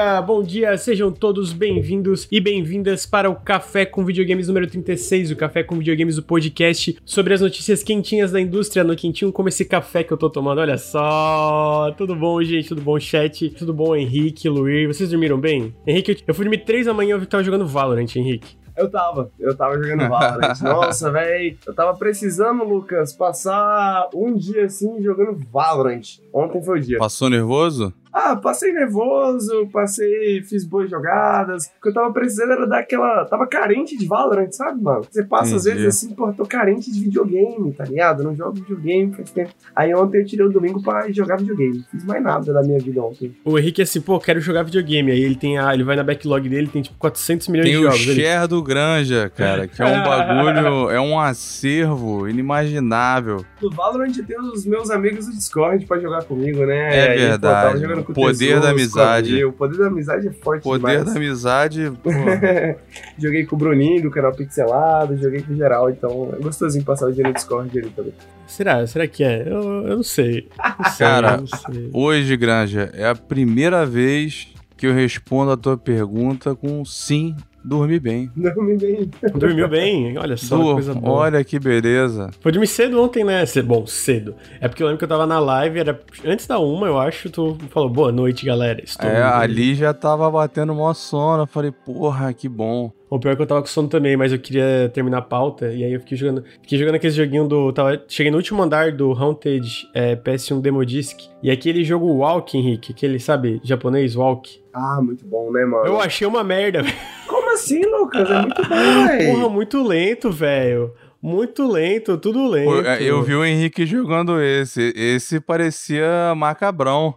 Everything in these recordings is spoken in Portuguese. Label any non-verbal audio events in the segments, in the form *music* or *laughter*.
dia, bom dia, sejam todos bem-vindos e bem-vindas para o Café com Videogames número 36, o Café com Videogames, o podcast sobre as notícias quentinhas da indústria no quentinho, como esse café que eu tô tomando, olha só. Tudo bom, gente? Tudo bom, chat? Tudo bom, Henrique, Luir? Vocês dormiram bem? Henrique, eu fui dormir 3 da manhã e eu tava jogando Valorant, Henrique. Eu tava, eu tava jogando Valorant. *laughs* Nossa, velho, eu tava precisando, Lucas, passar um dia assim jogando Valorant. Ontem foi o dia. Passou nervoso? Ah, passei nervoso, passei, fiz boas jogadas. O que eu tava precisando era daquela. Tava carente de Valorant, sabe, mano? Você passa às vezes assim, pô, tô carente de videogame, tá ligado? Não jogo videogame faz tempo. Aí ontem eu tirei o domingo pra jogar videogame. Fiz mais nada da minha vida ontem. O Henrique é assim, pô, quero jogar videogame. Aí ele tem a. Ele vai na backlog dele, tem tipo 400 milhões tem de jogos. Tem o share do Granja, cara, que é um *laughs* bagulho, é um acervo inimaginável. No Valorant tem os meus amigos do Discord pra jogar comigo, né? É verdade. Aí, pô, poder da amizade. O poder da amizade é forte Poder demais. da amizade, *laughs* joguei com o Bruninho do canal Pixelado, joguei com geral, então é gostosinho passar o dia no Discord ali também. Será? Será que é? Eu, eu não sei. Não sei Cara, não sei. hoje, Granja, é a primeira vez que eu respondo a tua pergunta com sim Dormi bem. *laughs* Dormi bem. Dormiu bem? Olha só, Dur coisa boa. Olha que beleza. Foi dormir cedo ontem, né? Bom, cedo. É porque eu lembro que eu tava na live, era antes da uma, eu acho, tu falou, boa noite, galera. Estou é, ali já tava batendo mó sono. Eu falei, porra, que bom. O pior é que eu tava com sono também, mas eu queria terminar a pauta, e aí eu fiquei jogando. Fiquei jogando aquele joguinho do. Tava, cheguei no último andar do Haunted é, PS1 Demo Disc. E aquele jogo Walk, Henrique, aquele, sabe, japonês Walk. Ah, muito bom, né, mano? Eu achei uma merda. *laughs* Como assim, Lucas? É muito bom, velho. Porra, muito lento, velho. Muito lento, tudo lento. Eu, eu vi o Henrique jogando esse. Esse parecia macabrão.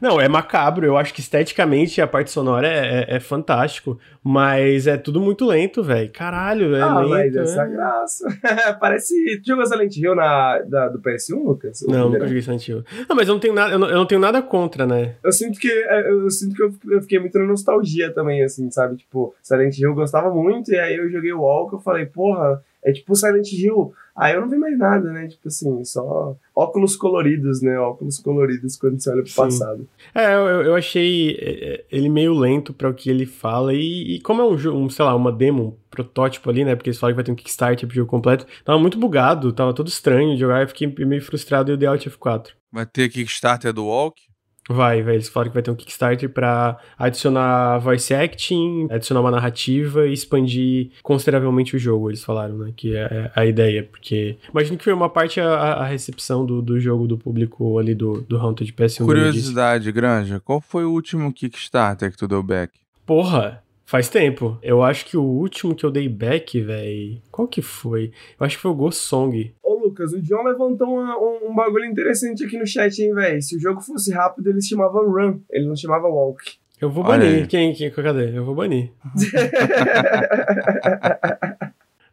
Não, é macabro. Eu acho que esteticamente a parte sonora é, é, é fantástico. Mas é tudo muito lento, velho. Caralho, é ah, lento. mas essa graça. *laughs* Parece. Tu jogou Silent Hill na, da, do PS1, Lucas? Não, nunca joguei Silent Hill. Não, mas eu não tenho nada, eu não, eu não tenho nada contra, né? Eu sinto que. Eu, sinto que eu, eu, fiquei muito na nostalgia também, assim, sabe? Tipo, Silent Hill eu gostava muito, e aí eu joguei o Walk, eu falei, porra, é tipo Silent Hill. Aí eu não vi mais nada, né? Tipo assim, só óculos coloridos, né? Óculos coloridos quando você olha pro Sim. passado. É, eu, eu achei ele meio lento para o que ele fala. E, e como é um jogo, um, sei lá, uma demo, um protótipo ali, né? Porque eles falam que vai ter um Kickstarter pro jogo completo. Tava muito bugado, tava todo estranho de jogar. Eu fiquei meio frustrado e eu dei Alt F4. Vai ter Kickstarter do Walk? Vai, vai. Eles falaram que vai ter um Kickstarter pra adicionar voice acting, adicionar uma narrativa e expandir consideravelmente o jogo, eles falaram, né? Que é a ideia, porque... Imagino que foi uma parte a, a recepção do, do jogo do público ali do, do Haunted PS1. Curiosidade, Granja, qual foi o último Kickstarter que tu deu back? Porra, Faz tempo. Eu acho que o último que eu dei back, velho. Qual que foi? Eu acho que foi o Ghost Song. Ô, Lucas, o John levantou uma, um, um, bagulho interessante aqui no chat, hein, velho? Se o jogo fosse rápido, ele chamava Run. Ele não chamava Walk. Eu vou banir. Quem, quem? Cadê? Eu vou banir. *laughs* *laughs*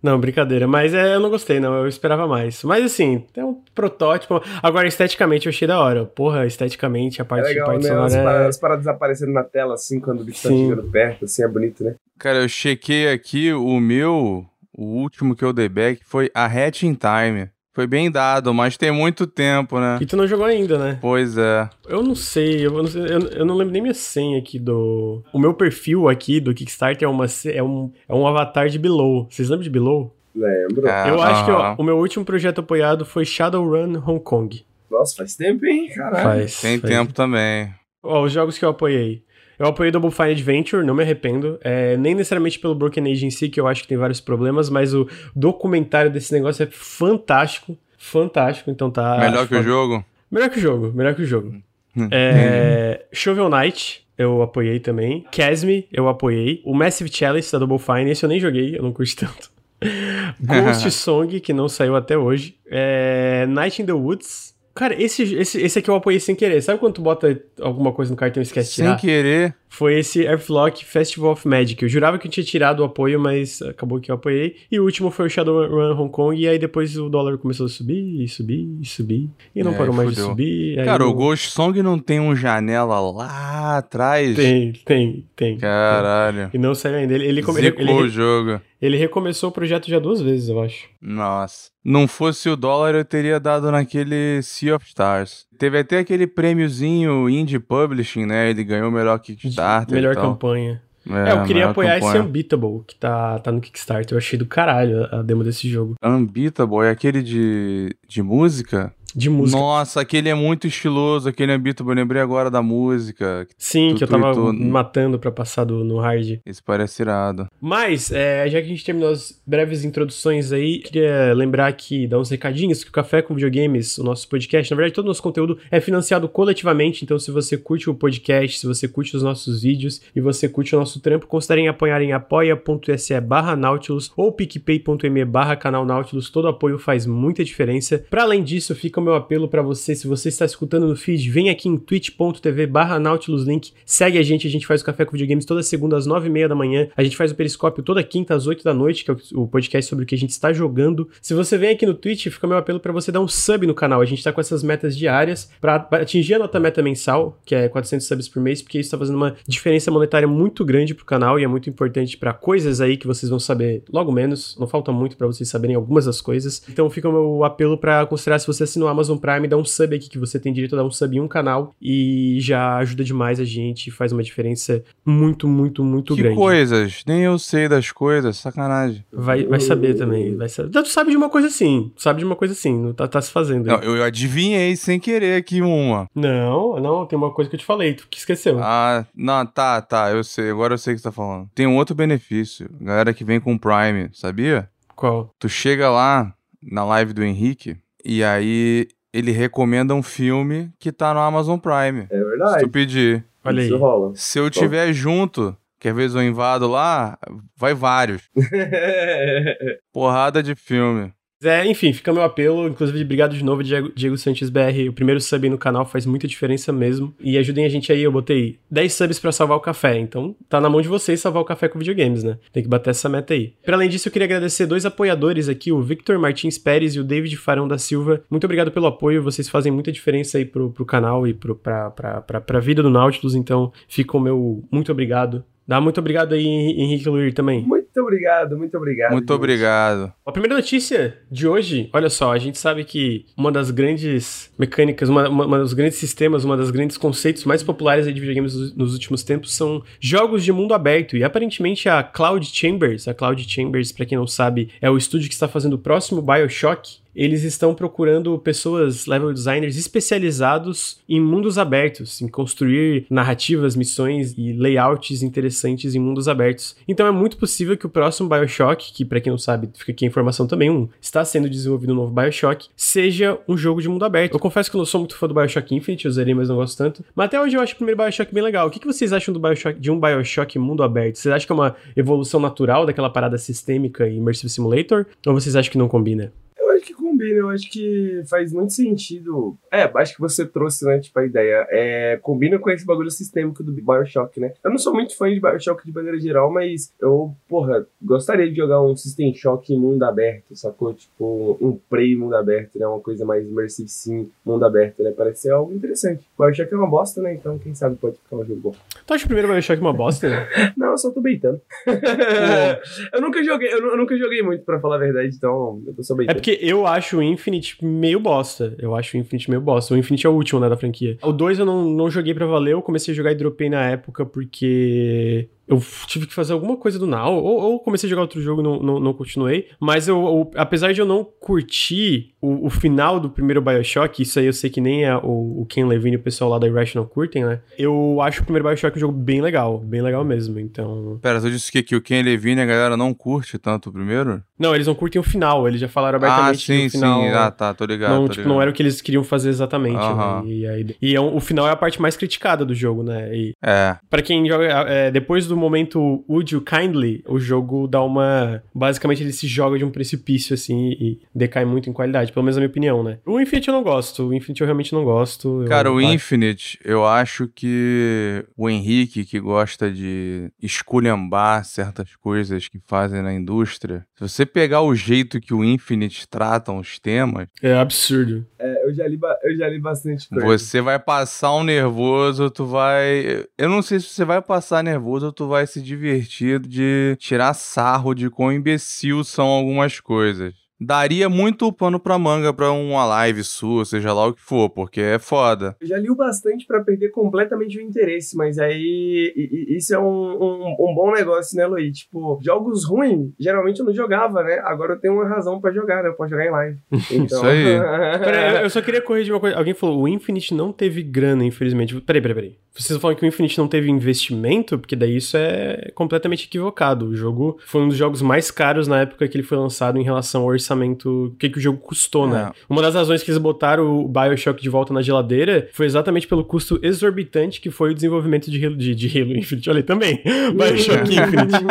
Não, brincadeira. Mas é, eu não gostei, não. Eu esperava mais. Mas assim, é um protótipo. Agora, esteticamente, eu achei da hora. Porra, esteticamente, a parte, é legal, parte né? sonora. As, é... paradas, as paradas aparecendo na tela, assim, quando o bicho Sim. tá chegando perto, assim, é bonito, né? Cara, eu chequei aqui o meu. O último que eu dei back foi a Hatch in Time. Foi bem dado, mas tem muito tempo, né? E tu não jogou ainda, né? Pois é. Eu não sei, eu não, sei, eu, eu não lembro nem minha senha aqui do. O meu perfil aqui do Kickstarter é, uma, é, um, é um avatar de Below. Vocês lembram de Below? Lembro. Ah, eu acho que ó, o meu último projeto apoiado foi Shadowrun Hong Kong. Nossa, faz tempo, hein? Caralho. Faz. Tem faz. tempo também. Ó, os jogos que eu apoiei. Eu apoiei Double Fine Adventure, não me arrependo. É, nem necessariamente pelo Broken Age em si, que eu acho que tem vários problemas, mas o documentário desse negócio é fantástico. Fantástico, então tá. Melhor que o jogo? Melhor que o jogo, melhor que o jogo. é, Shovel Knight, eu apoiei também. Casme, eu apoiei. O Massive Chalice da Double Fine, esse eu nem joguei, eu não curti *laughs* tanto. Ghost *laughs* Song, que não saiu até hoje. É, Night in the Woods. Cara, esse, esse, esse aqui eu apoiei sem querer. Sabe quando tu bota alguma coisa no cartão e esquece de tirar? Sem querer. Foi esse Earthlock Festival of Magic. Eu jurava que eu tinha tirado o apoio, mas acabou que eu apoiei. E o último foi o Shadowrun Hong Kong. E aí depois o dólar começou a subir, e subir, e subir. E não É, parou mais fudeu. de subir. Cara, aí o eu- Ghost Song não tem um janela lá atrás? Tem, tem, tem. Caralho. E não saiu ainda. Ele, ele, ele, Zicou o ele, jogo. ele recomeçou o projeto já duas vezes, eu acho. Nossa. não fosse o dólar, eu teria dado naquele Sea of Stars. Teve até aquele prêmiozinho Indie Publishing, né? Ele ganhou o melhor Kickstarter. Melhor campanha. É, eu queria apoiar campanha. esse Unbeatable, que tá, tá no Kickstarter. Eu achei do caralho a demo desse jogo. Unbeatable é aquele de, de música? De música. Nossa, aquele é muito estiloso, aquele ambito, eu lembrei agora da música. Sim, tu, que eu tava tu, matando pra passar do, no hard. Esse parece irado. Mas, é, já que a gente terminou as breves introduções aí, queria lembrar aqui, dar uns recadinhos, que o Café com Videogames, o nosso podcast, na verdade todo o nosso conteúdo é financiado coletivamente, então se você curte o podcast, se você curte os nossos vídeos e você curte o nosso trampo, considerem apoiar em apoia.se barra Nautilus ou picpay.me barra canal Nautilus, todo apoio faz muita diferença. Para além disso, fica o meu apelo para você, se você está escutando no feed, vem aqui em twitch.tv barra Nautilus Link, segue a gente, a gente faz o Café com Videogames toda segunda às nove e meia da manhã, a gente faz o Periscópio toda quinta às oito da noite, que é o podcast sobre o que a gente está jogando. Se você vem aqui no Twitch, fica meu apelo para você dar um sub no canal, a gente tá com essas metas diárias para atingir a nota meta mensal, que é 400 subs por mês, porque isso tá fazendo uma diferença monetária muito grande pro canal e é muito importante para coisas aí que vocês vão saber logo menos, não falta muito para vocês saberem algumas das coisas. Então fica o meu apelo para considerar se você assinou o Amazon Prime, dá um sub aqui que você tem direito a dar um sub em um canal e já ajuda demais a gente, faz uma diferença muito, muito, muito que grande. Que coisas? Nem eu sei das coisas, sacanagem. Vai, vai saber também, vai saber. Tu sabe de uma coisa assim, tu sabe de uma coisa assim, não tá, tá se fazendo. Não, eu adivinhei sem querer aqui uma. Não, não, tem uma coisa que eu te falei, tu que esqueceu. Ah, não, tá, tá, eu sei, agora eu sei o que você tá falando. Tem um outro benefício, galera que vem com Prime, sabia? Qual? Tu chega lá na live do Henrique e aí ele recomenda um filme que tá no Amazon Prime. É verdade. Se tu pedir. Olha Isso aí. rola. Se eu tiver junto, que às vezes eu invado lá, vai vários. *laughs* Porrada de filme. É, enfim, fica meu apelo. Inclusive, obrigado de novo, Diego, Diego Santos BR. O primeiro sub no canal faz muita diferença mesmo. E ajudem a gente aí. Eu botei 10 subs para salvar o café. Então, tá na mão de vocês salvar o café com videogames, né? Tem que bater essa meta aí. Para além disso, eu queria agradecer dois apoiadores aqui, o Victor Martins Pérez e o David Farão da Silva. Muito obrigado pelo apoio. Vocês fazem muita diferença aí pro, pro canal e pro, pra, pra, pra, pra vida do Nautilus. Então, fica o meu muito obrigado. Dá muito obrigado aí, Henrique Luir, também. Muito obrigado, muito obrigado. Muito gente. obrigado. A primeira notícia de hoje, olha só, a gente sabe que uma das grandes mecânicas, uma, uma, uma dos grandes sistemas, uma das grandes conceitos mais populares de videogames nos últimos tempos são jogos de mundo aberto. E aparentemente a Cloud Chambers, a Cloud Chambers, para quem não sabe, é o estúdio que está fazendo o próximo BioShock eles estão procurando pessoas, level designers especializados em mundos abertos, em construir narrativas, missões e layouts interessantes em mundos abertos. Então é muito possível que o próximo BioShock, que para quem não sabe, fica aqui a informação também, um, está sendo desenvolvido um novo BioShock, seja um jogo de mundo aberto. Eu confesso que eu não sou muito fã do BioShock Infinite, eu zerei, mas não gosto tanto. Mas até hoje eu acho o primeiro BioShock bem legal. O que, que vocês acham do BioShock, de um BioShock mundo aberto? Vocês acham que é uma evolução natural daquela parada sistêmica e Immersive Simulator? Ou vocês acham que não combina? Combina, eu acho que faz muito sentido. É, acho que você trouxe, né, tipo, a ideia. É, combina com esse bagulho sistêmico do Bioshock, né? Eu não sou muito fã de Bioshock de maneira geral, mas eu, porra, gostaria de jogar um System Shock em mundo aberto, sacou? Tipo, um Prey mundo aberto, né? Uma coisa mais immersive sim, mundo aberto, né? Parece ser algo interessante. Bioshock é uma bosta, né? Então, quem sabe pode ficar um jogo bom. Tu acha o primeiro Bioshock uma bosta? *laughs* não, eu só tô beitando. *laughs* eu nunca joguei, eu, nunca joguei muito, pra falar a verdade, então eu tô só beitando. É porque eu acho o Infinite meio bosta. Eu acho o Infinite meio bosta. O Infinite é o último, né, da franquia. O 2 eu não, não joguei pra valer, eu comecei a jogar e dropei na época porque eu tive que fazer alguma coisa do Now, ou, ou comecei a jogar outro jogo e não, não, não, continuei. Mas eu, eu, apesar de eu não curtir o, o, final do primeiro Bioshock, isso aí eu sei que nem é o, o Ken Levine e o pessoal lá da Irrational curtem, né? Eu acho o primeiro Bioshock um jogo bem legal, bem legal mesmo, então... Pera, você disse que, que o Ken Levine a galera não curte tanto o primeiro? Não, eles não curtem o final, eles já falaram abertamente ah, sim, o final... sim, ah, tá, tô ligado, não, tô tipo, ligado. não era o que eles queriam fazer exatamente, né? E, aí, e é um, o final é a parte mais criticada do jogo, né? E, é. Pra quem joga, é, depois do momento Would You Kindly, o jogo dá uma. Basicamente, ele se joga de um precipício, assim, e decai muito em qualidade, pelo menos na minha opinião, né? O Infinite eu não gosto, o Infinite eu realmente não gosto. Cara, eu... o Infinite, eu acho que o Henrique, que gosta de esculhambar certas coisas que fazem na indústria, se você pegar o jeito que o Infinite trata os temas. É absurdo. É, eu já li, eu já li bastante coisa. Você vai passar um nervoso, tu vai. Eu não sei se você vai passar nervoso ou tu vai se divertir de tirar sarro de quão imbecil são algumas coisas. Daria muito pano pra manga pra uma live sua, seja lá o que for, porque é foda. Eu já li o bastante para perder completamente o interesse, mas aí isso é um, um, um bom negócio, né, Luiz? Tipo, jogos ruins, geralmente eu não jogava, né? Agora eu tenho uma razão para jogar, né? Eu posso jogar em live. *laughs* Então... isso aí. *laughs* Peraí, eu só queria corrigir uma coisa. Alguém falou, o Infinite não teve grana, infelizmente. Peraí, peraí, peraí. Vocês falam que o Infinite não teve investimento? Porque daí isso é completamente equivocado. O jogo foi um dos jogos mais caros na época que ele foi lançado em relação ao orçamento, o que, que o jogo custou, né? é. né? Uma das razões que eles botaram o Bioshock de volta na geladeira foi exatamente pelo custo exorbitante que foi o desenvolvimento de Halo, de, de Halo Infinite. Olha aí também. *laughs* Bioshock Infinite.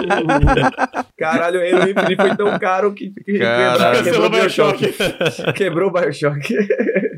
*laughs* Caralho, o Halo Infinite foi tão caro que, que quebrou, quebrou o Bioshock. *laughs* quebrou o Bioshock.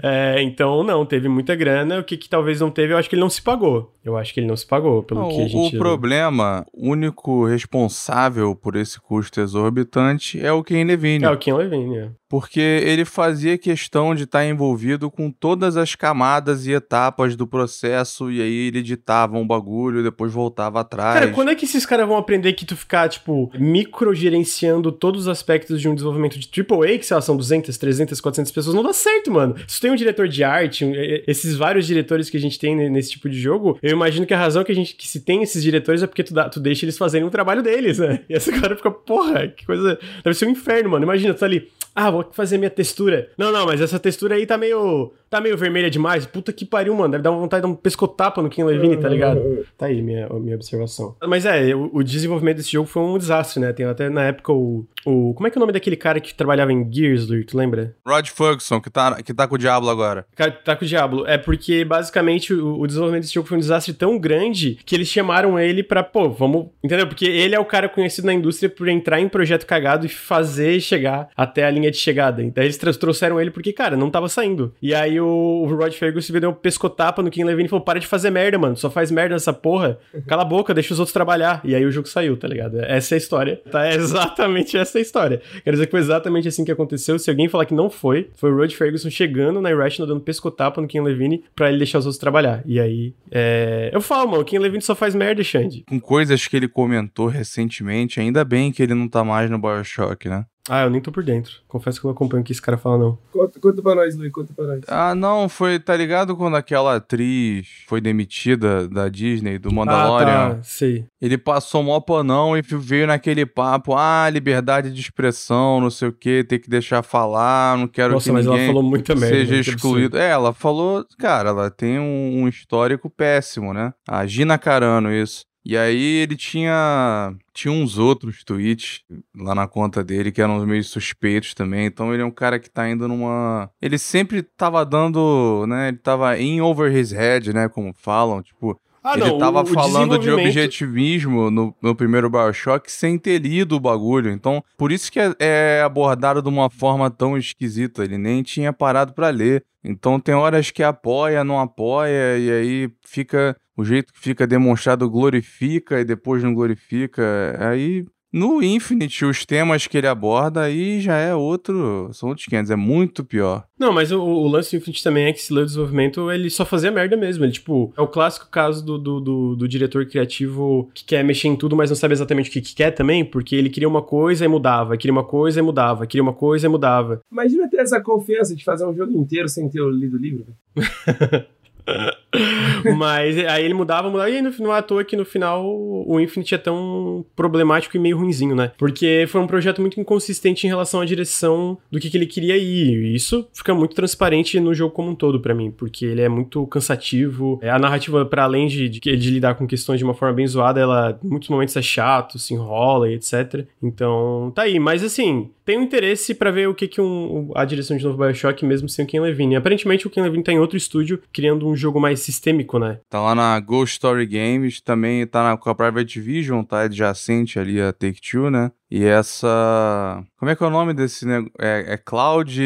É, então, não, teve muita grana. O que, que talvez não teve, eu acho que ele não se pagou. Eu acho que ele não se pagou, pelo não, que a gente... O problema, único responsável por esse custo exorbitante é o Ken Levine. É o Ken Levine, é porque ele fazia questão de estar envolvido com todas as camadas e etapas do processo, e aí ele editava um bagulho, depois voltava atrás. Cara, quando é que esses caras vão aprender que tu ficar, tipo, microgerenciando todos os aspectos de um desenvolvimento de AAA, que sei lá, são 200, 300, 400 pessoas, não dá certo, mano. Se tu tem um diretor de arte, esses vários diretores que a gente tem nesse tipo de jogo, eu imagino que a razão que a gente, que se tem esses diretores é porque tu, dá, tu deixa eles fazerem o trabalho deles, né? *laughs* E essa cara fica, porra, que coisa, deve ser um inferno, mano. Imagina, tu tá ali, ah, vou fazer minha textura. Não, não, mas essa textura aí tá meio. Tá meio vermelha demais. Puta que pariu, mano. Deve dar uma vontade de dar um pescotapa no King Levine, tá ligado? Tá aí minha, minha observação. Mas é, o, o, desenvolvimento desse jogo foi um desastre, né? Tem até na época o, o. Como é que é o nome daquele cara que trabalhava em Gears, Luke? Tu lembra? Rod Ferguson, que tá, que tá com o Diablo agora. Cara, tá com o Diablo. É porque basicamente o, o desenvolvimento desse jogo foi um desastre tão grande que eles chamaram ele pra, pô, vamos. Entendeu? Porque ele é o cara conhecido na indústria por entrar em projeto cagado e fazer chegar até a linha de chegada. Então eles trouxeram ele porque, cara, não tava saindo. E aí o, Rod Ferguson deu um pescotapa no King Levine e falou: para de fazer merda, mano. Só faz merda nessa porra. Cala a boca, deixa os outros trabalhar. E aí o jogo saiu, tá ligado? Essa é a história. Tá? É exatamente *laughs* essa a história. Quer dizer que foi exatamente assim que aconteceu. Se alguém falar que não foi, foi o Rod Ferguson chegando na Irrational dando pescotapa no King Levine pra ele deixar os outros trabalhar. E aí. É... Eu falo, mano, o King Levine só faz merda, Xande. Com coisas que ele comentou recentemente, ainda bem que ele não tá mais no Bioshock, né? Ah, eu nem tô por dentro. Confesso que eu não acompanho o que esse cara fala, não. Conta, conta pra nós, Luiz, conta pra nós. Ah, não, foi, tá ligado quando aquela atriz foi demitida da Disney, do Mandalorian? Ah, tá, sei. Ele passou mó panão e veio naquele papo, ah, liberdade de expressão, não sei o que, ter que deixar falar, não quero Nossa, que mas ninguém ela falou muita merda, seja excluído. É, ela falou, cara, ela tem um, um histórico péssimo, né? A Gina Carano, isso. E aí ele tinha tinha uns outros tweets lá na conta dele que eram meio suspeitos também. Então ele é um cara que tá indo numa. Ele sempre tava dando, né? Ele tava in over his head, né? Como falam, tipo. Ah, ele não, tava o, falando de objetivismo no, no primeiro Bioshock sem ter lido o bagulho. Então, por isso que é, é abordado de uma forma tão esquisita. Ele nem tinha parado para ler. Então tem horas que apoia, não apoia, e aí fica o jeito que fica demonstrado glorifica e depois não glorifica. Aí no Infinite, os temas que ele aborda aí já é outro. São outros 500, é muito pior. Não, mas o, o lance do Infinite também é que se lê o desenvolvimento, ele só fazia merda mesmo. Ele, tipo, é o clássico caso do, do, do, do diretor criativo que quer mexer em tudo, mas não sabe exatamente o que, que, quer também, porque ele queria uma coisa e mudava, queria uma coisa e mudava, queria uma coisa e mudava. Imagina ter essa confiança de fazer um jogo inteiro sem ter lido o livro. *laughs* *laughs* Mas aí ele mudava, mudava, e aí não, é à toa que no final o Infinite é tão problemático e meio ruinzinho, né? Porque foi um projeto muito inconsistente em relação à direção do que, que ele queria ir. E isso fica muito transparente no jogo como um todo para mim, porque ele é muito cansativo. É, a narrativa, para além de, de, de, lidar com questões de uma forma bem zoada, ela em muitos momentos é chato, se enrola e etc. Então, tá aí. Mas assim, tenho interesse para ver o que, que um, a direção de novo Bioshock, mesmo sem o Ken Levine. Aparentemente o Ken Levine tá em outro estúdio, criando um jogo mais sistêmico, né? Tá lá na Ghost Story Games, também tá na, com a Private Vision, tá adjacente ali a Take-Two, né? E essa. Como é que é o nome desse negócio? É, é, Cloud.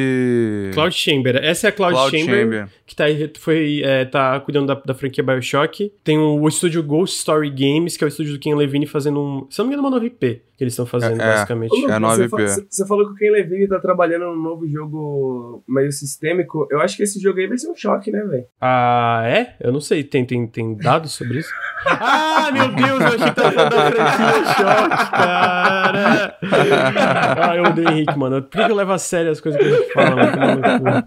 Cloud Chamber. Essa é a Cloud, Cloud Chamber, Chamber, que tá, foi, é, tá cuidando da, da, franquia Bioshock. Tem o, o, estúdio Ghost Story Games, que é o estúdio do Ken Levine fazendo um. Se não me engano, uma nova IP que eles estão fazendo, é, é. basicamente. É, a nova IP. Você falou que o Ken Levine tá trabalhando num novo jogo meio sistêmico. Eu acho que esse jogo aí vai ser um choque, né, velho? Ah, é? Eu não sei. Tem, tem, tem dados sobre isso? *laughs* ah, meu Deus, eu achei que tava da franquia choque, cara. Ah, eu odeio Henrique, mano. Por que eu levo a sério as coisas que a gente fala, mano?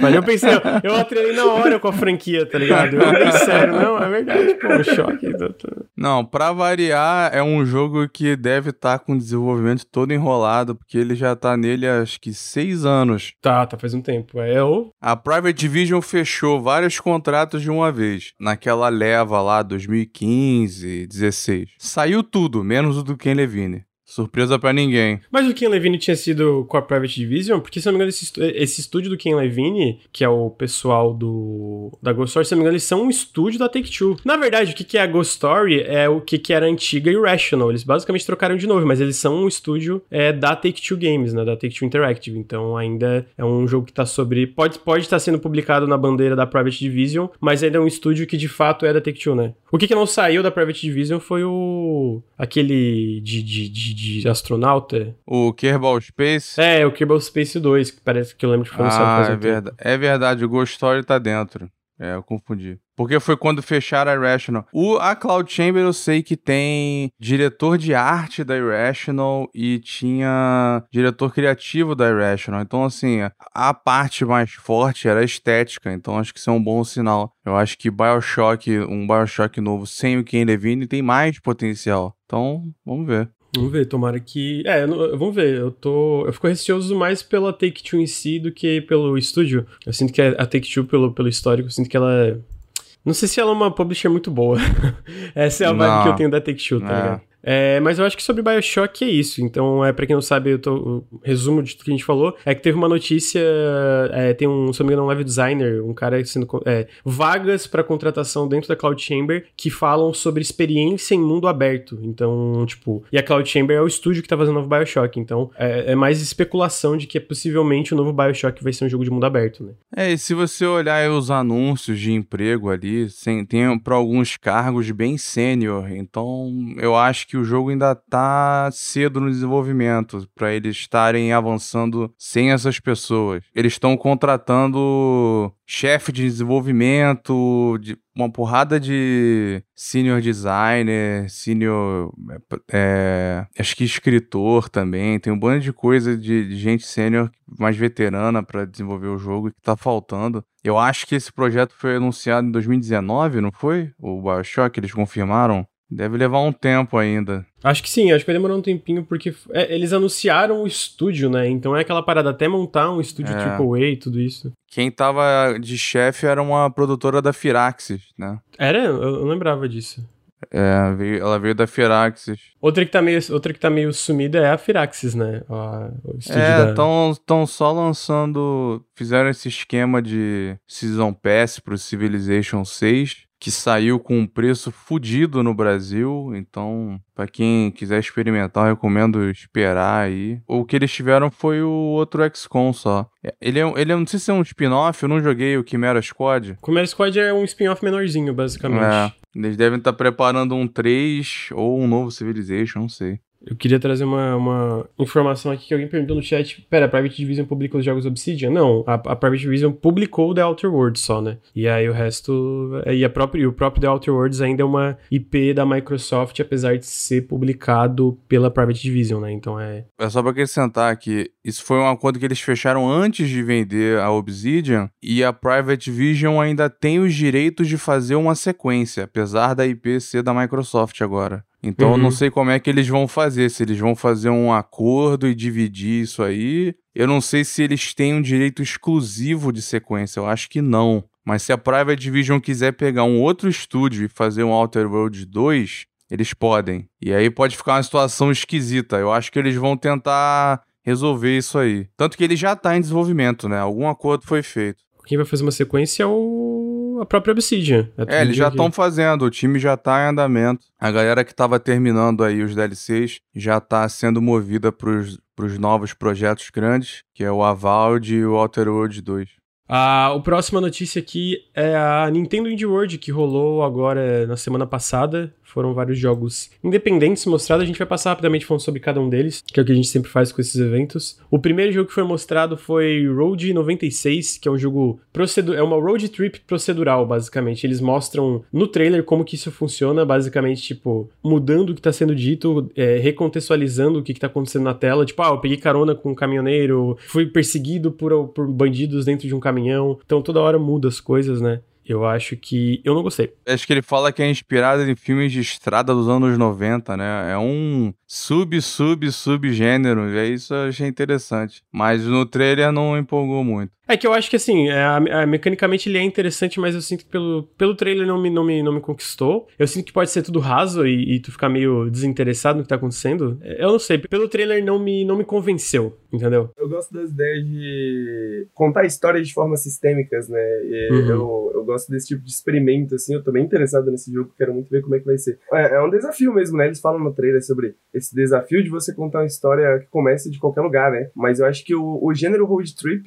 Mas eu pensei, eu, eu atrelei na hora com a franquia, tá ligado? Eu odeio sério, não, é verdade, pô, um choque. Não, pra variar, é um jogo que deve estar tá com o desenvolvimento todo enrolado, porque ele já tá nele há acho que seis anos. Tá, tá faz um tempo. É o. A Private Division fechou vários contratos de uma vez. Naquela leva lá, 2015, 16. Saiu tudo, menos o do Ken Levine. Surpresa para ninguém. Mas o Ken Levine tinha sido com a Private Division, porque se não me engano, esse, esse estúdio do Ken Levine, que é o pessoal do da Ghost Story, se não me engano, eles são um estúdio da Take-Two. Na verdade, o que, que é a Ghost Story é o que, que era antiga Irrational. Eles basicamente trocaram de novo, mas eles são um estúdio é, da Take-Two Games, né? Da Take-Two Interactive. Então ainda é um jogo que tá sobre. Pode, pode estar sendo publicado na bandeira da Private Division, mas ainda é um estúdio que de fato é da Take-Two, né? O que, que não saiu da Private Division foi o. aquele de, de, de de astronauta. O Kerbal Space? É, o Kerbal Space 2, que parece que eu lembro que foi Ah, é, verdade. é verdade, o Ghost Story tá dentro. É, eu confundi. Porque foi quando fecharam a Irrational. O, a Cloud Chamber eu sei que tem diretor de arte da Irrational e tinha diretor criativo da Irrational. Então, assim, a parte mais forte era a estética. Então, acho que isso é um bom sinal. Eu acho que Bioshock, um Bioshock novo sem o Ken Levine tem mais potencial. Então, vamos ver. Vamos ver, tomara que. É, vamos ver. Eu tô. Eu fico receoso mais pela Take-Two em si do que pelo estúdio. Eu sinto que a Take-Two, pelo, pelo histórico, eu sinto que ela é. Não sei se ela é uma publisher muito boa. *laughs* Essa é a vibe que eu tenho da Take-Two, tá é. ligado? É, mas eu acho que sobre Bioshock é isso. Então, é para quem não sabe, eu tô, o resumo de tudo que a gente falou é que teve uma notícia. É, tem um, se não me engano, um live designer, um cara sendo. É, vagas para contratação dentro da Cloud Chamber que falam sobre experiência em mundo aberto. Então, tipo. E a Cloud Chamber é o estúdio que tá fazendo o novo Bioshock. Então, é, é mais especulação de que possivelmente o novo Bioshock vai ser um jogo de mundo aberto, né? É, e se você olhar os anúncios de emprego ali, tem para alguns cargos bem sênior. Então, eu acho que o jogo ainda tá cedo no desenvolvimento para eles estarem avançando sem essas pessoas. Eles estão contratando chefe de desenvolvimento, de uma porrada de senior designer, senior, é, acho que escritor também. Tem um bando de coisa de, de gente sênior mais veterana para desenvolver o jogo que tá faltando. Eu acho que esse projeto foi anunciado em 2019, não foi? O Bioshock, eles confirmaram? Deve levar um tempo ainda. Acho que sim, acho que vai demorar um tempinho, porque é, eles anunciaram o estúdio, né? Então é aquela parada até montar um estúdio é. AAA e tudo isso. Quem tava de chefe era uma produtora da Firaxis, né? Era? Eu não lembrava disso. É, ela veio da Firaxis. Outra que tá meio, outra que tá meio sumida é a Firaxis, né? o estúdio é, estão da... só lançando. Fizeram esse esquema de Season Pass pro Civilization 6 que saiu com um preço fodido no Brasil, então para quem quiser experimentar, eu recomendo esperar aí. O que eles tiveram foi o outro XCOM só. Ele é, ele é não sei se é um spin-off, eu não joguei o Chimera Squad. O Chimera Squad é um spin-off menorzinho, basicamente. É, eles devem estar tá preparando um 3 ou um novo Civilization, não sei. Eu queria trazer uma, uma informação aqui que alguém perguntou no chat. Pera, a Private Division publicou os jogos Obsidian? Não, a, a Private Division publicou The Outer Worlds só, né? E aí o resto... E, a própria, e o próprio The Outer Worlds ainda é uma IP da Microsoft, apesar de ser publicado pela Private Division, né? Então é... É só pra acrescentar que isso foi um acordo que eles fecharam antes de vender a Obsidian e a Private Division ainda tem os direitos de fazer uma sequência, apesar da IP ser da Microsoft agora. Então uhum. eu não uhum. sei como é que eles vão fazer, se eles vão fazer um acordo e dividir isso aí. Eu não sei se eles têm um direito exclusivo de sequência, eu acho que não. Mas se a Private Division quiser pegar um outro estúdio e fazer um Outer Worlds 2, eles podem. E aí pode ficar uma situação esquisita. Eu acho que eles vão tentar resolver isso aí. Tanto que ele já está em desenvolvimento, né? Algum acordo foi feito. Quem vai fazer uma sequência é o a própria Obsidian. É, é eles já estão fazendo, o time já tá em andamento. A galera que tava terminando aí os DLCs já tá sendo movida pros, pros novos projetos grandes, que é o Avald e o Outer Worlds 2. A, a próxima notícia aqui é a Nintendo Indie World, que rolou agora na semana passada. Foram vários jogos independentes mostrados. A gente vai passar rapidamente falando sobre cada um deles, que é o que a gente sempre faz com esses eventos. O primeiro jogo que foi mostrado foi Road 96, que é um jogo procedural, é uma road trip procedural, basicamente. Eles mostram no trailer como que isso funciona, basicamente, tipo, mudando o que tá sendo dito, é, recontextualizando o que, que tá acontecendo na tela. Tipo, ah, eu peguei carona com um caminhoneiro, fui perseguido por, por bandidos dentro de um caminhão. Então toda hora muda as coisas, né? Eu acho que. Eu não gostei. Acho que ele fala que é inspirado em filmes de estrada dos anos 90, né? É um sub, sub, subgênero. E é isso eu achei interessante. Mas no trailer não empolgou muito. É que eu acho que assim, é, a, mecanicamente ele é interessante, mas eu sinto que pelo, pelo trailer não me, não, me, não me conquistou. Eu sinto que pode ser tudo raso e, e tu ficar meio desinteressado no que tá acontecendo. É, eu não sei, pelo trailer não me, não me convenceu, entendeu? Eu gosto das ideias de contar histórias de formas sistêmicas, né? Uhum. Eu, eu gosto desse tipo de experimento, assim. Eu tô bem interessado nesse jogo, quero muito ver como é que vai ser. É, é um desafio mesmo, né? Eles falam no trailer sobre esse desafio de você contar uma história que comece de qualquer lugar, né? Mas eu acho que o, o gênero road trip,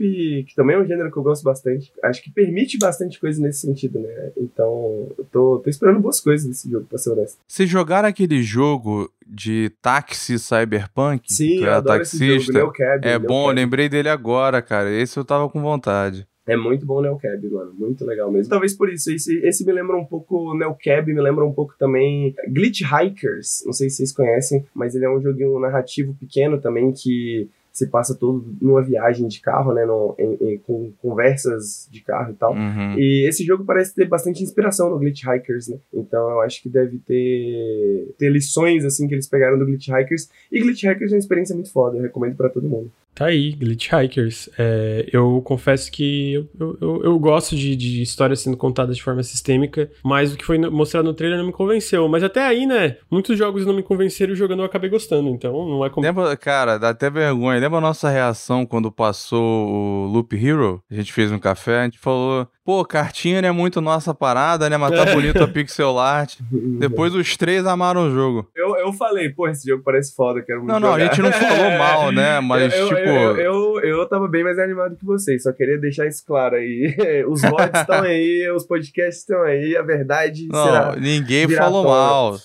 que também também é um gênero que eu gosto bastante. Acho que permite bastante coisa nesse sentido, né? Então, eu tô, tô esperando boas coisas desse jogo, pra ser honesto. Vocês jogaram aquele jogo de táxi cyberpunk? Sim, eu adoro taxista. jogo, Cab, É bom, eu lembrei dele agora, cara. Esse eu tava com vontade. É muito bom o Neocab, mano. Muito legal mesmo. Talvez por isso. Esse, esse me lembra um pouco. Neocab me lembra um pouco também. Glitch Hikers. Não sei se vocês conhecem, mas ele é um joguinho narrativo pequeno também que se passa todo numa viagem de carro, né, no, em, em, com conversas de carro e tal. Uhum. E esse jogo parece ter bastante inspiração no Glitch Hikers, né? Então eu acho que deve ter, ter lições, assim, que eles pegaram do Glitch Hikers. E Glitch Hikers é uma experiência muito foda, eu recomendo para todo mundo. Tá aí, Glitch Hikers. É, eu confesso que eu, eu, eu, gosto de, de histórias sendo contadas de forma sistêmica, mas o que foi mostrado no trailer não me convenceu. Mas até aí, né? Muitos jogos não me convenceram e jogando eu acabei gostando, então não é como. Lembra, cara, dá até vergonha. Lembra a nossa reação quando passou o Loop Hero? A gente fez um café, a gente falou, Pô, cartinha não é muito nossa parada, né? Mas tá bonito a pixel art. *laughs* Depois os três amaram o jogo. Eu, eu falei, pô, esse jogo parece foda, quero muito Não, não, jogar. a gente não falou *laughs* mal, né? Mas, eu, tipo... Eu, eu, eu, tava bem mais animado que vocês, só queria deixar isso claro aí. *laughs* Os votos estão aí, os podcasts estão aí, a verdade não, será ninguém falou mal.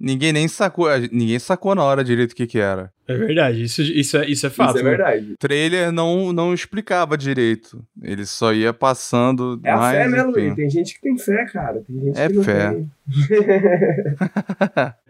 ninguém nem sacou, ninguém sacou na hora direito o que que era. É verdade, isso, isso, é, isso é fato. Isso é né? verdade. O trailer não, não explicava direito. Ele só ia passando. É mais, a fé, né. Luiz? Tem gente que tem fé, cara. Tem gente É que não fé. tem.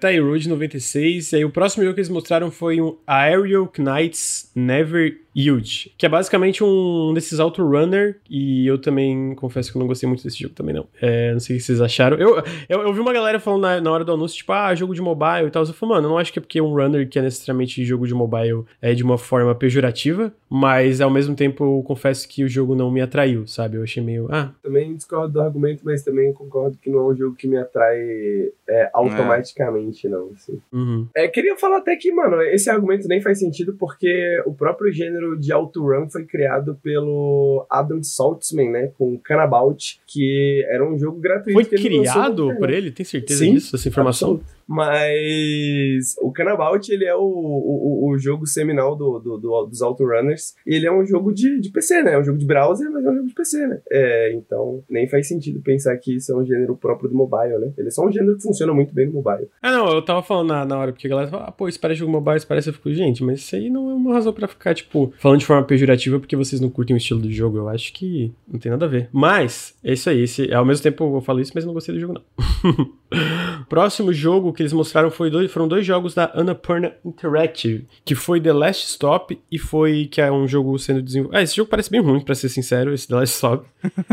Tá aí, Road 96. E aí o próximo jogo que eles mostraram foi um Aerial Knights Never Yield, que é basicamente um desses auto-runner, e eu também confesso que eu não gostei muito desse jogo também, não. É, não sei o que vocês acharam. Eu, eu, eu vi uma galera falando na, na hora do anúncio, tipo, ah, jogo de mobile e tal. Eu falei, mano, eu não acho que é porque um runner que é necessariamente jogo de mobile é de uma forma pejorativa, mas ao mesmo tempo eu confesso que o jogo não me atraiu, sabe? Eu achei meio, ah... Também discordo do argumento, mas também concordo que não é um jogo que me atrai é, automaticamente, não. Assim. Uhum. É, queria falar até que, mano, esse argumento nem faz sentido porque o próprio gênero de auto-run foi criado pelo Adam Saltzman, né? Com Canabout, que era um jogo gratuito. Foi criado por ele? Tem certeza Sim, disso, essa informação? absoluto. Mas o Canabout, ele é o, o, o jogo seminal do, do, do- dos Autorunners. E ele é um jogo de, de PC, né? É um jogo de browser, mas é um jogo de PC, né? É, então, nem faz sentido pensar que isso é um gênero próprio do mobile, né? Ele é só um gênero que funciona muito bem no mobile. Ah, não, eu tava falando na, na hora, porque a galera fala, ah, pô, isso parece jogo mobile, isso parece. Eu fico, gente, mas isso aí não é uma razão pra ficar, tipo, falando de forma pejorativa porque vocês não curtem o estilo do jogo. Eu acho que não tem nada a ver. Mas, é isso aí. Esse, ao mesmo tempo eu falo isso, mas não gostei do jogo, não. *laughs* Próximo jogo que eles mostraram foi dois, foram dois jogos da Annapurna Interactive, que foi The Last Stop e foi que é um jogo sendo desenvolvido. Ah, esse jogo parece bem ruim, pra ser sincero, esse The Last Stop.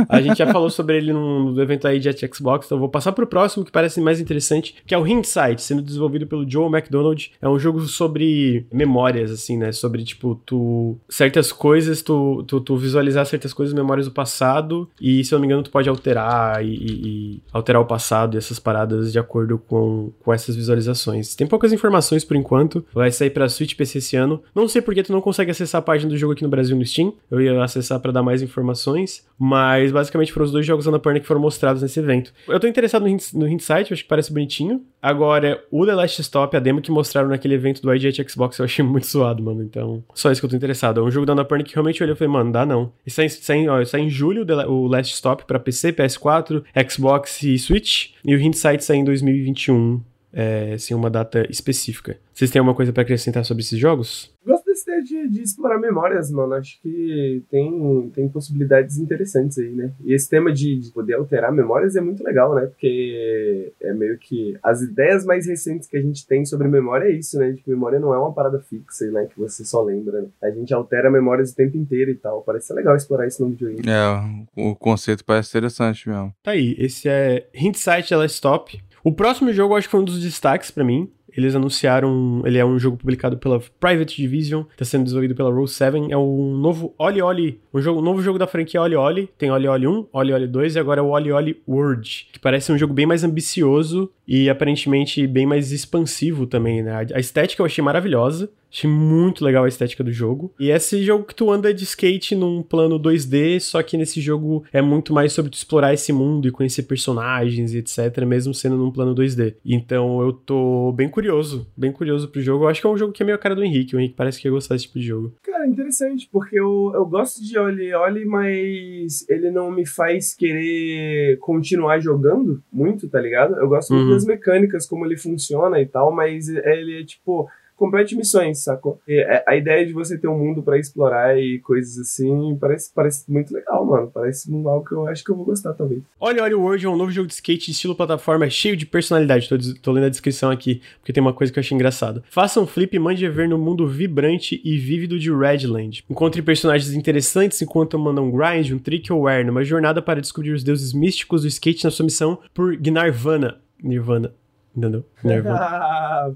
A gente já falou sobre ele no, no evento aí de Xbox, então vou passar pro próximo que parece mais interessante, que é o Hindsight, sendo desenvolvido pelo Joe McDonald. É um jogo sobre memórias, assim, né? Sobre, tipo, tu. certas coisas, tu, tu, tu visualizar certas coisas, memórias do passado, e se eu não me engano, tu pode alterar e, e- e alterar o passado e essas paradas de acordo com, com com essas visualizações. Tem poucas informações por enquanto. Vai sair pra Switch PC esse ano. Não sei porque tu não consegue acessar a página do jogo aqui no Brasil no Steam. Eu ia acessar para dar mais informações. Mas basicamente foram os dois jogos Annapurna que foram mostrados nesse evento. Eu tô interessado no, Hindsight, acho que parece bonitinho. Agora, o The Last Stop, a demo que mostraram naquele evento do IGH Xbox, eu achei *laughs* muito zoado, mano. Então, só isso que eu tô interessado. É um jogo da Annapurna que realmente eu olhei e falei, mano, dá não. E sai, sai, ó, sai em julho o Last Stop para PC, PS4, Xbox e Switch. E o Hindsight sai em 2021, é, sem uma data específica. Vocês têm alguma coisa para acrescentar sobre esses jogos? Gosto desse ideia de, de, explorar memórias, mano. Acho que tem, tem possibilidades interessantes aí, né? E esse tema de, de, poder alterar memórias é muito legal, né? Porque é meio que as ideias mais recentes que a gente tem sobre memória é isso, né? De que memória não é uma parada fixa, né? Que você só lembra. Né? A gente altera memórias o tempo inteiro e tal. Parece ser legal explorar isso no videogame. É, o conceito parece interessante mesmo. Tá aí, esse é Hindsight Last Stop. O próximo jogo acho que foi um dos destaques para mim. Eles anunciaram, ele é um jogo publicado pela Private Division, está sendo desenvolvido pela Roll 7, é um novo Oli Oli, um, jogo, um novo jogo da franquia Oli Oli, tem Oli Oli 1, Oli Oli 2 e agora é o Oli Oli World, que parece um jogo bem mais ambicioso e aparentemente bem mais expansivo também, né? A estética eu achei maravilhosa, Achei muito legal a estética do jogo. E esse jogo que tu anda de skate num plano 2D, só que nesse jogo é muito mais sobre tu explorar esse mundo e conhecer personagens e etc, mesmo sendo num plano 2D. Então eu tô bem curioso, bem curioso pro jogo. Eu acho que é um jogo que é meio a cara do Henrique. O Henrique parece que ia gostar desse tipo de jogo. Cara, interessante, porque eu, eu gosto de Oli Oli, mas ele não me faz querer continuar jogando muito, tá ligado? Eu gosto muito uhum. das mecânicas, como ele funciona e tal, mas ele é tipo complete missões, sacou? E é, a ideia de você ter um mundo para explorar e coisas assim parece, parece muito legal, mano. Parece algo que eu acho que eu vou gostar, talvez. Olha, olha, o World é um novo jogo de skate estilo plataforma cheio de personalidade. Tô, tô lendo a descrição aqui, porque tem uma coisa que eu achei engraçada. Faça um flip e mande ver no mundo vibrante e vívido de Redland. Encontre personagens interessantes enquanto manda um grind, um trick ou air, numa jornada para descobrir os deuses místicos do skate na sua missão por Gnarvana. Nirvana. Entendeu? Nervoso. *laughs* Ah, *laughs*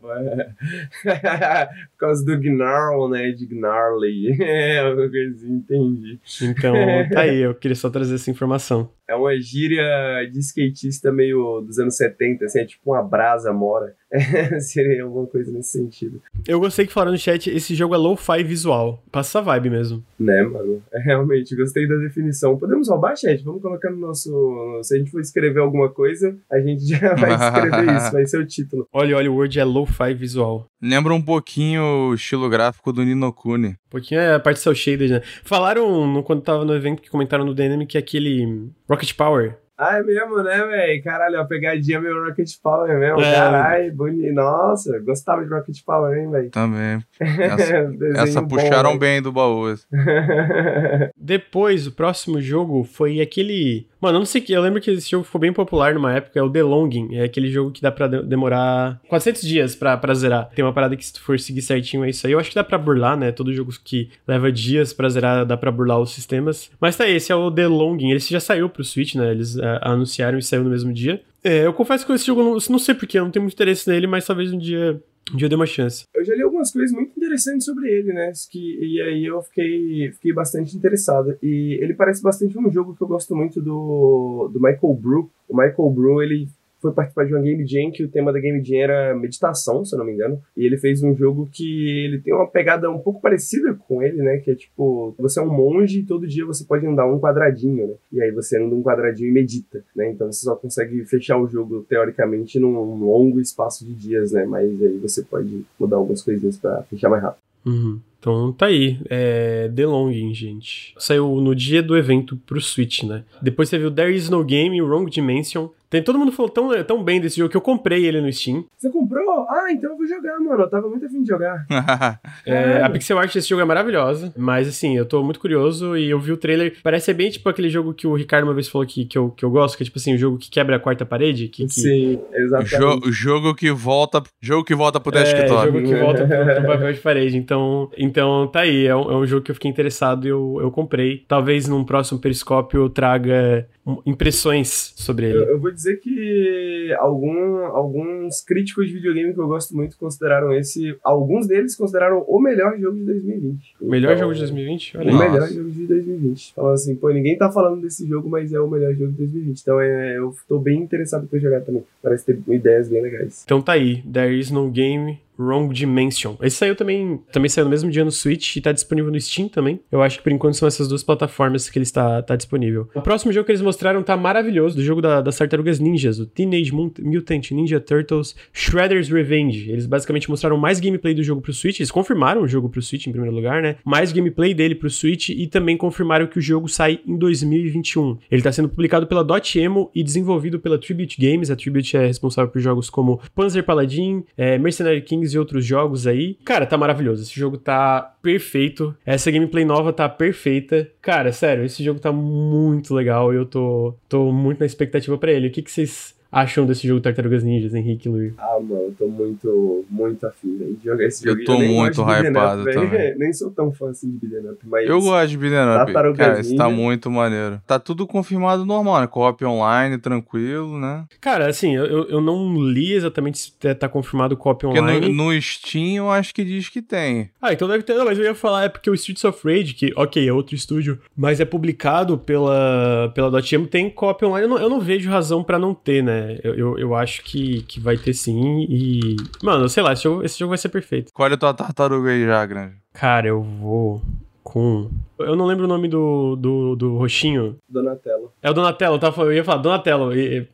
Por causa do Gnarl, né? De Gnarly. *laughs* É, uma coisinha, entendi. Então, tá aí, eu queria só trazer essa informação. É uma gíria de skatista meio dos anos 70, assim, é tipo uma brasa mora. *laughs* Seria alguma coisa nesse sentido. Eu gostei que falaram no chat, esse jogo é low-fi visual. Passa essa vibe mesmo. Né, mano? É, realmente, gostei da definição. Podemos roubar, chat? Vamos colocar no nosso... Se a gente for escrever alguma coisa, a gente já vai *laughs* escrever isso, vai ser o título. Olha, olha, o Word é low-fi visual. Lembra um pouquinho o estilo gráfico do Ninokuni. Um pouquinho é a parte cel shaded, né? Falaram, no, quando tava no evento, que comentaram no Dynamic que aquele Rocket Power ah, é mesmo, né, velho? Caralho, a pegadinha meio Rocket Power mesmo. É. Caralho, bonito. Nossa, gostava de Rocket Power, hein, velho? Também. *laughs* Essa, essa puxaram bom, bem do baú. *laughs* Depois, o próximo jogo foi aquele Mano, eu não sei que. Eu lembro que esse jogo ficou bem popular numa época. É o The Longing. É aquele jogo que dá pra demorar 400 dias pra, pra zerar. Tem uma parada que, se tu for seguir certinho, é isso aí. Eu acho que dá pra burlar, né? Todo jogo que leva dias pra zerar, dá pra burlar os sistemas. Mas tá, esse é o The Longing. Ele já saiu pro Switch, né? Eles uh, anunciaram e saiu no mesmo dia. É, eu confesso que esse jogo, não, não sei porquê, eu não tenho muito interesse nele, mas talvez um dia um dia eu dei uma chance. Eu já li algumas coisas muito interessantes sobre ele, né? Que, e aí eu fiquei, fiquei bastante interessado. E ele parece bastante um jogo que eu gosto muito do, do Michael Brew. O Michael Brew, ele foi participar de uma Game Jam que o tema da Game Jam era meditação, se eu não me engano. E ele fez um jogo que ele tem uma pegada um pouco parecida com ele, né? Que é tipo, você é um monge e todo dia você pode andar um quadradinho, né? E aí você anda um quadradinho e medita, né? Então você só consegue fechar o jogo, teoricamente, num longo espaço de dias, né? Mas aí você pode mudar algumas coisinhas para fechar mais rápido. Uhum. Então tá aí, é The Longing, gente. Saiu no dia do evento pro Switch, né? Depois você viu There Is No Game, Wrong Dimension, tem, todo mundo falou tão, tão bem desse jogo que eu comprei ele no Steam. Você comprou? Ah, então eu vou jogar, mano. Eu tava muito afim de jogar. *laughs* é, a pixel art desse jogo é maravilhosa, mas assim, eu tô muito curioso e eu vi o trailer. Parece bem tipo aquele jogo que o Ricardo uma vez falou que, que, eu, que eu gosto, que é tipo assim, o jogo que quebra a quarta parede. Que, que... Sim, exatamente. O jogo que volta, jogo que volta pro desktop. É, jogo que volta pro, pro papel de parede. Então, Então tá aí, é um, é um jogo que eu fiquei interessado e eu, eu comprei. Talvez num próximo periscópio eu traga impressões sobre ele. Eu, eu, vou dizer que algum, alguns críticos de videogame que eu gosto muito consideraram esse. Alguns deles consideraram o melhor jogo de 2020. O melhor então, jogo de 2020? Olha o Nossa. melhor jogo de 2020. Falando assim, pô, ninguém tá falando desse jogo, mas é o melhor jogo de 2020. Então é, eu tô bem interessado pra jogar também. Parece ter ideias bem legais. Então tá aí. There is no game Wrong Dimension. Esse saiu também, também saiu no mesmo dia no Switch e tá disponível no Steam também. Eu acho que por enquanto são essas duas plataformas que ele está tá disponível. O próximo jogo que eles mostraram tá maravilhoso, do jogo da, das Tartarugas Ninjas, o Teenage Mutant Ninja Turtles Shredder's Revenge. Eles basicamente mostraram mais gameplay do jogo pro Switch, eles confirmaram o jogo pro Switch em primeiro lugar, né? Mais gameplay dele pro Switch e também confirmaram que o jogo sai em 2021. Ele tá sendo publicado pela Dotemu e desenvolvido pela Tribute Games. A Tribute é responsável por jogos como Panzer Paladin, é, Mercenary Kings e outros jogos aí. Cara, tá maravilhoso. Esse jogo tá perfeito. Essa gameplay nova tá perfeita. Cara, sério, esse jogo tá muito legal e eu tô, tô muito na expectativa para ele. O que, que vocês acham desse jogo Tartarugas Ninjas, Henrique e Luiz? Ah, mano, eu tô muito, muito afim de jogar esse jogo. Eu tô eu muito hypado up, também. nem sou tão fã assim de beat'em up, mas... Eu gosto de beat'em up, Tartarugas cara, esse tá muito maneiro. Tá tudo confirmado normal, né? Co-op online, tranquilo, né? Cara, assim, eu, eu não li exatamente se tá, tá confirmado co-op online. Porque no, no Steam eu acho que diz que tem. Ah, então deve ter, não, mas eu ia falar, é porque o Streets of Rage, que, ok, é outro estúdio, mas é publicado pela, pela Dotemu, tem co-op online, eu não, eu não vejo razão pra não ter, né? Eu, eu, eu acho que, que vai ter sim. E. Mano, sei lá, esse jogo, esse jogo vai ser perfeito. Qual é a tua tartaruga aí já, grande? Cara, eu vou com. Eu não lembro o nome do, do, do roxinho. Donatello. É o Donatello, tá? Eu ia falar Donatello,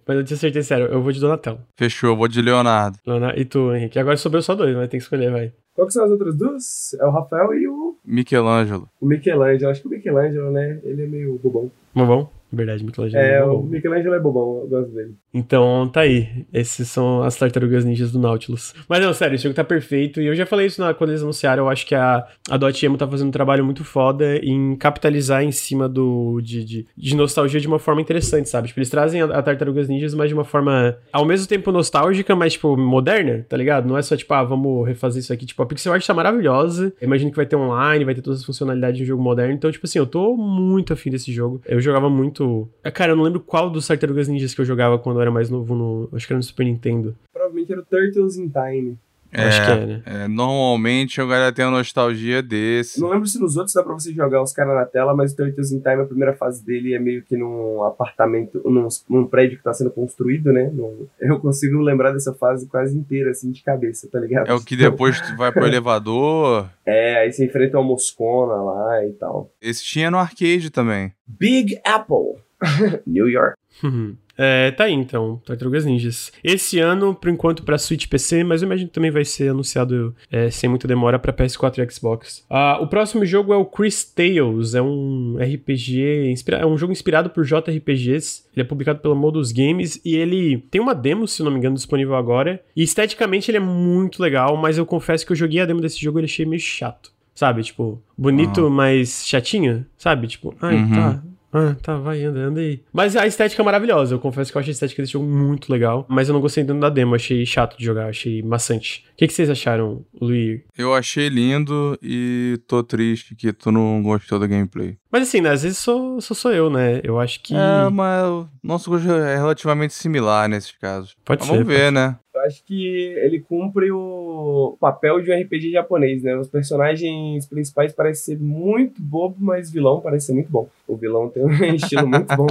mas eu tinha certeza, sério. Eu vou de Donatello. Fechou, eu vou de Leonardo. Leonardo. E tu, Henrique? Agora sobrou só dois, mas tem que escolher, vai. Qual que são as outras duas? É o Rafael e o. Michelangelo. O Michelangelo, acho que o Michelangelo, né? Ele é meio bobão. Bobão? Verdade, Michelangelo. É, é o Michelangelo é bobão, eu gosto dele. Então, tá aí. Esses são as tartarugas ninjas do Nautilus. Mas não, sério, esse jogo tá perfeito. E eu já falei isso na, quando eles anunciaram. Eu acho que a, a Dotemu tá fazendo um trabalho muito foda em capitalizar em cima do de, de, de nostalgia de uma forma interessante, sabe? Tipo, eles trazem a, a, Tartarugas Ninjas, mas de uma forma ao mesmo tempo nostálgica, mas, tipo, moderna, tá ligado? Não é só, tipo, ah, vamos refazer isso aqui. Tipo, a pixel art tá maravilhosa. Eu imagino que vai ter online, vai ter todas as funcionalidades de um jogo moderno. Então, tipo assim, eu tô muito afim desse jogo. Eu jogava muito muito. É, cara, eu não lembro qual dos Tartarugas Ninjas que eu jogava quando eu era mais novo no. Acho que era no Super Nintendo. Provavelmente era o Turtles in Time. É, Acho que é, né? É, normalmente eu galera tem a nostalgia desse. Não lembro se nos outros dá pra você jogar os caras na tela, mas o Turtles in Time, a primeira fase dele é meio que num apartamento, num, num prédio que tá sendo construído, né? Num, eu consigo lembrar dessa fase quase inteira, assim, de cabeça, tá ligado? É o que depois tu vai pro elevador. *laughs* É, aí você enfrenta uma moscona lá e tal. Esse tinha no arcade também. Big Apple. *laughs* New York. Uhum. É, tá aí então, Tartarugas Ninjas. Esse ano, por enquanto, pra Switch PC, mas eu imagino que também vai ser anunciado é, sem muita demora pra PS4 e Xbox. Uh, o próximo jogo é o Chris Tales, é um RPG, é um jogo inspirado por JRPGs. Ele é publicado pela Modus Games e ele tem uma demo, se não me engano, disponível agora. E esteticamente ele é muito legal, mas eu confesso que eu joguei a demo desse jogo e achei meio chato. Sabe, tipo, bonito, uhum. mas chatinho, sabe? Tipo, ai, uhum. tá, ah, tá, vai, anda, anda aí. Mas a estética é maravilhosa. Eu confesso que eu achei a estética desse jogo muito legal. Mas eu não gostei tanto da demo. Achei chato de jogar, achei maçante. O que, que vocês acharam, Luiz? Eu achei lindo e tô triste que tu não gostou da gameplay. Mas assim, né, às vezes sou, sou, sou eu, né? Eu acho que. É, mas o nosso gosto é relativamente similar nesses casos. Pode mas ser. Vamos ver, pode né? Eu acho que ele cumpre o papel de um RPG japonês, né? Os personagens principais parecem ser muito bobo, mas vilão parece ser muito bom. O vilão tem um *laughs* estilo muito bom.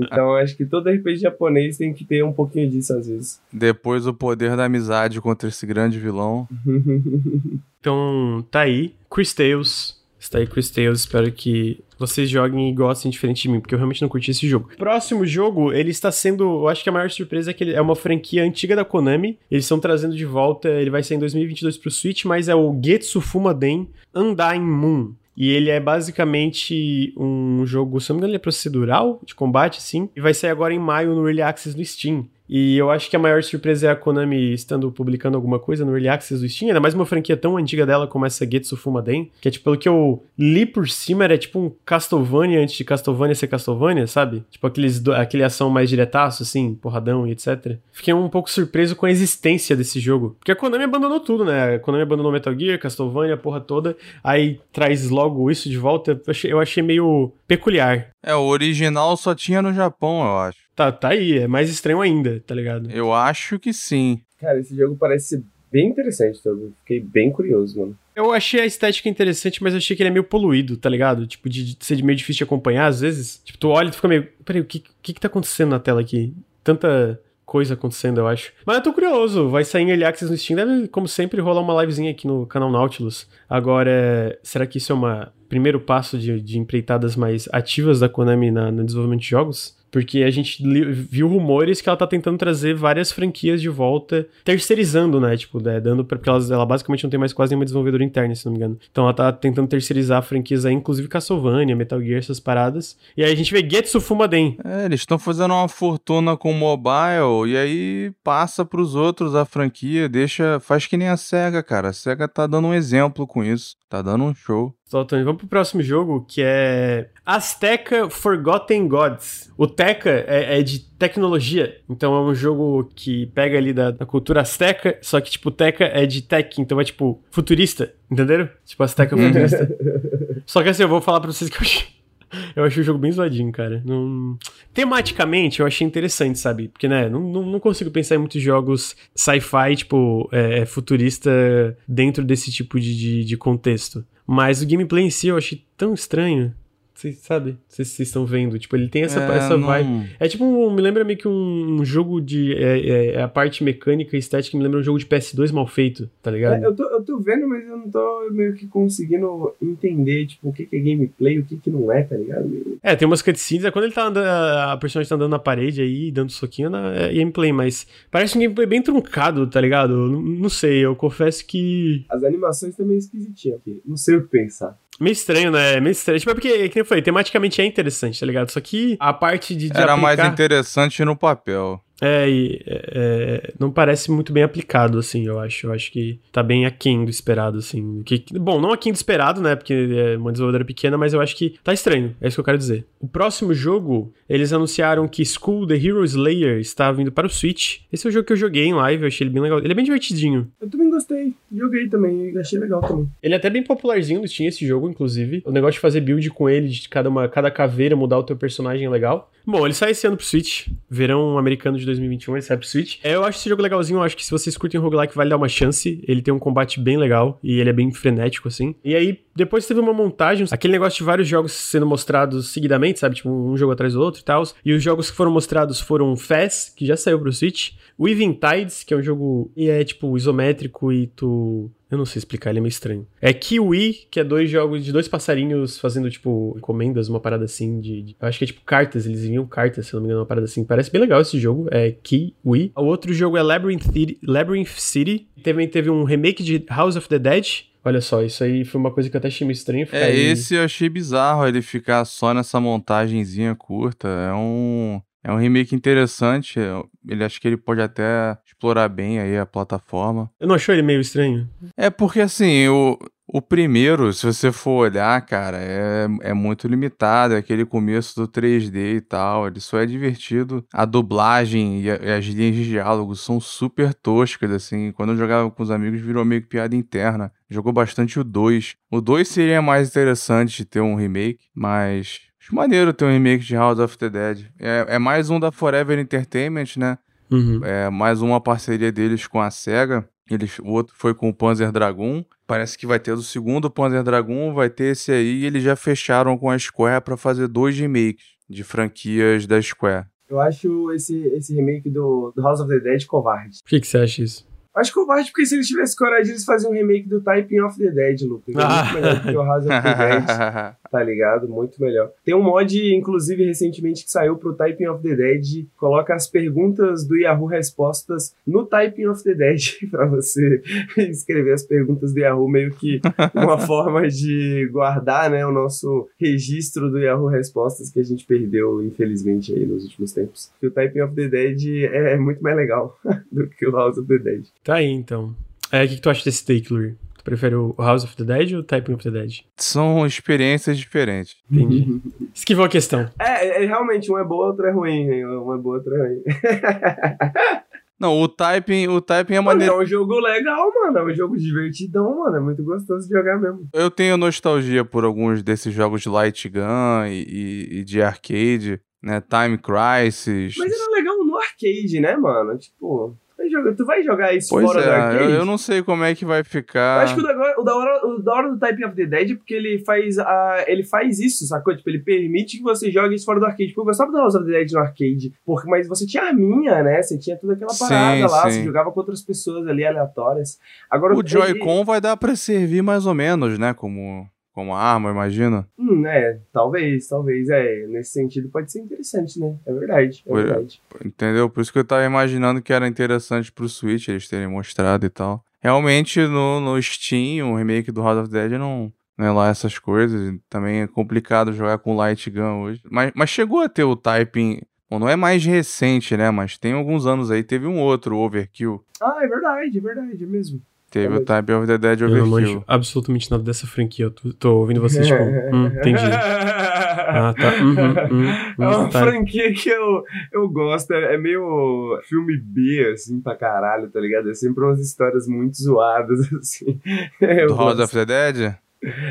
então acho que todo RPG japonês tem que ter um pouquinho disso às vezes. Depois o poder da amizade contra esse grande vilão. *laughs* então, tá aí. Chris Tales Está aí Chris Tales, espero que vocês joguem e gostem diferente de mim, porque eu realmente não curti esse jogo. Próximo jogo, ele está sendo, eu acho que a maior surpresa é que ele é uma franquia antiga da Konami. Eles estão trazendo de volta, ele vai sair em 2022 pro Switch, mas é o Getsu Fumaden Undying Moon. E ele é basicamente um jogo, se não me engano, ele é procedural de combate, sim. E vai sair agora em maio no Early Access no Steam. E eu acho que a maior surpresa é a Konami estando publicando alguma coisa no Early Access do Steam, ainda mais uma franquia tão antiga dela como essa Getsu Fumaden, que é tipo, pelo que eu li por cima, era tipo um Castlevania antes de Castlevania ser Castlevania, sabe? Tipo aqueles, aquele ação mais diretaço, assim, porradão e etc. Fiquei um pouco surpreso com a existência desse jogo. Porque a Konami abandonou tudo, né? A Konami abandonou Metal Gear, Castlevania, a porra toda. Aí traz logo isso de volta. Eu achei, eu achei meio peculiar. É, o original só tinha no Japão, eu acho. Tá, tá aí, é mais estranho ainda, tá ligado? Eu acho que sim. Cara, esse jogo parece ser bem interessante, todo. Fiquei bem curioso, mano. Eu achei a estética interessante, mas eu achei que ele é meio poluído, tá ligado? Tipo, de, de ser meio difícil de acompanhar às vezes. Tipo, tu olha e tu fica meio. Peraí, o que, que que tá acontecendo na tela aqui? Tanta coisa acontecendo, eu acho. Mas eu tô curioso, vai sair em Early Access no Steam, deve, como sempre, rolar uma livezinha aqui no canal Nautilus. Agora, será que isso é um primeiro passo de, de empreitadas mais ativas da Konami na, no desenvolvimento de jogos? Porque a gente viu rumores que ela tá tentando trazer várias franquias de volta, terceirizando, né? Tipo, né? dando pra, porque ela, ela, basicamente não tem mais quase nenhuma desenvolvedora interna, se não me engano. Então ela tá tentando terceirizar franquias aí, inclusive Castlevania, Metal Gear, essas paradas. E aí a gente vê Getsu Fumaden. É, eles estão fazendo uma fortuna com mobile e aí passa pros outros a franquia, deixa. Faz que nem a SEGA, cara. A SEGA tá dando um exemplo com isso. Tá dando um show. Tony, vamos pro próximo jogo, que é Azteca Forgotten Gods. O Teca é, é, de tecnologia, então é um jogo que pega ali da, da cultura azteca, só que, tipo, Teca é de tech, então é, tipo, futurista, entenderam? Tipo, Azteca futurista. só que assim, eu vou falar pra vocês que eu achei *laughs* eu achei o jogo bem zoadinho, cara. Não... Tematicamente, eu achei interessante, sabe? Porque, né, não, não, não consigo pensar em muitos jogos sci-fi, tipo, é, futurista dentro desse tipo de, de, de contexto. Mas o gameplay em si eu achei tão estranho. Vocês sabem? Não sei se vocês estão vendo. Tipo, ele tem essa, é, essa não... vibe. É tipo, um, me lembra meio que um, um jogo de. É, é, é, a parte mecânica e estética me lembra um jogo de PS2 mal feito, tá ligado? É, eu, tô, eu tô vendo, mas eu não tô meio que conseguindo entender, tipo, o que, que é gameplay e o que, que não é, tá ligado? É, tem umas cutscenes. É quando ele tá andando. A personagem tá andando na parede aí, dando soquinho na é gameplay, mas parece um gameplay bem truncado, tá ligado? Não, não sei, eu confesso que. As animações estão meio esquisitinhas aqui. Não sei o que pensar. Meio estranho, né? Meio estranho. Tipo, é porque, como eu falei, tematicamente é interessante, tá ligado? Só que a parte de. de Era aplicar... mais interessante no papel. É, e é, é, não parece muito bem aplicado, assim, eu acho. Eu acho que tá bem aquém do esperado, assim. Que, bom, não aquém do esperado, né? Porque é uma desenvolvedora pequena, mas eu acho que tá estranho. É isso que eu quero dizer. O próximo jogo, eles anunciaram que School The Hero Slayer está vindo para o Switch. Esse é o jogo que eu joguei em live, eu achei ele bem legal. Ele é bem divertidinho. Eu também gostei. Joguei também, achei legal também. Ele é até bem popularzinho no Steam, esse jogo, inclusive. O negócio de fazer build com ele, de cada, uma, cada caveira mudar o teu personagem é legal. Bom, ele sai esse ano pro Switch. Verão americano de 2021, ele sai pro Switch. É, eu acho esse jogo legalzinho. Eu acho que se vocês curtem roguelike, vale dar uma chance. Ele tem um combate bem legal e ele é bem frenético, assim. E aí, depois teve uma montagem, aquele negócio de vários jogos sendo mostrados seguidamente, sabe? Tipo, um jogo atrás do outro e tal. E os jogos que foram mostrados foram Fez, que já saiu pro Switch. Weaving Tides, que é um jogo e é tipo isométrico e tu eu não sei explicar, ele é meio estranho. É Kiwi, que é dois jogos de dois passarinhos fazendo, tipo, encomendas, uma parada assim de. de eu acho que é tipo cartas, eles enviam cartas, se não me engano, uma parada assim. Parece bem legal esse jogo. É Kiwi. O outro jogo é Labyrinth City. Labyrinth City. Também teve um remake de House of the Dead. Olha só, isso aí foi uma coisa que eu até achei meio estranho. É, aí... esse eu achei bizarro ele ficar só nessa montagenzinha curta. É um. É um remake interessante. Ele acho que ele pode até explorar bem aí a plataforma. Eu não achou ele meio estranho? É porque assim, o, o primeiro, se você for olhar, cara, é, é muito limitado. É aquele começo do 3D e tal. Ele só é divertido. A dublagem e, a, e as linhas de diálogo são super toscas, assim. Quando eu jogava com os amigos, virou meio que piada interna. Jogou bastante o 2. O 2 seria mais interessante de ter um remake, mas Acho maneiro ter um remake de House of the Dead. É, é mais um da Forever Entertainment, né? Uhum. É mais uma parceria deles com a SEGA. Eles, o outro foi com o Panzer Dragoon. Parece que vai ter do segundo Panzer Dragoon, vai ter esse aí. E eles já fecharam com a Square para fazer dois remakes de franquias da Square. Eu acho esse, esse remake do, do House of the Dead covarde. Por que, que você acha isso? Acho covarde porque se eles tivessem coragem, eles faziam um remake do Typing of the Dead, Lucas. É muito melhor do que o House of the Dead, *laughs* tá ligado? Muito melhor. Tem um mod, inclusive, recentemente que saiu pro Typing of the Dead, coloca as perguntas do Yahoo Respostas no Typing of the Dead *laughs* pra você *laughs* escrever as perguntas do Yahoo, meio que uma forma de guardar, né, o nosso registro do Yahoo Respostas que a gente perdeu, infelizmente, aí nos últimos tempos. O Typing of the Dead é muito mais legal do que o House of the Dead. Tá aí, então. É, o que, que tu acha desse take, Lur? Tu prefere o House of the Dead ou o Typing of the Dead? São experiências diferentes. Entendi. Esquivou a questão. É, é, realmente, um é boa, outro é ruim. Um é boa, outro é ruim. *laughs* Não, o typing, o typing é maneiro. É um jogo legal, mano. É um jogo divertidão, mano. É muito gostoso de jogar mesmo. Eu tenho nostalgia por alguns desses jogos de light gun e, e, e de arcade, né? Time Crisis. Mas era legal no arcade, né, mano? Tipo, tu vai jogar isso pois fora é, do arcade? Eu, eu, não sei como é que vai ficar. Eu acho que o da, o da, hora, o da hora do Typing of the Dead é porque ele faz, a, ele faz isso, sacou? Tipo, ele permite que você jogue isso fora do arcade. Porque eu gostava do House of the Dead no arcade, porque, mas você tinha arminha, né? Você tinha toda aquela parada sim, lá, sim. você jogava com outras pessoas ali aleatórias. Agora, o Joy-Con ele... vai dar pra servir mais ou menos, né? Como como arma, imagina. Hum, é, talvez, talvez, é, nesse sentido pode ser interessante, né? É verdade, é verdade. Entendeu? Por isso que eu tava imaginando que era interessante pro Switch eles terem mostrado e tal. Realmente, no, no Steam, o remake do House of Dead não, não é lá essas coisas. Também é complicado jogar com Light Gun hoje. Mas, mas chegou a ter o typing... Bom, não é mais recente, né? Mas tem alguns anos aí, teve um outro, Overkill. Ah, é verdade, é verdade, é mesmo. Teve o Type of the Dead Overkill. Eu não manjo absolutamente nada dessa franquia. Eu tô, tô ouvindo vocês tipo, *laughs* hum, entendi. Ah, tá. Uhum, uhum, é uma tá. franquia que eu, eu gosto. É, é meio filme B, assim, pra caralho, tá ligado? É sempre umas histórias muito zoadas, *laughs* assim. Eu Do House of the Dead?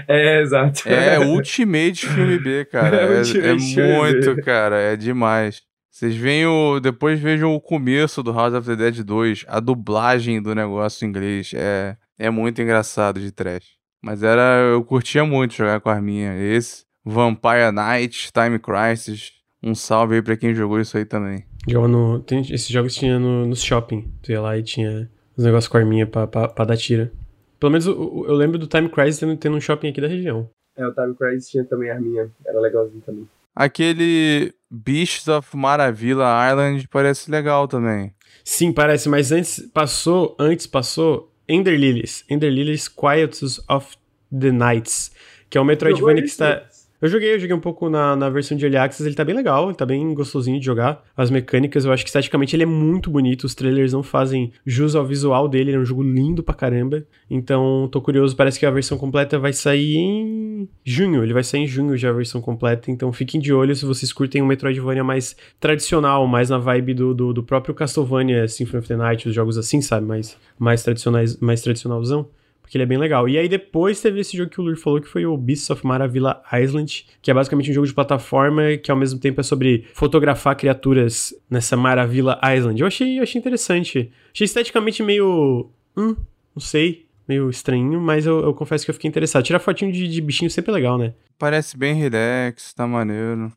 É, exato. É Ultimate filme B, cara. *laughs* É, é, é muito, cara. É demais. Vocês veem o. Depois vejam o começo do House of the Dead 2, a dublagem do negócio em inglês. É, é muito engraçado de trash. Mas era. Eu curtia muito jogar com a Arminha. Esse, Vampire Night, Time Crisis. Um salve aí pra quem jogou isso aí também. Jogava no. Tem, esses jogos tinha no, no shopping. Tu ia lá e tinha os negócios com a Arminha pra, pra, pra dar tira. Pelo menos eu, eu lembro do Time Crisis tendo, tendo um shopping aqui da região. É, o Time Crisis tinha também a Arminha. Era legalzinho também. Aquele Beasts of Maravilla Island parece legal também. Sim, parece, mas antes passou, antes passou Ender Lilies, Ender Lilies Quietus of the Nights, que é o Metroidvania que está eu joguei, eu joguei um pouco na, na versão de Early ele tá bem legal, ele tá bem gostosinho de jogar. As mecânicas, eu acho que esteticamente ele é muito bonito, os trailers não fazem jus ao visual dele, ele é um jogo lindo pra caramba. Então, tô curioso, parece que a versão completa vai sair em junho, ele vai sair em junho já a versão completa, então fiquem de olho se vocês curtem um Metroidvania mais tradicional, mais na vibe do, do, do próprio Castlevania Symphony of the Night, os jogos assim, sabe, mais, mais tradicionais, mais tradicionalzão porque ele é bem legal. E aí depois teve esse jogo que o Lur falou que foi o Beasts of Maravilla Island, que é basicamente um jogo de plataforma que ao mesmo tempo é sobre fotografar criaturas nessa Maravilla Island. Eu achei, eu achei interessante. Achei esteticamente meio. Hum, não sei. Meio estranho, mas eu, eu confesso que eu fiquei interessado. Tirar fotinho de, de bichinho sempre é legal, né? Parece bem relax, tá maneiro.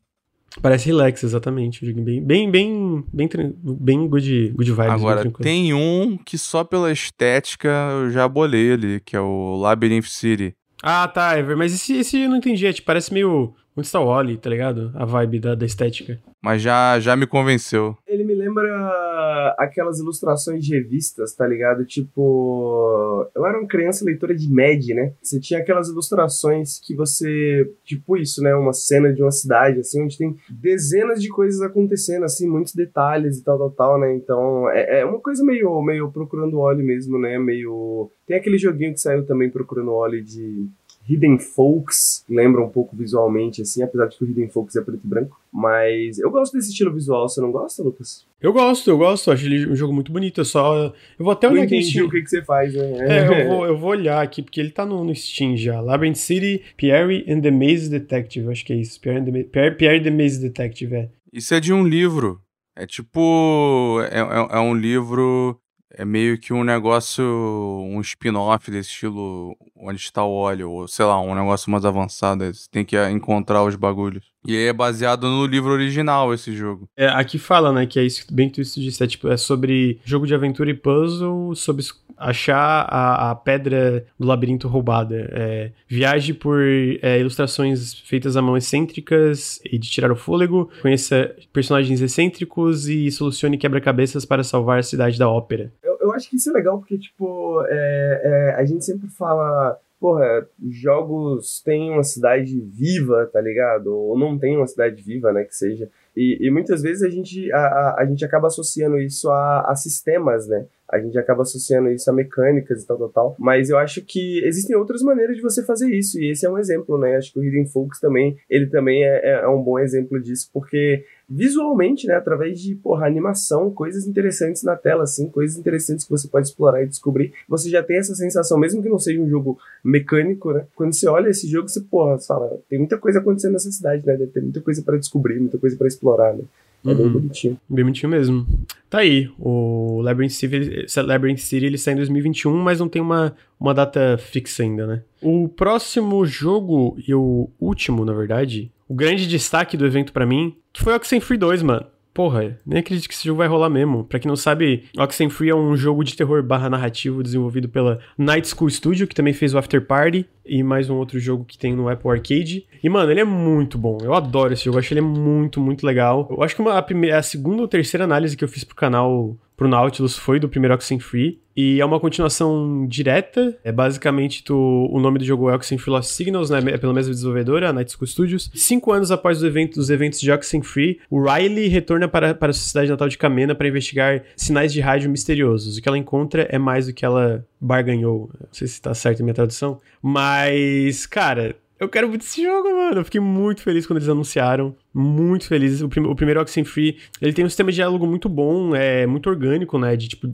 Parece relax, exatamente. Bem, bem, bem, bem, bem good, good vibes. Agora, tem um que só pela estética eu já bolei ali, que é o Labyrinth City. Ah, tá, mas esse, esse eu não entendi. É, tipo, parece meio Onde está o Wally, tá ligado? A vibe da, da estética. Mas já, já me convenceu. Ele me lembra aquelas ilustrações de revistas, tá ligado? Tipo. Eu era uma criança leitora de Mad, né? Você tinha aquelas ilustrações que você. Tipo isso, né? Uma cena de uma cidade, assim, onde tem dezenas de coisas acontecendo, assim, muitos detalhes e tal, tal, tal, né? Então é, é uma coisa meio, meio procurando óleo mesmo, né? Meio. Tem aquele joguinho que saiu também procurando óleo de Hidden Folks lembra um pouco visualmente, assim, apesar de que o Hidden Folks é preto e branco. Mas eu gosto desse estilo visual, você não gosta, Lucas? Eu gosto, eu gosto, acho ele um jogo muito bonito. Eu só. Eu vou até olhar aqui. Steam. o que, que você faz, né? É, eu vou, *laughs* eu vou olhar aqui, porque ele tá no, no Steam já. Labyrinth City, Pierre and the Maze Detective, acho que é isso. Pierre and the, Pierre, Pierre the Maze Detective, é. Isso é de um livro. É tipo. É, é, é um livro é meio que um negócio, um spin-off desse estilo onde está o óleo, ou sei lá, um negócio mais avançado. Você tem que encontrar os bagulhos. E é baseado no livro original esse jogo. É, aqui fala, né, que é isso bem que tu disse, é, tipo, é sobre jogo de aventura e puzzle, sobre achar a, a pedra do labirinto roubada. É, viaje por é, ilustrações feitas à mão excêntricas e de tirar o fôlego, conheça personagens excêntricos e solucione quebra-cabeças para salvar a cidade da ópera. Eu, acho que isso é legal porque, tipo, é, é, a gente sempre fala porra, jogos têm uma cidade viva, tá ligado? Ou não tem uma cidade viva, né, que seja. E, e muitas vezes a gente, a, a, a, gente acaba associando isso a, a sistemas, né? A gente acaba associando isso a mecânicas e tal, tal, tal. Mas eu acho que existem outras maneiras de você fazer isso. E esse é um exemplo, né? Acho que o Hidden Focus também, ele também é, é, é um bom exemplo disso, porque visualmente, né, através de, porra, animação, coisas interessantes na tela, assim, coisas interessantes que você pode explorar e descobrir. Você já tem essa sensação, mesmo que não seja um jogo mecânico, né? Quando você olha esse jogo, você, porra, você fala, tem muita coisa acontecendo nessa cidade, né? Deve ter muita coisa para descobrir, muita coisa para explorar, né? É uhum. bem bonitinho. Bem bonitinho mesmo. Tá aí, o Labyrinth City, Labyrinth City ele sai em 2021, mas não tem uma, uma data fixa ainda, né? O próximo jogo, e o último, na verdade, o grande destaque do evento para mim, foi o Oxenfree 2, mano. Porra, nem acredito que esse jogo vai rolar mesmo. Pra quem não sabe, Oxenfree é um jogo de terror barra narrativo desenvolvido pela Night School Studio, que também fez o After Party, e mais um outro jogo que tem no Apple Arcade. E, mano, ele é muito bom. Eu adoro esse jogo, eu acho ele muito, muito legal. Eu acho que uma, a, primeira, a segunda ou terceira análise que eu fiz pro canal pro Nautilus foi do primeiro Oxenfree. E é uma continuação direta. É basicamente tu, o nome do jogo é Oxenfree Lost Signals, né? É pela mesma desenvolvedora, a Night School Studios. Cinco anos após os eventos, os eventos de Oxenfree, o Riley retorna para, para a sociedade natal de Kamena para investigar sinais de rádio misteriosos. O que ela encontra é mais do que ela barganhou. Não sei se tá certo a minha tradução. Mas, cara, eu quero muito esse jogo, mano. Eu fiquei muito feliz quando eles anunciaram. Muito feliz. O, prim o primeiro Oxenfree, ele tem um sistema de diálogo muito bom, é muito orgânico, né? De, tipo,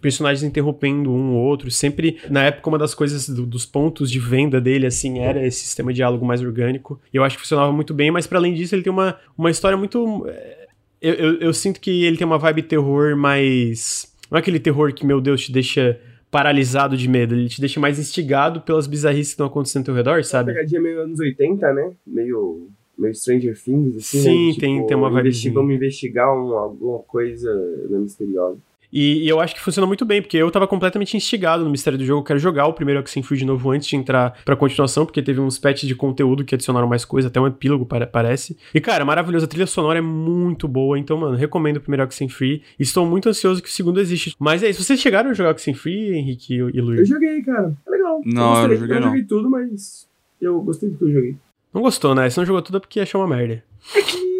personagens interrompendo um ou outro. Sempre, na época, uma das coisas do, dos pontos de venda dele, assim, era esse sistema de diálogo mais orgânico. E eu acho que funcionava muito bem, mas para além disso, ele tem uma, uma história muito... É, eu, eu, eu sinto que ele tem uma vibe terror mais... Não é aquele terror que, meu Deus, te deixa paralisado de medo, ele te deixa mais instigado pelas bizarrices que estão acontecendo ao teu redor, sabe? Uma pegadinha meio anos 80, né? Meio, meio Stranger Things, assim, Sim, né? tipo, tem, tem uma vibe. Vamos investigar um, alguma coisa né, misteriosa. E, e, eu acho que funciona muito bem, porque eu tava completamente instigado no mistério do jogo. Eu quero jogar o primeiro Oxenfree de novo antes de entrar pra continuação, porque teve uns patches de conteúdo que adicionaram mais coisa, até um epílogo parece. E, cara, maravilhoso. A trilha sonora é muito boa, então, mano, recomendo o primeiro Oxenfree. Estou muito ansioso que o segundo existe. Mas é isso. Vocês chegaram a jogar Oxenfree, Henrique e Luiz? Eu joguei, cara. É legal. Não, eu, eu joguei eu não. joguei tudo, mas eu gostei do que eu joguei. Não gostou, né? Você não jogou tudo é porque achou uma merda. É que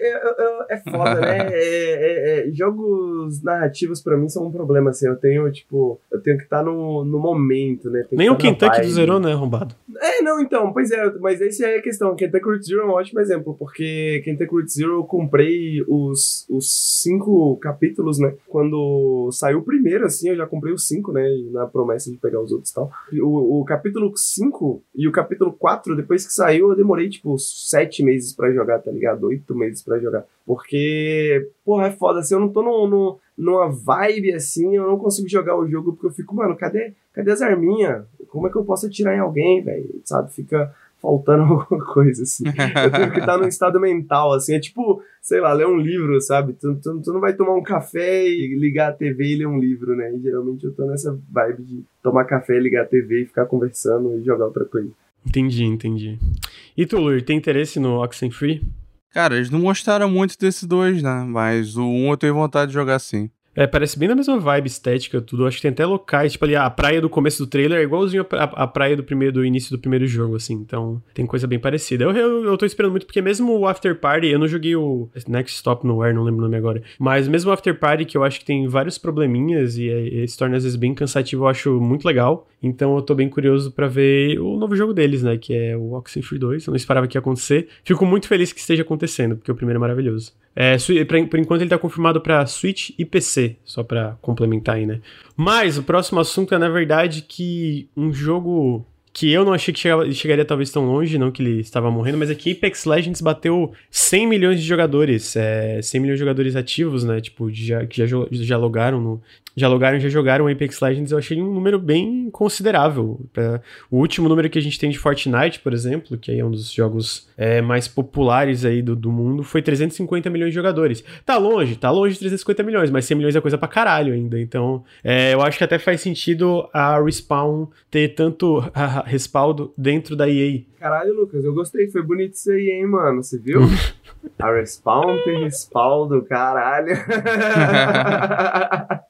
é, é foda, né? *laughs* É, é, é, jogos narrativos pra mim são um problema, assim. Eu tenho, tipo, eu tenho que estar tá no, no momento, né? Nem o Kentucky do zerou, né, arrombado? É, não, então, pois é, mas essa é a questão. Kentucky Route Zero é um ótimo exemplo, porque Kentucky Route Zero eu comprei os, os cinco capítulos, né? Quando saiu o primeiro, assim, eu já comprei os cinco, né? Na promessa de pegar os outros e tal. O, o capítulo 5 e o capítulo 4, depois que saiu, eu demorei, tipo, sete meses pra jogar, tá ligado? Oito meses pra jogar. Porque, porra, é foda. Se eu não tô no, no, numa vibe assim, eu não consigo jogar o jogo porque eu fico, mano, cadê, cadê as arminhas? Como é que eu posso atirar em alguém, velho? Sabe? Fica faltando *laughs* alguma coisa, assim. Eu tenho que estar num estado mental, assim. É tipo, sei lá, ler um livro, sabe? Tu, tu, tu, não vai tomar um café e ligar a TV e ler um livro, né? E geralmente eu tô nessa vibe de tomar café, ligar a TV e ficar conversando e jogar outra coisa. Entendi, entendi. E tu, Lur, tem interesse no Oxenfree? Cara, eles não mostraram muito desses dois, né? Mas o um eu tenho vontade de jogar sim. É, parece bem da mesma vibe estética, tudo. Acho que tem até locais, tipo ali, a praia do começo do trailer é igualzinho a, a, praia do primeiro do início do primeiro jogo, assim. Então, tem coisa bem parecida. Eu, eu, eu tô esperando muito, porque mesmo o After Party, eu não joguei o Next Stop no Air, não lembro o nome agora. Mas mesmo o After Party, que eu acho que tem vários probleminhas e, e se torna às vezes bem cansativo, eu acho muito legal. Então eu tô bem curioso para ver o novo jogo deles, né? Que é o Oxenfree 2. Eu não esperava que ia acontecer. Fico muito feliz que esteja acontecendo, porque o primeiro é maravilhoso. É, por enquanto ele tá confirmado para Switch e PC, só para complementar aí, né? Mas o próximo assunto é, na verdade, que um jogo que eu não achei que chegava, chegaria talvez tão longe, não que ele estava morrendo, mas é que Apex Legends bateu 100 milhões de jogadores, é, 100 milhões de jogadores ativos, né, tipo, já, que já, já logaram no já logaram, já jogaram Apex Legends, eu achei um número bem considerável. Pra... O último número que a gente tem de Fortnite, por exemplo, que é um dos jogos é, mais populares aí do, do mundo, foi 350 milhões de jogadores. Tá longe, tá longe de 350 milhões, mas 100 milhões é coisa pra caralho ainda. Então, é, eu acho que até faz sentido a Respawn ter tanto *laughs* respaldo dentro da EA. Caralho, Lucas, eu gostei, foi bonito isso aí, hein, mano, você viu? *laughs* a Respawn ter respaldo, caralho. *laughs*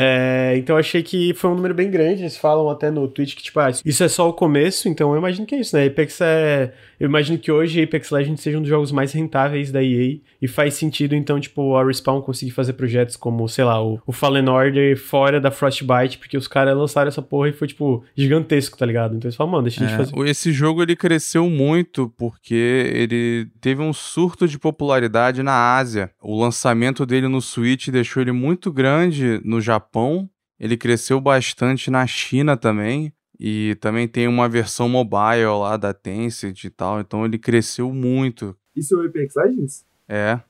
É, então eu achei que foi um número bem grande. Eles falam até no tweet que, tipo, ah, isso é só o começo, então eu imagino que é isso, né? Apex é. Eu imagino que hoje Apex Legends seja um dos jogos mais rentáveis da EA. E faz sentido, então, tipo, a Respawn conseguir fazer projetos como, sei lá, o, o Fallen Order fora da Frostbite, porque os caras lançaram essa porra e foi, tipo, gigantesco, tá ligado? Então eles falam, mano, deixa a gente é, fazer. Esse jogo ele cresceu muito porque ele teve um surto de popularidade na Ásia. O lançamento dele no Switch deixou ele muito grande no Japão Japão, ele cresceu bastante na China também. E também tem uma versão mobile lá da Tencent e tal, então ele cresceu muito. Isso é o Apex Legends? É.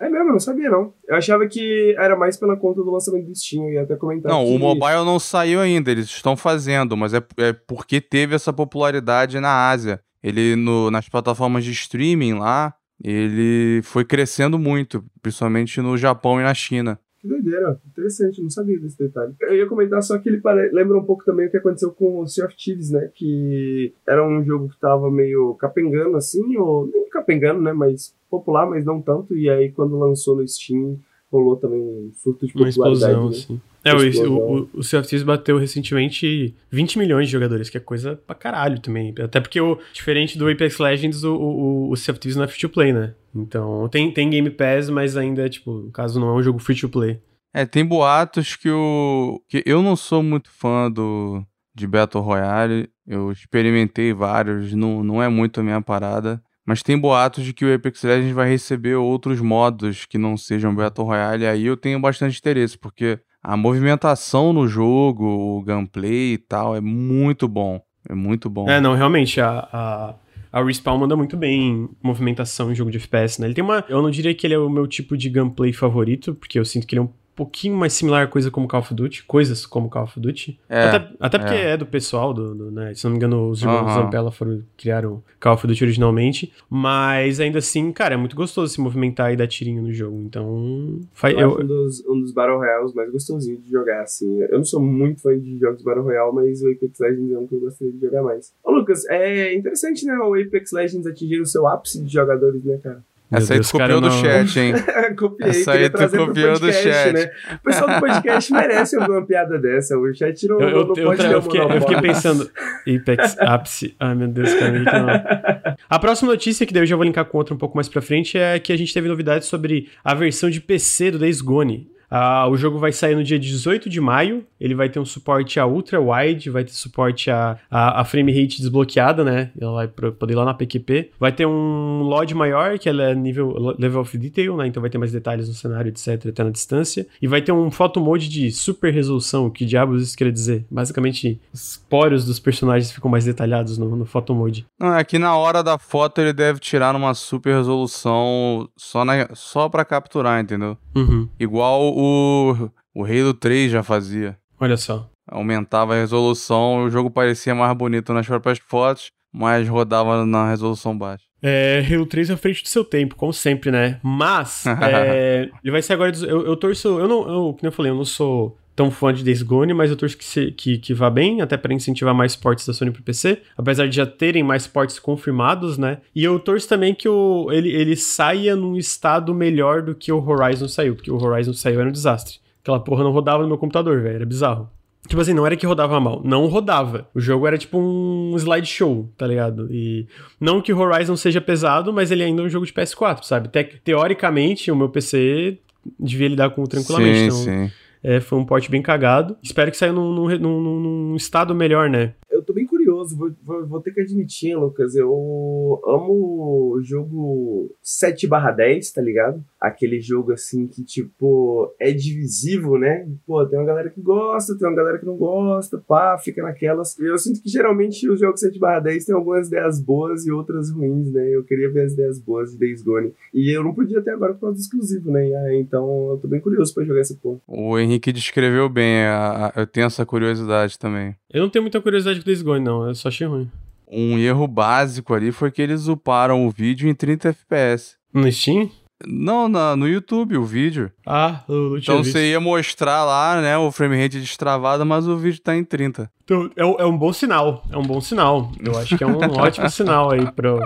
É mesmo, eu não sabia não. Eu achava que era mais pela conta do lançamento do Steam, ia até comentar. Não, que... o mobile não saiu ainda, eles estão fazendo, mas é, é porque teve essa popularidade na Ásia. Ele, no, nas plataformas de streaming lá, ele foi crescendo muito, principalmente no Japão e na China. Que doideira, interessante, não sabia desse detalhe. Eu ia comentar só que ele pare... lembra um pouco também o que aconteceu com o Sea of Thieves, né? Que era um jogo que tava meio capengando assim, ou nem capengando, né? Mas popular, mas não tanto. E aí quando lançou no Steam, rolou também um surto de popularidade. Uma explosão, né? assim. É, o, o, o Sea of Thieves bateu recentemente 20 milhões de jogadores, que é coisa pra caralho também. Até porque, o, diferente do Apex Legends, o, o, o Sea of Thieves não é free to play, né? Então, tem, tem Game Pass, mas ainda, tipo, no caso, não é um jogo free to play. É, tem boatos que o. que eu não sou muito fã do de Battle Royale. Eu experimentei vários, não, não é muito a minha parada. Mas tem boatos de que o Apex Legends vai receber outros modos que não sejam Battle Royale. Aí eu tenho bastante interesse, porque a movimentação no jogo, o gameplay e tal, é muito bom. É muito bom. É, não, realmente, a, a, a Respawn manda muito bem movimentação em jogo de FPS, né? Ele tem uma. Eu não diria que ele é o meu tipo de gameplay favorito, porque eu sinto que ele é um pouquinho mais similar a coisa como Call of Duty, coisas como Call of Duty. É, até, até porque é. é, do pessoal, do, do, né? Se não me engano, os irmãos uhum. Zampella foram criaram Call of Duty originalmente. Mas ainda assim, cara, é muito gostoso se movimentar e dar tirinho no jogo. Então. Faz, eu, eu... Um, dos, um dos Battle Royales mais gostosinhos de jogar, assim. Eu não sou muito fã de jogos Battle Royale, mas o Apex Legends é um que eu gostaria de jogar mais. Ô, Lucas, é interessante, né? O Apex Legends atingir o seu ápice de jogadores, né, cara? Essa aí *laughs* tu copiou do chat, hein? Copiei, Essa aí tu copiou do chat. Né? O pessoal do podcast merece uma piada dessa. O chat não, eu, não eu, pode eu, eu, fiquei, eu fiquei pensando, Apex ápice. Ai, meu Deus, cara. A próxima notícia, que daí eu já vou linkar com outra um pouco mais pra frente, é que a gente teve novidades sobre a versão de PC do Days Gone. Uh, o jogo vai sair no dia 18 de maio. Ele vai ter um suporte a ultra wide, vai ter suporte a, a, a frame rate desbloqueada, né? Ela vai poder ir lá na PQP. Vai ter um LOD maior, que ela é nível level of detail, né? Então vai ter mais detalhes no cenário, etc, até na distância. E vai ter um photo mode de super resolução. Que diabos isso quer dizer? Basicamente, os poros dos personagens ficam mais detalhados no, no photo mode. Não, é que na hora da foto ele deve tirar numa super resolução só, na, só pra capturar, entendeu? Uhum. Igual o, o Halo 3 já fazia. Olha só. Aumentava a resolução, o jogo parecia mais bonito nas próprias fotos, mas rodava na resolução baixa. É, Halo 3 é à frente do seu tempo, como sempre, né? Mas, *laughs* é, ele vai ser agora. Eu, eu torço. Eu não. Eu, como eu falei, eu não sou tão fã de Days Gone, mas eu torço que, se, que, que vá bem, até para incentivar mais portes da Sony pro PC, apesar de já terem mais portes confirmados, né? E eu torço também que o, ele, ele saia num estado melhor do que o Horizon saiu, porque o Horizon saiu era um desastre. Aquela porra não rodava no meu computador, velho, era bizarro. Tipo assim, não era que rodava mal, não rodava. O jogo era tipo um slideshow, tá ligado? E não que o Horizon seja pesado, mas ele ainda é um jogo de PS4, sabe? Te teoricamente, o meu PC devia lidar com tranquilamente. Sim, então, sim. É, foi um porte bem cagado. Espero que saia num, num, num, num estado melhor, né? Eu curioso vou, vou, vou, ter que admitir, Lucas, eu amo o jogo 7/10, tá ligado? Aquele jogo assim que, tipo, é divisivo, né? Pô, tem uma galera que gosta, tem uma galera que não gosta, pá, fica naquelas. Eu sinto que geralmente os jogos 7/10 tem algumas ideias boas e outras ruins, né? Eu queria ver as ideias boas de Days Gone. E eu não podia até agora por causa do exclusivo, né? Então eu tô bem curioso pra jogar essa porra. O Henrique descreveu bem, eu tenho essa curiosidade também. Eu não tenho muita curiosidade com Days Gone, não. Eu só achei ruim. Um erro básico ali foi que eles uparam o vídeo em 30 FPS. No Steam? Não, na, no YouTube, o vídeo. Ah, eu não tinha Então você ia mostrar lá, né, o frame rate destravado, mas o vídeo tá em 30. Então, é, é um bom sinal. É um bom sinal. Eu acho que é um *laughs* ótimo sinal aí pro,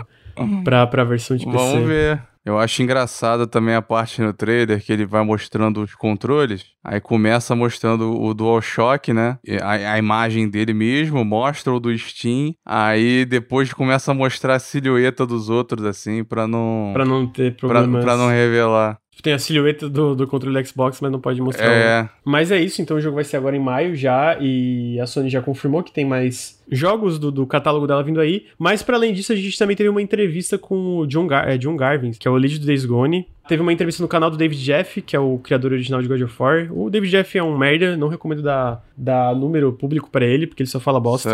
pra, pra versão de PC. Vamos ver. Eu acho engraçada também a parte no trailer que ele vai mostrando os controles. Aí começa mostrando o DualShock, né? A, a, imagem dele mesmo, mostra o do Steam. Aí depois começa a mostrar a silhueta dos outros, assim, pra não. Pra não ter problemas. Pra, pra não revelar. Tem a silhueta do, do controle Xbox, mas não pode mostrar. É. Mas é isso, então o jogo vai ser agora em maio já. E a Sony já confirmou que tem mais jogos do, do catálogo dela vindo aí. Mas para além disso, a gente também teve uma entrevista com o John, Gar é, John Garvin, que é o lead do Days Gone. Teve uma entrevista no canal do David Jeff, que é o criador original de God of War. O David Jeff é um merda, não recomendo dar, dar número público para ele, porque ele só fala bosta.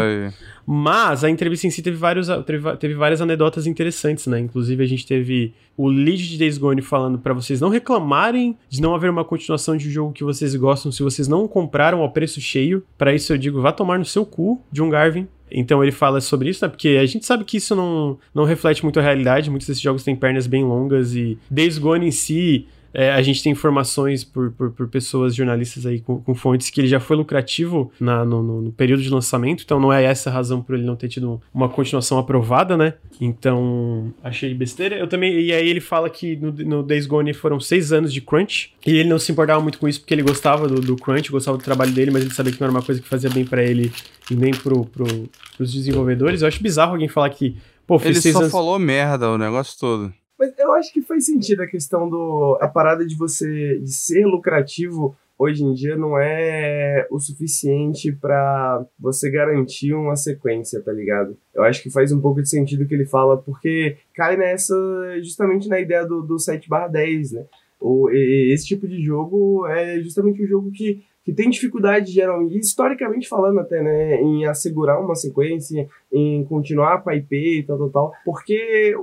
Mas a entrevista em si teve, vários, teve, teve várias anedotas interessantes, né? Inclusive a gente teve o lead de Days Gone falando para vocês não reclamarem de não haver uma continuação de um jogo que vocês gostam se vocês não compraram ao preço cheio. Para isso eu digo, vá tomar no seu cu, John Garvin. Então ele fala sobre isso, né? Porque a gente sabe que isso não, não reflete muito a realidade. Muitos desses jogos têm pernas bem longas e Days Gone em si é, a gente tem informações por, por, por pessoas, jornalistas aí com, com, fontes, que ele já foi lucrativo na, no, no, período de lançamento, então não é essa a razão por ele não ter tido uma continuação aprovada, né? Então, achei besteira. Eu também. E aí ele fala que no, no Days Gone foram seis anos de crunch, e ele não se importava muito com isso porque ele gostava do, do crunch, gostava do trabalho dele, mas ele sabia que não era uma coisa que fazia bem para ele e nem pro, pro, pros desenvolvedores. Eu acho bizarro alguém falar que. Pô, ele só anos... falou merda o negócio todo. Mas eu acho que faz sentido a questão do. A parada de você de ser lucrativo hoje em dia não é o suficiente para você garantir uma sequência, tá ligado? Eu acho que faz um pouco de sentido o que ele fala, porque cai nessa, justamente na ideia do, do 7 10, né? O, esse tipo de jogo é justamente o jogo que que tem dificuldade geralmente, historicamente falando até, né, em assegurar uma sequência, em continuar com a IP e tal, tal, tal, porque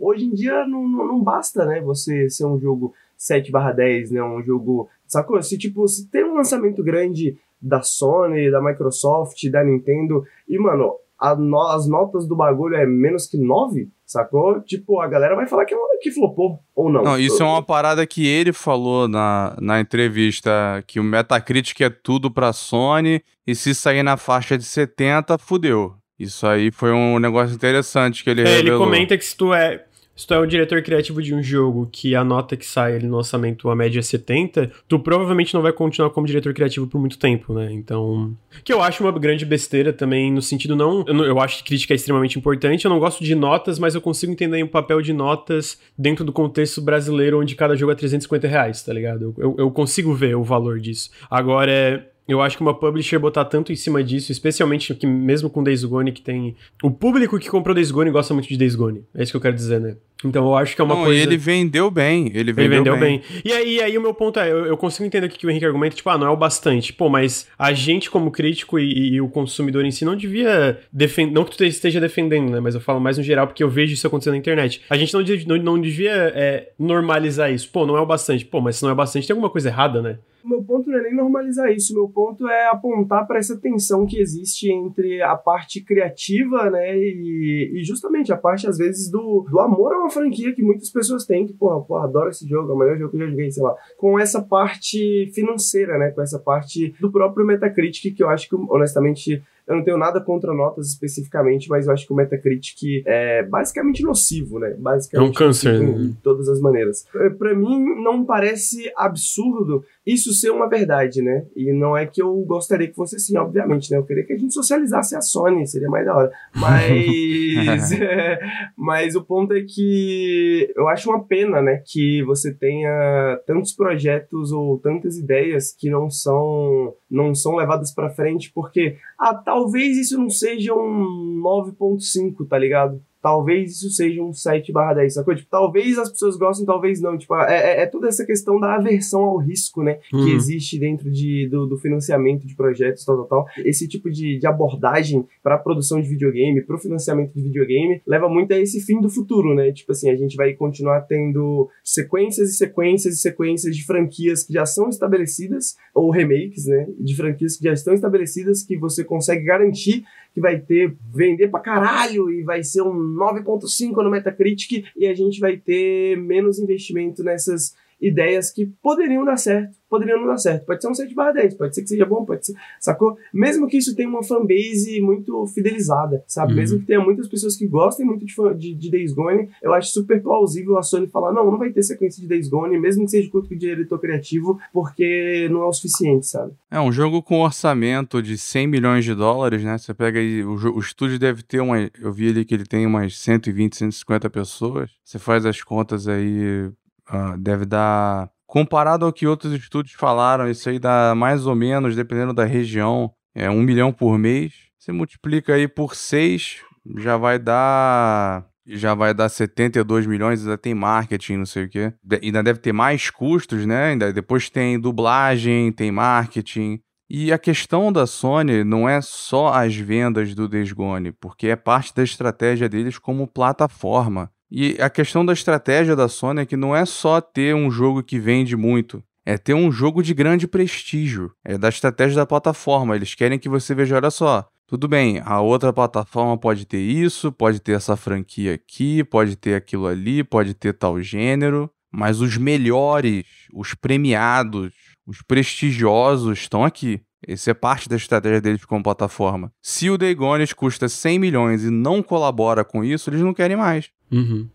hoje em dia não, não basta, né, você ser um jogo 7 barra 10, né, um jogo, sacou? Se, tipo, se tem um lançamento grande da Sony, da Microsoft, da Nintendo, e, mano, no, as notas do bagulho é menos que 9, sacou? Tipo, a galera vai falar que, que flopou ou não. Não, isso é uma parada que ele falou na, na entrevista, que o Metacritic é tudo pra Sony, e se sair na faixa de 70, fudeu. Isso aí foi um negócio interessante que ele é, revelou. Ele comenta que se tu é se tu é o diretor criativo de um jogo que a nota que sai ali no lançamento, a média é 70, tu provavelmente não vai continuar como diretor criativo por muito tempo, né? Então. Que eu acho uma grande besteira também, no sentido não. Eu, não, eu acho que crítica é extremamente importante. Eu não gosto de notas, mas eu consigo entender o papel de notas dentro do contexto brasileiro, onde cada jogo é 350 reais, tá ligado? Eu, eu consigo ver o valor disso. Agora é eu acho que uma publisher botar tanto em cima disso, especialmente que mesmo com Days Gone, que tem. O público que comprou Days Gone gosta muito de Days Gone. É isso que eu quero dizer, né? Então eu acho que é uma Não, coisa. ele vendeu bem. Ele vendeu, ele vendeu bem. bem. E aí, aí o meu ponto é: eu, eu, consigo entender o que, o Henrique argumenta, tipo, ah, não é o bastante. Pô, mas a gente, como crítico e, e o consumidor em si, não devia defender. Não que tu esteja defendendo, né? Mas eu falo mais no geral, porque eu vejo isso acontecendo na internet. A gente não, não, não devia é, normalizar isso. Pô, não é o bastante. Pô, mas se não é o bastante, tem alguma coisa errada, né? meu ponto não é nem normalizar isso, meu ponto é apontar para essa tensão que existe entre a parte criativa, né, e, e, justamente a parte, às vezes, do, do amor a uma franquia que muitas pessoas têm, que, porra, porra, adoro esse jogo, é o melhor jogo que eu já joguei, sei lá, com essa parte financeira, né, com essa parte do próprio Metacritic, que eu acho que, honestamente, eu não tenho nada contra notas especificamente, mas eu acho que o Metacritic é basicamente nocivo, né? Basicamente é um câncer. Né? De todas as maneiras. É, Para mim, não parece absurdo isso ser uma verdade, né? E não é que eu gostaria que fosse assim, obviamente, né? Eu queria que a gente socializasse a Sony, seria mais da hora. Mas, é, *laughs* *laughs* mas o ponto é que eu acho uma pena, né? Que você tenha tantos projetos ou tantas ideias que não são, não são levadas para frente, porque, ah, tal talvez isso não seja um 9.5, tá ligado? Talvez isso seja um 7 barra 10, sacou? Tipo, talvez as pessoas gostem, talvez não. Tipo, é, é, é toda essa questão da aversão ao risco, né? Uhum. Que existe dentro de, do, do, financiamento de projetos, tal, tal, tal. Esse tipo de, de abordagem para a produção de videogame, para o financiamento de videogame, leva muito a esse fim do futuro, né? Tipo assim, a gente vai continuar tendo sequências e sequências e sequências de franquias que já são estabelecidas, ou remakes, né? De franquias que já estão estabelecidas, que você consegue garantir que vai ter, vender pra caralho e vai ser um 9.5 no Metacritic e a gente vai ter menos investimento nessas ideias que poderiam dar certo, poderiam não dar certo. Pode ser um 7 barra 10, pode ser que seja bom, pode ser, sacou? Mesmo que isso tenha uma fanbase muito fidelizada, sabe? Uhum. Mesmo que tenha muitas pessoas que gostem muito de, de, de, Days Gone, eu acho super plausível a Sony falar, não, não vai ter sequência de Days Gone, mesmo que seja curto de diretor criativo, porque não é o suficiente, sabe? É, um jogo com orçamento de 100 milhões de dólares, né? Você pega aí, o, o estúdio deve ter uma, eu vi ali que ele tem umas 120, 150 pessoas, você faz as contas aí uh, deve dar. Comparado ao que outros estudos falaram, isso aí dá mais ou menos, dependendo da região, é um milhão por mês. Você multiplica aí por seis, já vai dar já vai dar 72 milhões, ainda tem marketing, não sei o quê. De ainda deve ter mais custos, né? Ainda depois tem dublagem, tem marketing. E a questão da Sony não é só as vendas do Days Gone, porque é parte da estratégia deles como plataforma. E a questão da estratégia da Sony é que não é só ter um jogo que vende muito, é ter um jogo de grande prestígio. É da estratégia da plataforma. Eles querem que você veja, olha só, tudo bem, a outra plataforma pode ter isso, pode ter essa franquia aqui, pode ter aquilo ali, pode ter tal gênero, mas os melhores, os premiados, os prestigiosos estão aqui. Essa é parte da estratégia deles como plataforma. Se o Dagones custa 100 milhões e não colabora com isso, eles não querem mais. Uhum.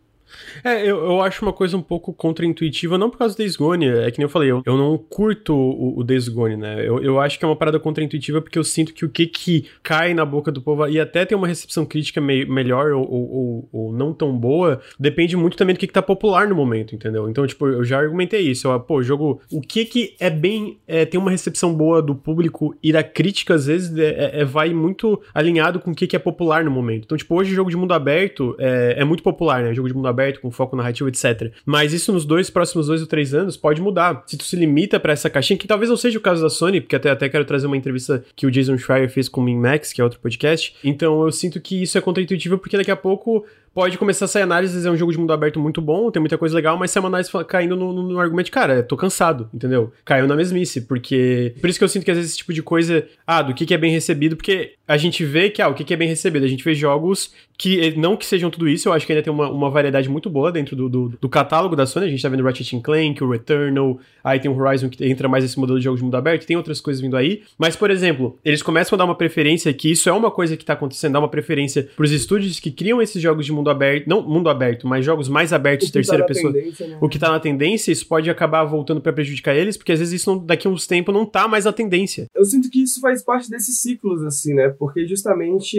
É, eu, eu acho uma coisa um pouco contraintuitiva, não por causa do Days Gone, é que nem eu falei, eu, eu não curto o, o Days Gone, né? Eu, eu acho que é uma parada contraintuitiva porque eu sinto que o que que cai na boca do povo e até tem uma recepção crítica me, melhor ou, ou, ou, não tão boa, depende muito também do que que tá popular no momento, entendeu? Então, tipo, eu já argumentei isso, eu, pô, jogo, o que que é bem, é, tem uma recepção boa do público e da crítica, às vezes, é, é, é vai muito alinhado com o que que é popular no momento. Então, tipo, hoje jogo de mundo aberto é, é muito popular, né? Jogo de mundo aberto aberto, com foco narrativo, etc. Mas isso nos dois próximos dois ou três anos pode mudar. Se tu se limita para essa caixinha, que talvez não seja o caso da Sony, porque até, até quero trazer uma entrevista que o Jason Schreier fez com o Min Max, que é outro podcast. Então eu sinto que isso é contraintuitivo, porque daqui a pouco pode começar a sair análises, é um jogo de mundo aberto muito bom, tem muita coisa legal, mas se uma análise caindo no, no, no, argumento, cara, tô cansado, entendeu? Caiu na mesmice, porque... Por isso que eu sinto que às vezes esse tipo de coisa, ah, do que, que é bem recebido, porque a gente vê que, ah, o que, que é bem recebido, a gente vê jogos que, não que sejam tudo isso, eu acho que ainda tem uma, uma variedade muito boa dentro do, do, do, catálogo da Sony, a gente tá vendo Ratchet Clank, o Returnal, aí tem o Horizon que entra mais nesse modelo de jogos de mundo aberto, tem outras coisas vindo aí, mas, por exemplo, eles começam a dar uma preferência, que isso é uma coisa que tá acontecendo, dar uma preferência pros estúdios que criam esses jogos de mundo aberto, não mundo aberto, mas jogos mais abertos de terceira tá pessoa. Né? O que tá na tendência, isso pode acabar voltando para prejudicar eles, porque às vezes isso não, daqui a uns tempos não tá mais na tendência. Eu sinto que isso faz parte desses ciclos, assim, né? Porque justamente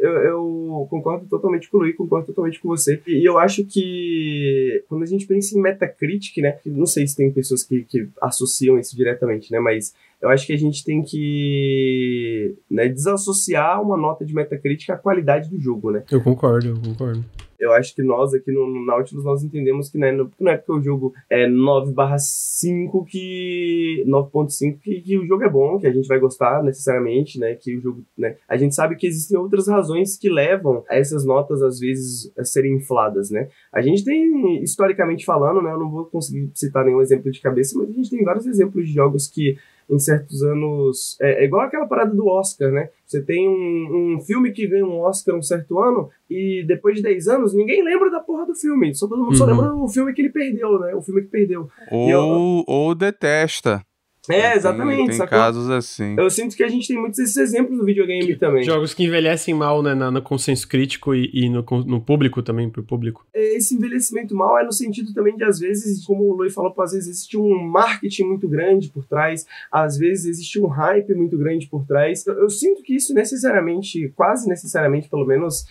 eu, eu concordo totalmente com o Luiz, concordo totalmente com você. E eu acho que quando a gente pensa em Metacritic, né? Não sei se tem pessoas que, que associam isso diretamente, né? Mas eu acho que a gente tem que né, desassociar uma nota de Metacritic à qualidade do jogo, né? Eu concordo, eu concordo. Eu acho que nós aqui no, no Nautilus nós entendemos que não é, não é porque o jogo é 9 5 que 9.5 que, que, o jogo é bom, que a gente vai gostar necessariamente, né? Que o jogo, né? A gente sabe que existem outras razões que levam a essas notas às vezes a serem infladas, né? A gente tem historicamente falando, né? Eu não vou conseguir citar nenhum exemplo de cabeça, mas a gente tem vários exemplos de jogos que em certos anos. É, é, igual aquela parada do Oscar, né? Você tem um, um filme que ganha um Oscar um certo ano e depois de 10 anos ninguém lembra da porra do filme. Só todo mundo uhum. só lembra o filme que ele perdeu, né? O filme que perdeu. Ou, eu... ou detesta. É, exatamente. Tem, tem casos assim. Eu sinto que a gente tem muitos desses exemplos no videogame que, também. Jogos que envelhecem mal, né, no consenso crítico e, e no, no, público também, pro público. É, esse envelhecimento mal é no sentido também de, às vezes, como o Lui falou, às vezes existe um marketing muito grande por trás, às vezes existe um hype muito grande por trás. Eu, eu sinto que isso necessariamente, quase necessariamente, pelo menos,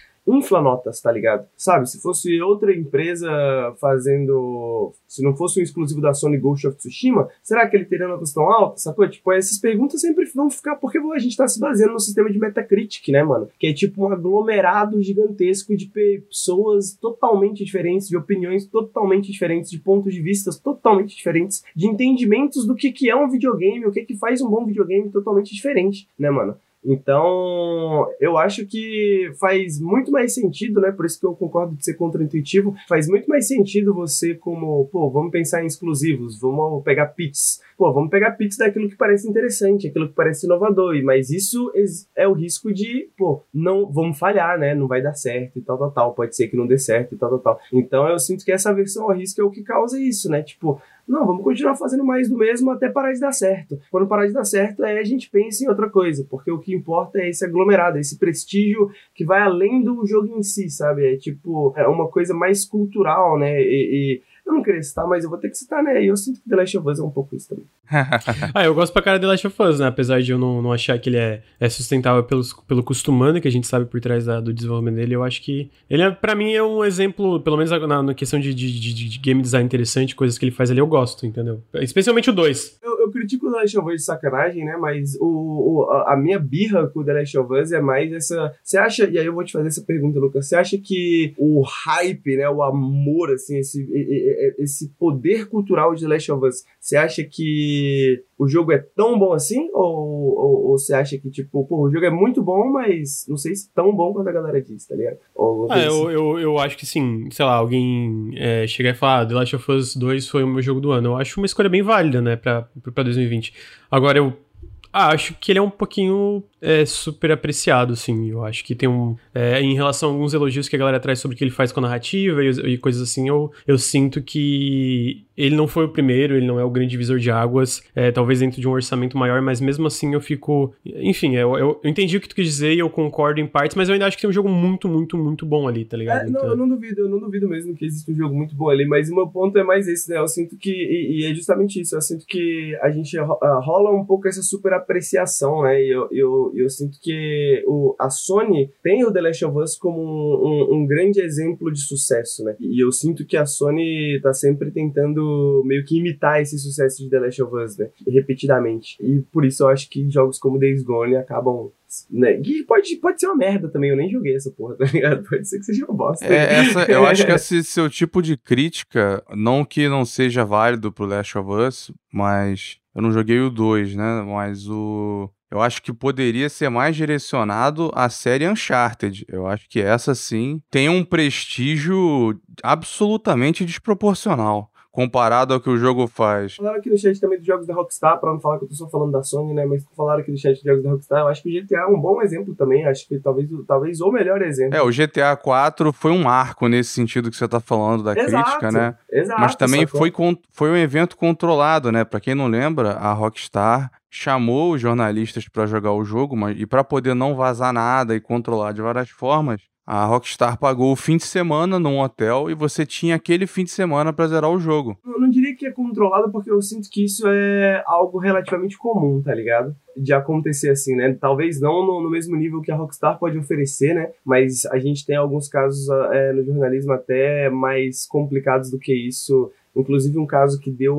notas, tá ligado? Sabe, se fosse outra empresa fazendo. Se não fosse um exclusivo da Sony Ghost of Tsushima, será que ele teria notas tão altas, sacou? Tipo, essas perguntas sempre vão ficar, porque a gente tá se baseando no sistema de Metacritic, né, mano? Que é tipo um aglomerado gigantesco de pessoas totalmente diferentes, de opiniões totalmente diferentes, de pontos de vista totalmente diferentes, de entendimentos do que, que é um videogame, o que, que faz um bom videogame totalmente diferente, né, mano? Então, eu acho que faz muito mais sentido, né? Por isso que eu concordo de ser contraintuitivo. Faz muito mais sentido você, como, pô, vamos pensar em exclusivos, vamos pegar pits. Pô, vamos pegar pits daquilo que parece interessante, aquilo que parece inovador. Mas isso é o risco de, pô, não vamos falhar, né? Não vai dar certo e tal, tal, tal. Pode ser que não dê certo e tal, tal, tal. Então eu sinto que essa versão ao risco é o que causa isso, né? Tipo, não, vamos continuar fazendo mais do mesmo até parar de dar certo. Quando parar de dar certo, aí a gente pensa em outra coisa, porque o que importa é esse aglomerado, esse prestígio que vai além do jogo em si, sabe? É tipo, é uma coisa mais cultural, né? E eu não queria citar, mas eu vou ter que citar, né? E eu sinto que The Last of Us é um pouco isso também. *laughs* ah, eu gosto pra cara de The Last of Us, né? Apesar de eu não, não achar que ele é, é sustentável pelo, pelo custo humano que a gente sabe por trás da, do desenvolvimento dele, eu acho que ele, é, pra mim, é um exemplo, pelo menos na, na questão de, de, de, de, game design interessante, coisas que ele faz ali, eu gosto, entendeu? Especialmente o 2. Eu, eu critico o The Last of Us de sacanagem, né? Mas o, o, a minha birra com o The Last of Us é mais essa. Você acha, e aí eu vou te fazer essa pergunta, Lucas, você acha que o hype, né? O amor, assim, esse, esse poder cultural de The Last of Us, você acha que o jogo é tão bom assim? Ou, ou, ou, você acha que, tipo, pô, o jogo é muito bom, mas não sei se tão bom quanto a galera diz, tá ligado? Ou, ah, eu, eu, eu acho que sim. Sei lá, alguém é, chegar e falar, ah, The Last of Us 2 foi o meu jogo do ano. Eu acho uma escolha bem válida, né, pra, pra 2020. Agora, eu acho que ele é um pouquinho é, super apreciado, sim. Eu acho que tem um. É, em relação a alguns elogios que a galera traz sobre o que ele faz com a narrativa e, e, coisas assim, eu, eu sinto que ele não foi o primeiro, ele não é o grande divisor de águas, é, talvez dentro de um orçamento maior, mas mesmo assim eu fico. Enfim, eu, eu, eu, entendi o que tu quis dizer e eu concordo em partes, mas eu ainda acho que tem um jogo muito, muito, muito bom ali, tá ligado? É, não, então... eu não duvido, eu não duvido mesmo que existe um jogo muito bom ali, mas o meu ponto é mais esse, né? Eu sinto que. E, e é justamente isso, eu sinto que a gente rola um pouco essa super apreciação, né? E eu, eu, eu sinto que o, a Sony tem o The Last of Us como um, um, um grande exemplo de sucesso, né? E eu sinto que a Sony tá sempre tentando meio que imitar esse sucesso de The Last of Us, né? Repetidamente. E por isso eu acho que jogos como Days Gone acabam né? E pode, pode ser uma merda também, eu nem joguei essa porra, tá ligado? Pode ser que seja uma bosta. É, essa, eu acho que *laughs* esse seu tipo de crítica, não que não seja válido pro Last of Us, mas eu não joguei o 2, né? Mas o. Eu acho que poderia ser mais direcionado à série Uncharted. Eu acho que essa sim tem um prestígio absolutamente desproporcional comparado ao que o jogo faz. Falaram aqui no chat também dos jogos da Rockstar, pra não falar que eu tô só falando da Sony, né? Mas falaram aqui no chat dos jogos da Rockstar. Eu acho que o GTA é um bom exemplo também. Acho que talvez, talvez o melhor exemplo. É, o GTA 4 foi um arco nesse sentido que você tá falando da Exato. crítica, né? Exato. Mas também foi, foi um evento controlado, né? Pra quem não lembra, a Rockstar chamou os jornalistas para jogar o jogo, mas e para poder não vazar nada e controlar de várias formas, a Rockstar pagou o fim de semana num hotel e você tinha aquele fim de semana para zerar o jogo. Eu não diria que é controlado porque eu sinto que isso é algo relativamente comum, tá ligado? De acontecer assim, né? Talvez não no, no mesmo nível que a Rockstar pode oferecer, né? Mas a gente tem alguns casos é, no jornalismo até mais complicados do que isso Inclusive um caso que deu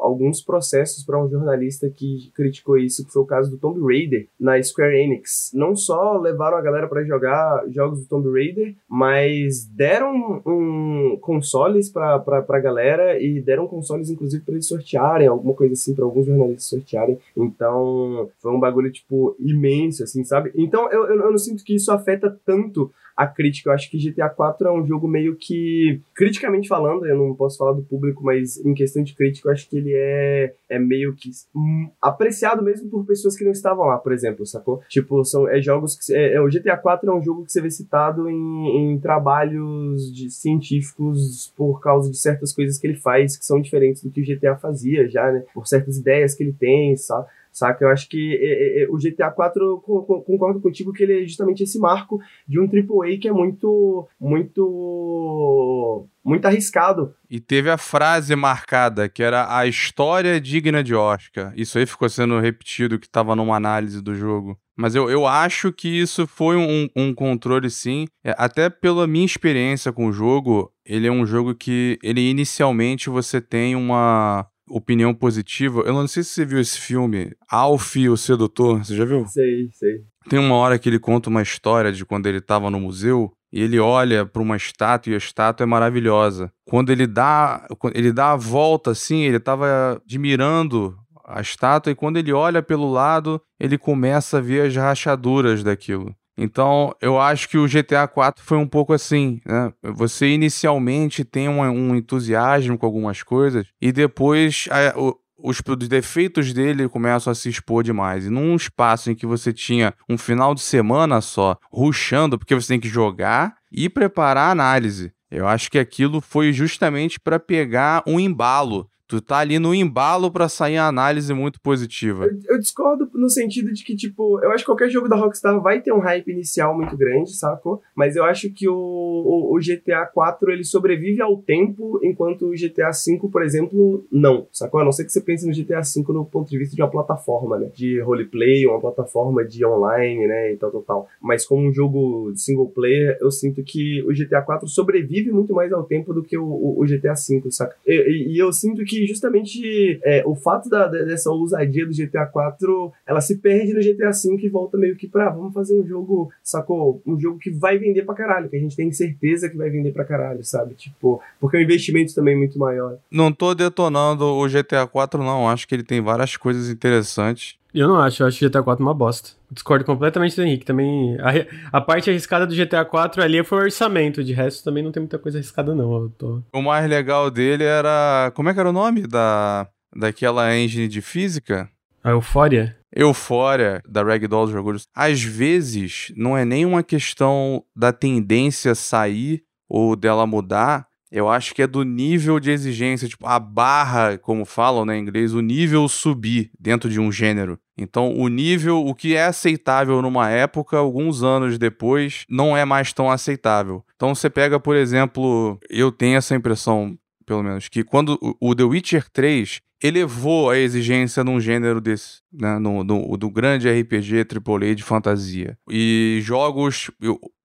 alguns processos para um jornalista que criticou isso, que foi o caso do Tomb Raider na Square Enix. Não só levaram a galera para jogar jogos do Tomb Raider, mas deram um consoles para pra galera e deram consoles inclusive para eles sortearem, alguma coisa assim para alguns jornalistas sortearem. Então, foi um bagulho tipo imenso assim, sabe? Então, eu, eu, eu não sinto que isso afeta tanto a crítica. Eu acho que GTA 4 é um jogo meio que, criticamente falando, eu não posso falar do público, mas em questão de crítica, eu acho que ele é, é meio que hum, apreciado mesmo por pessoas que não estavam lá, por exemplo, sacou? Tipo, são é jogos que. É, é, o GTA 4 é um jogo que você vê citado em, em trabalhos de científicos por causa de certas coisas que ele faz que são diferentes do que o GTA fazia já, né? Por certas ideias que ele tem, sabe? Saca? Eu acho que é, é, é o GTA 4 concordo contigo que ele é justamente esse marco de um AAA que é muito, muito, muito arriscado. E teve a frase marcada que era a história digna de Oscar. Isso aí ficou sendo repetido que estava numa análise do jogo. Mas eu, eu acho que isso foi um, um controle, sim. É, até pela minha experiência com o jogo, ele é um jogo que ele inicialmente você tem uma opinião positiva. Eu não sei se você viu esse filme, Alf, o Sedutor. Você já viu? Sei, sei. Tem uma hora que ele conta uma história de quando ele estava no museu e ele olha para uma estátua e a estátua é maravilhosa. Quando ele dá, ele dá a volta assim, ele estava admirando a estátua e quando ele olha pelo lado, ele começa a ver as rachaduras daquilo. Então, eu acho que o GTA 4 foi um pouco assim, né? Você inicialmente tem um, um entusiasmo com algumas coisas e depois a, o, os, os defeitos dele começam a se expor demais. E num espaço em que você tinha um final de semana só, ruxando, porque você tem que jogar e preparar a análise. Eu acho que aquilo foi justamente para pegar um embalo Tu tá ali no embalo para sair a análise muito positiva. Eu, eu, discordo no sentido de que, tipo, eu acho que qualquer jogo da Rockstar vai ter um hype inicial muito grande, sacou? Mas eu acho que o, o, o GTA 4 ele sobrevive ao tempo, enquanto o GTA 5, por exemplo, não, sacou? A não ser que você pense no GTA 5 no ponto de vista de uma plataforma, né? De roleplay, uma plataforma de online, né? E tal, tal, tal. Mas como um jogo single player, eu sinto que o GTA 4 sobrevive muito mais ao tempo do que o, o, o GTA 5, saca? E, e, e eu sinto que justamente é, o fato da, dessa ousadia do GTA 4, ela se perde no GTA 5 e volta meio que pra, vamos fazer um jogo, sacou? Um jogo que vai vender pra caralho, que a gente tem certeza que vai vender pra caralho, sabe? Tipo, porque o investimento também é muito maior. Não tô detonando o GTA 4 não, acho que ele tem várias coisas interessantes. Eu não acho, eu acho o GTA 4 uma bosta. Discordo completamente do Henrique. Também. A, a, parte arriscada do GTA 4 ali foi o orçamento. De resto, também não tem muita coisa arriscada, não. Tô... O mais legal dele era. Como é que era o nome da, daquela engine de física? A Eufória? Eufória da Ragdoll dos Orgulhos. Às vezes, não é nem uma questão da tendência sair ou dela mudar, eu acho que é do nível de exigência, tipo, a barra, como falam né, em inglês, o nível subir dentro de um gênero. Então, o nível, o que é aceitável numa época, alguns anos depois, não é mais tão aceitável. Então, você pega, por exemplo, eu tenho essa impressão, pelo menos, que quando o The Witcher 3 elevou a exigência num gênero desse, né, no, no, do grande RPG AAA de fantasia. E jogos,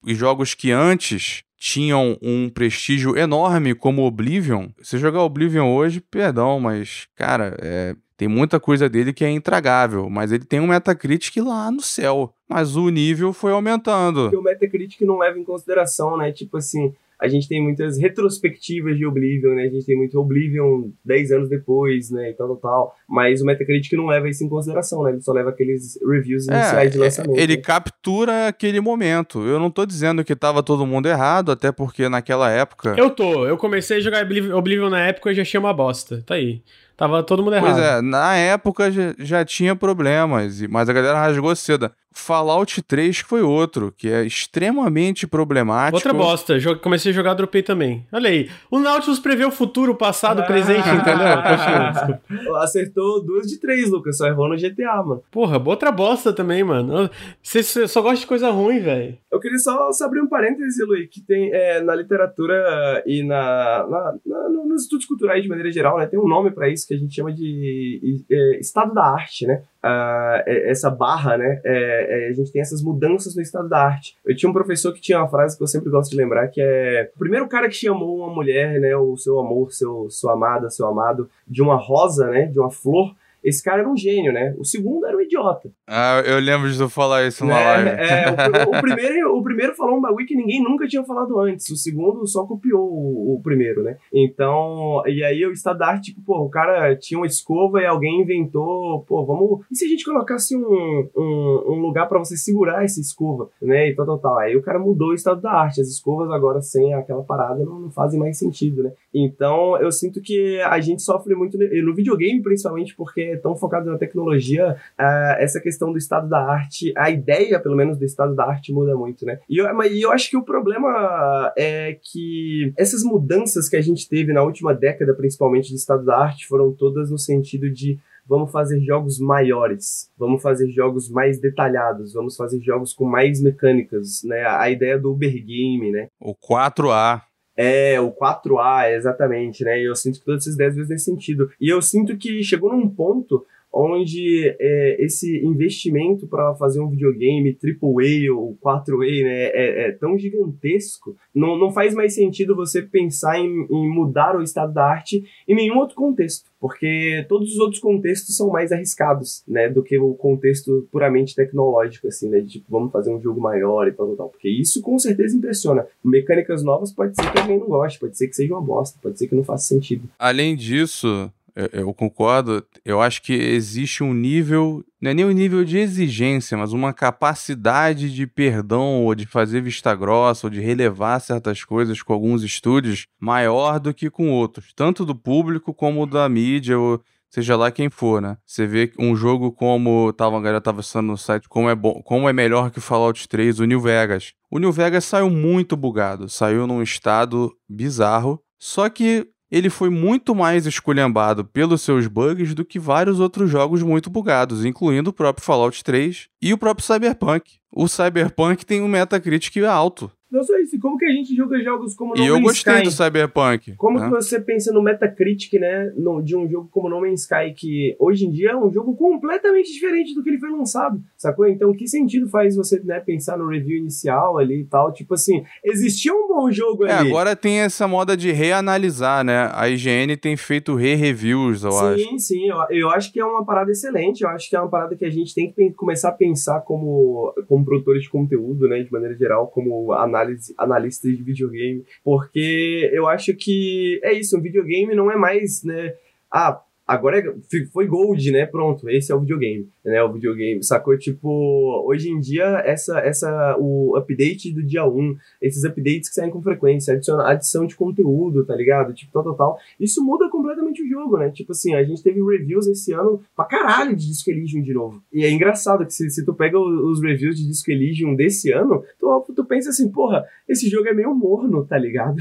e jogos que antes tinham um prestígio enorme como Oblivion. Se jogar Oblivion hoje, perdão, mas, cara, é, tem muita coisa dele que é intragável, mas ele tem um Metacritic lá no céu. Mas o nível foi aumentando. Porque o Metacritic não leva em consideração, né? Tipo assim, a gente tem muitas retrospectivas de Oblivion, né? A gente tem muito Oblivion 10 anos depois, né? E tal, tal, tal. Mas o Metacritic não leva isso em consideração, né? Ele só leva aqueles reviews é, iniciais é, de lançamento. Ele né? captura aquele momento. Eu não tô dizendo que tava todo mundo errado, até porque naquela época. Eu tô. Eu comecei a jogar Oblivion na época e já achei uma bosta. Tá aí. Tava todo mundo errado. Pois é, na época já, já tinha problemas, mas a galera rasgou cedo. Fallout 3 foi outro, que é extremamente problemático. Outra bosta. Comecei a jogar, dropei também. Olha aí. O Nautilus prevê o futuro, o passado, o presente, entendeu? *laughs* Acertou duas de três, Lucas. Só errou no GTA, mano. Porra, outra bosta também, mano. Você só gosta de coisa ruim, velho. Eu queria só, só, abrir um parêntese, Luiz, que tem é, na literatura e na, na, na, nos estudos culturais de maneira geral, né? Tem um nome para isso que a gente chama de é, estado da arte, né? Uh, essa barra, né? É, é, a gente tem essas mudanças no estado da arte. Eu tinha um professor que tinha uma frase que eu sempre gosto de lembrar, que é o primeiro cara que chamou uma mulher, né? O seu amor, seu, sua amada, seu amado, de uma rosa, né? De uma flor esse cara era um gênio, né? O segundo era um idiota. Ah, eu lembro de tu falar isso na é, live. É, o, *laughs* o, primeiro, o primeiro falou um bagulho que ninguém nunca tinha falado antes. O segundo só copiou o, o primeiro, né? Então, e aí o estado da arte, tipo, pô, o cara tinha uma escova e alguém inventou, pô, vamos. E se a gente colocasse um, um, um lugar para você segurar essa escova, né? E tal, tal, tal. Aí o cara mudou o estado da arte. As escovas agora sem aquela parada não, não fazem mais sentido, né? Então, eu sinto que a gente sofre muito no videogame, principalmente porque tão focado na tecnologia, uh, essa questão do estado da arte, a ideia, pelo menos, do estado da arte muda muito, né? E eu, mas eu acho que o problema é que essas mudanças que a gente teve na última década, principalmente de estado da arte, foram todas no sentido de vamos fazer jogos maiores, vamos fazer jogos mais detalhados, vamos fazer jogos com mais mecânicas, né? A ideia do Uber Game, né? O 4A. É, o 4A, exatamente, né? E eu sinto que todas essas ideias vezes nesse sentido. E eu sinto que chegou num ponto onde é, esse investimento para fazer um videogame AAA ou 4A né, é, é, tão gigantesco, não, não faz mais sentido você pensar em, em mudar o estado da arte em nenhum outro contexto, porque todos os outros contextos são mais arriscados, né, do que o contexto puramente tecnológico, assim, né, de tipo, vamos fazer um jogo maior e tal, tal, tal, porque isso com certeza impressiona. Mecânicas novas pode ser que alguém não goste, pode ser que seja uma bosta, pode ser que não faça sentido. Além disso, eu, concordo. Eu acho que existe um nível, não é nem um nível de exigência, mas uma capacidade de perdão ou de fazer vista grossa ou de relevar certas coisas com alguns estúdios maior do que com outros, tanto do público como da mídia ou seja lá quem for, né? Você vê um jogo como tava, a galera tava falando no site, como é bom, como é melhor que o Fallout 3, o New Vegas. O New Vegas saiu muito bugado, saiu num estado bizarro. Só que ele foi muito mais esculhambado pelos seus bugs do que vários outros jogos muito bugados, incluindo o próprio Fallout 3 e o próprio Cyberpunk. O Cyberpunk tem um Metacritic alto. Não só isso, como que a gente joga jogos como No E eu gostei Sky? do Cyberpunk. Como né? que você pensa no Metacritic, né, no, de um jogo como No Man's Sky, que hoje em dia é um jogo completamente diferente do que ele foi lançado, sacou? Então, que sentido faz você, né, pensar no review inicial ali e tal? Tipo assim, existia um bom jogo é, ali. É, agora tem essa moda de reanalisar, né? A IGN tem feito re-reviews, eu sim, acho. Sim, sim, eu, eu acho que é uma parada excelente, eu acho que é uma parada que a gente tem que começar a pensar como, como produtores de conteúdo, né, de maneira geral, como análise, analista de videogame, porque eu acho que é isso, um videogame não é mais, né, ah, agora é, foi gold, né, pronto, esse é o videogame né, o videogame, sacou? Tipo, hoje em dia, essa, essa, o update do dia 1, esses updates que saem com frequência, adiciona, adição de conteúdo, tá ligado? Tipo, tal, tal, tal. Isso muda completamente o jogo, né? Tipo assim, a gente teve reviews esse ano pra caralho de Disco Elysium de novo. E é engraçado que se, se tu pega os reviews de Disco Elysium desse ano, tu, tu pensa assim, porra, esse jogo é meio morno, tá ligado?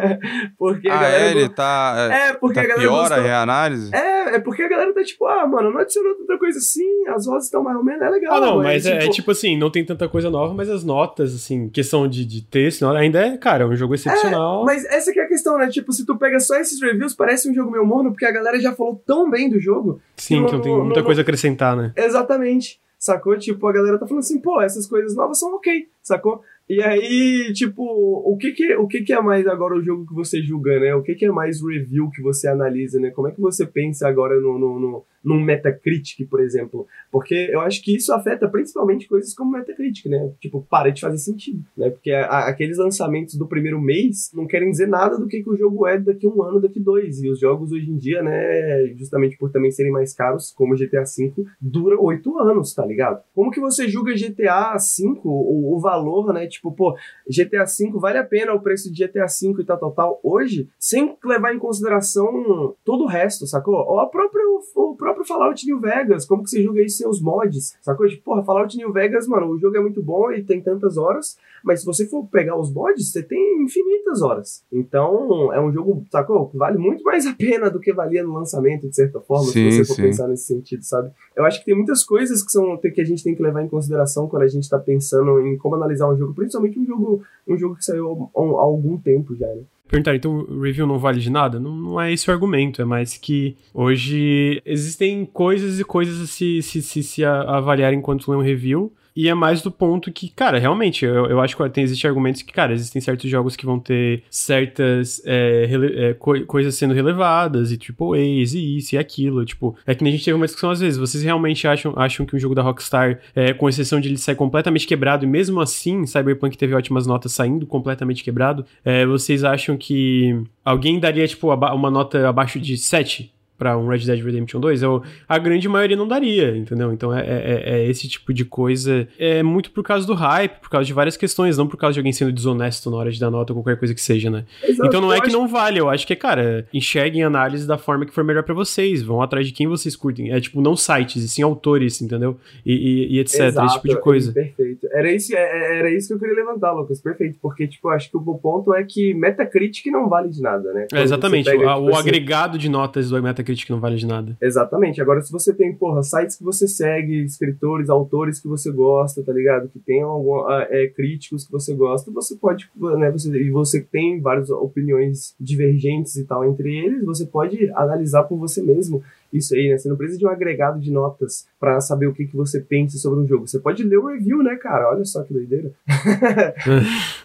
*laughs* porque a ah, galera. É, ele tá. É, porque tá a galera. Pior gostou... a reanálise? É, é porque a galera tá tipo, ah, mano, não adicionou tanta coisa assim, as vozes estão mais ou menos, é legal. Ah, não, mas é, tipo... é, tipo assim, não tem tanta coisa nova, mas as notas, assim, questão de, de texto, ainda é, cara, é um jogo excepcional. É, mas essa que é a questão, né? Tipo, se tu pega só esses reviews, parece um jogo meio morno, porque a galera já falou tão bem do jogo. Sim, que não, tem muita coisa a acrescentar, né? Exatamente. Sacou? Tipo, a galera tá falando assim, pô, essas coisas novas são ok, sacou? E aí, tipo, o que que, o que que é mais agora o jogo que você julga, né? O que que é mais review que você analisa, né? Como é que você pensa agora no, no, no num Metacritic, por exemplo. Porque eu acho que isso afeta principalmente coisas como Metacritic, né? Tipo, para de fazer sentido, né? Porque a, aqueles lançamentos do primeiro mês não querem dizer nada do que, que o jogo é daqui um ano, daqui dois. E os jogos hoje em dia, né, justamente por também serem mais caros, como GTA V, dura oito anos, tá ligado? Como que você julga GTA V, o, o valor, né? Tipo, pô, GTA V vale a pena o preço de GTA V e tal, tal, tal, hoje, sem levar em consideração todo o resto, sacou? Ou a própria, o próprio Fallout New Vegas, como que você julga isso sem os mods? Sacou? Tipo, porra, Fallout New Vegas, mano, o jogo é muito bom e tem tantas horas, mas se você for pegar os mods, você tem infinitas horas. Então, é um jogo, sacou? Vale muito mais a pena do que valia no lançamento, de certa forma, sim, se você for sim. pensar nesse sentido, sabe? Eu acho que tem muitas coisas que, são, que a gente tem que levar em consideração quando a gente tá pensando em como analisar um jogo, principalmente um jogo, um jogo que saiu há, há algum tempo já, né? perguntar, então o review não vale de nada? Não, não é esse o argumento, é mais que hoje existem coisas e coisas a se, se, se, se avaliar enquanto lê um review. E é mais do ponto que, cara, realmente, eu, eu acho que tem, existem argumentos que, cara, existem certos jogos que vão ter certas é, rele, é, co coisas sendo relevadas, e tipo, A's, e isso e aquilo. Tipo, é que nem a gente teve uma discussão às vezes. Vocês realmente acham, acham que um jogo da Rockstar, é, com exceção de ele sair completamente quebrado, e mesmo assim, Cyberpunk teve ótimas notas saindo completamente quebrado, é, vocês acham que alguém daria, tipo, uma nota abaixo de 7? Para um Red Dead Redemption 2, eu, a grande maioria não daria, entendeu? Então é, é, é, esse tipo de coisa. É muito por causa do hype, por causa de várias questões, não por causa de alguém sendo desonesto na hora de dar nota ou qualquer coisa que seja, né? Exato, então não é que acho... não vale, eu acho que é, cara, enxerguem a análise da forma que for melhor para vocês, vão atrás de quem vocês curtem. É tipo, não sites, e sim autores, entendeu? E, e, e etc, Exato, esse tipo de coisa. Perfeito. Era isso, é, é, era isso que eu queria levantar, Lucas, perfeito, porque, tipo, acho que o ponto é que Metacritic não vale de nada, né? É, exatamente, pega, o, tipo, o assim... agregado de notas do Metacritic não vale de nada nada. Exatamente. Agora, se você tem, porra, sites que você segue, escritores, autores que você gosta, tá ligado? Que tem algum, ah, é, críticos que você gosta, você pode, né? Você, e você tem várias opiniões divergentes e tal entre eles, você pode analisar por você mesmo isso aí, né? Você não precisa de um agregado de notas para saber o que, que você pensa sobre um jogo. Você pode ler o review, né, cara? Olha só que doideira.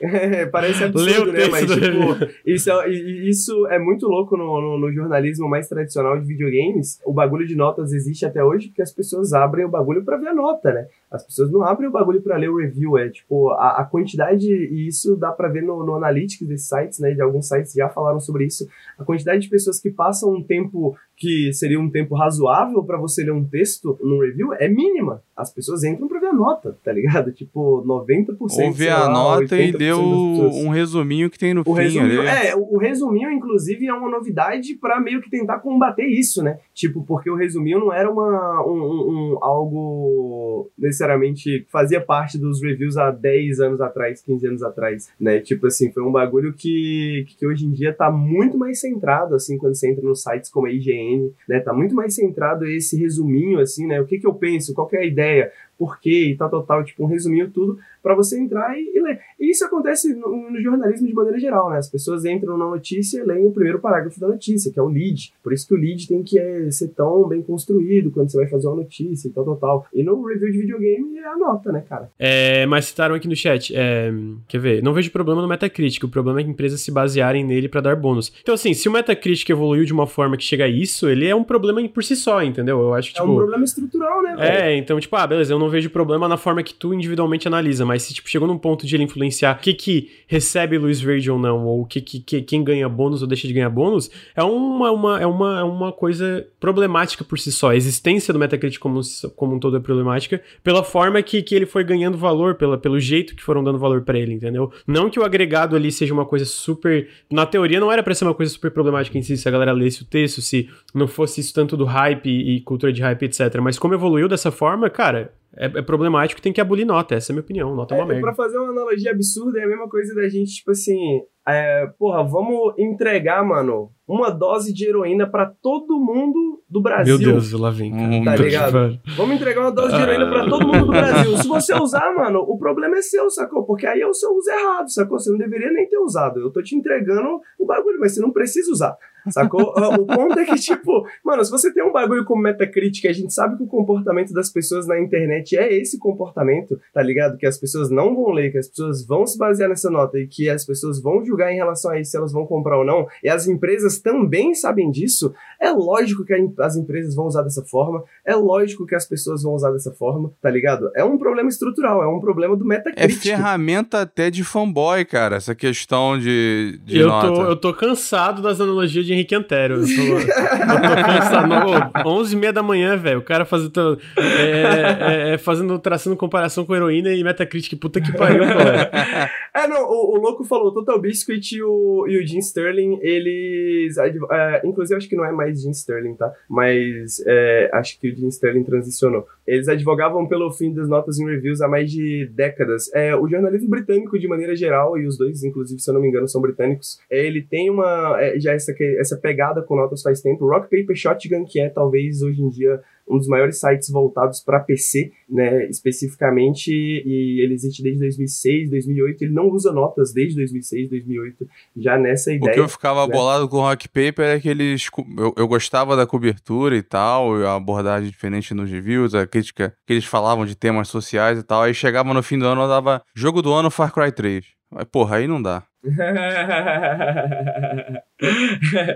é, *laughs* parece absurdo, né? Mas, tipo, isso é, isso é muito louco no, no, no, jornalismo mais tradicional de videogames. O bagulho de notas existe até hoje porque as pessoas abrem o bagulho para ver a nota, né? As pessoas não abrem o bagulho para ler o review. É tipo, a, a quantidade, e isso dá para ver no, no analytics desses sites, né? De alguns sites já falaram sobre isso. A quantidade de pessoas que passam um tempo que seria um tempo razoável para você ler um texto no review é mínima. As pessoas entram para ver a nota, tá ligado? Tipo, 90%. Ou ver a nota e ler um resuminho que tem no o fim. Resuminho, é, o, o resuminho, inclusive, é uma novidade para meio que tentar combater isso, né? Tipo, porque o resuminho não era uma, um, um, um algo necessariamente fazia parte dos reviews há 10 anos atrás, 15 anos atrás, né? Tipo assim, foi um bagulho que, que hoje em dia tá muito mais centrado, assim, quando você entra nos sites como a IGN, né? Tá muito mais centrado esse resuminho, assim, né? O que que eu penso, qual que é a ideia, por quê e tal, tal, tal, tipo um resuminho tudo para você entrar e, e, ler. E isso acontece no, no, jornalismo de maneira geral, né? As pessoas entram na notícia e leem o primeiro parágrafo da notícia, que é o lead. Por isso que o lead tem que é, ser tão bem construído quando você vai fazer uma notícia e tal, tal, tal. E no review de videogame é a nota, né, cara? É, mas citaram aqui no chat, é, quer ver? Não vejo problema no Metacritic, o problema é que empresas se basearem nele para dar bônus. Então, assim, se o Metacritic evoluiu de uma forma que chega a isso, ele é um problema por si só, entendeu? Eu acho que, tipo... É um tipo, problema estrutural, né? É, então, tipo, ah, beleza, eu não vejo problema na forma que tu individualmente analisa, mas se, tipo, chegou num ponto de ele influenciar o que que recebe luz verde ou não, ou o que, que, que quem ganha bônus ou deixa de ganhar bônus, é uma, uma, é uma, é uma coisa problemática por si só. A existência do Metacritic como, como um todo é problemática pela forma que, que ele foi ganhando valor, pela, pelo jeito que foram dando valor para ele, entendeu? Não que o agregado ali seja uma coisa super. Na teoria não era pra ser uma coisa super problemática em si, se a galera lesse o texto, se não fosse isso tanto do hype e cultura de hype, etc. Mas como evoluiu dessa forma, cara, é, é, problemático tem que abolir nota. Essa é a minha opinião. Nota é, é uma merda. Pra fazer uma analogia absurda, é a mesma coisa da gente, tipo assim. É, porra, vamos entregar, mano, uma dose de heroína para todo mundo do Brasil. Meu Deus, lá vem, cara. Tá ligado? Vamos entregar uma dose de heroína para todo mundo do Brasil. Se você usar, mano, o problema é seu, sacou? Porque aí é o seu uso errado, sacou? Você não deveria nem ter usado. Eu tô te entregando o bagulho, mas você não precisa usar. Sacou? *laughs* o ponto é que, tipo, mano, se você tem um bagulho como metacrítica, a gente sabe que o comportamento das pessoas na internet é esse comportamento, tá ligado? Que as pessoas não vão ler, que as pessoas vão se basear nessa nota e que as pessoas vão julgar em relação a isso se elas vão comprar ou não, e as empresas também sabem disso, é lógico que as empresas vão usar dessa forma, é lógico que as pessoas vão usar dessa forma, tá ligado? É um problema estrutural, é um problema do metacrítica. É ferramenta até de fanboy, cara, essa questão de, de eu nota. Tô, eu tô cansado das analogias de Henrique Antero. Eu tô, eu tô cansado. 11 e meia da manhã, velho. O cara fazendo, é, é, é, fazendo, traçando comparação com heroína e Metacritic. Puta que pariu, velho. *laughs* É, não, o, o, Louco falou, Total Biscuit e o, e o Jim Sterling, eles. É, inclusive, acho que não é mais Jim Sterling, tá? Mas é, acho que o Jim Sterling transicionou. Eles advogavam pelo fim das notas em reviews há mais de décadas. É, o jornalismo britânico, de maneira geral, e os dois, inclusive, se eu não me engano, são britânicos, é, ele tem uma. É, já essa, essa pegada com notas faz tempo. Rock Paper Shotgun, que é talvez hoje em dia um dos maiores sites voltados para PC, né, especificamente, e ele existe desde 2006, 2008, ele não usa notas desde 2006, 2008, já nessa ideia. O que eu ficava né? bolado com o Rock Paper é que eles, eu, eu gostava da cobertura e tal, a abordagem diferente nos reviews, a crítica que eles falavam de temas sociais e tal, aí chegava no fim do ano, eu dava jogo do ano Far Cry 3. Mas, porra, aí não dá.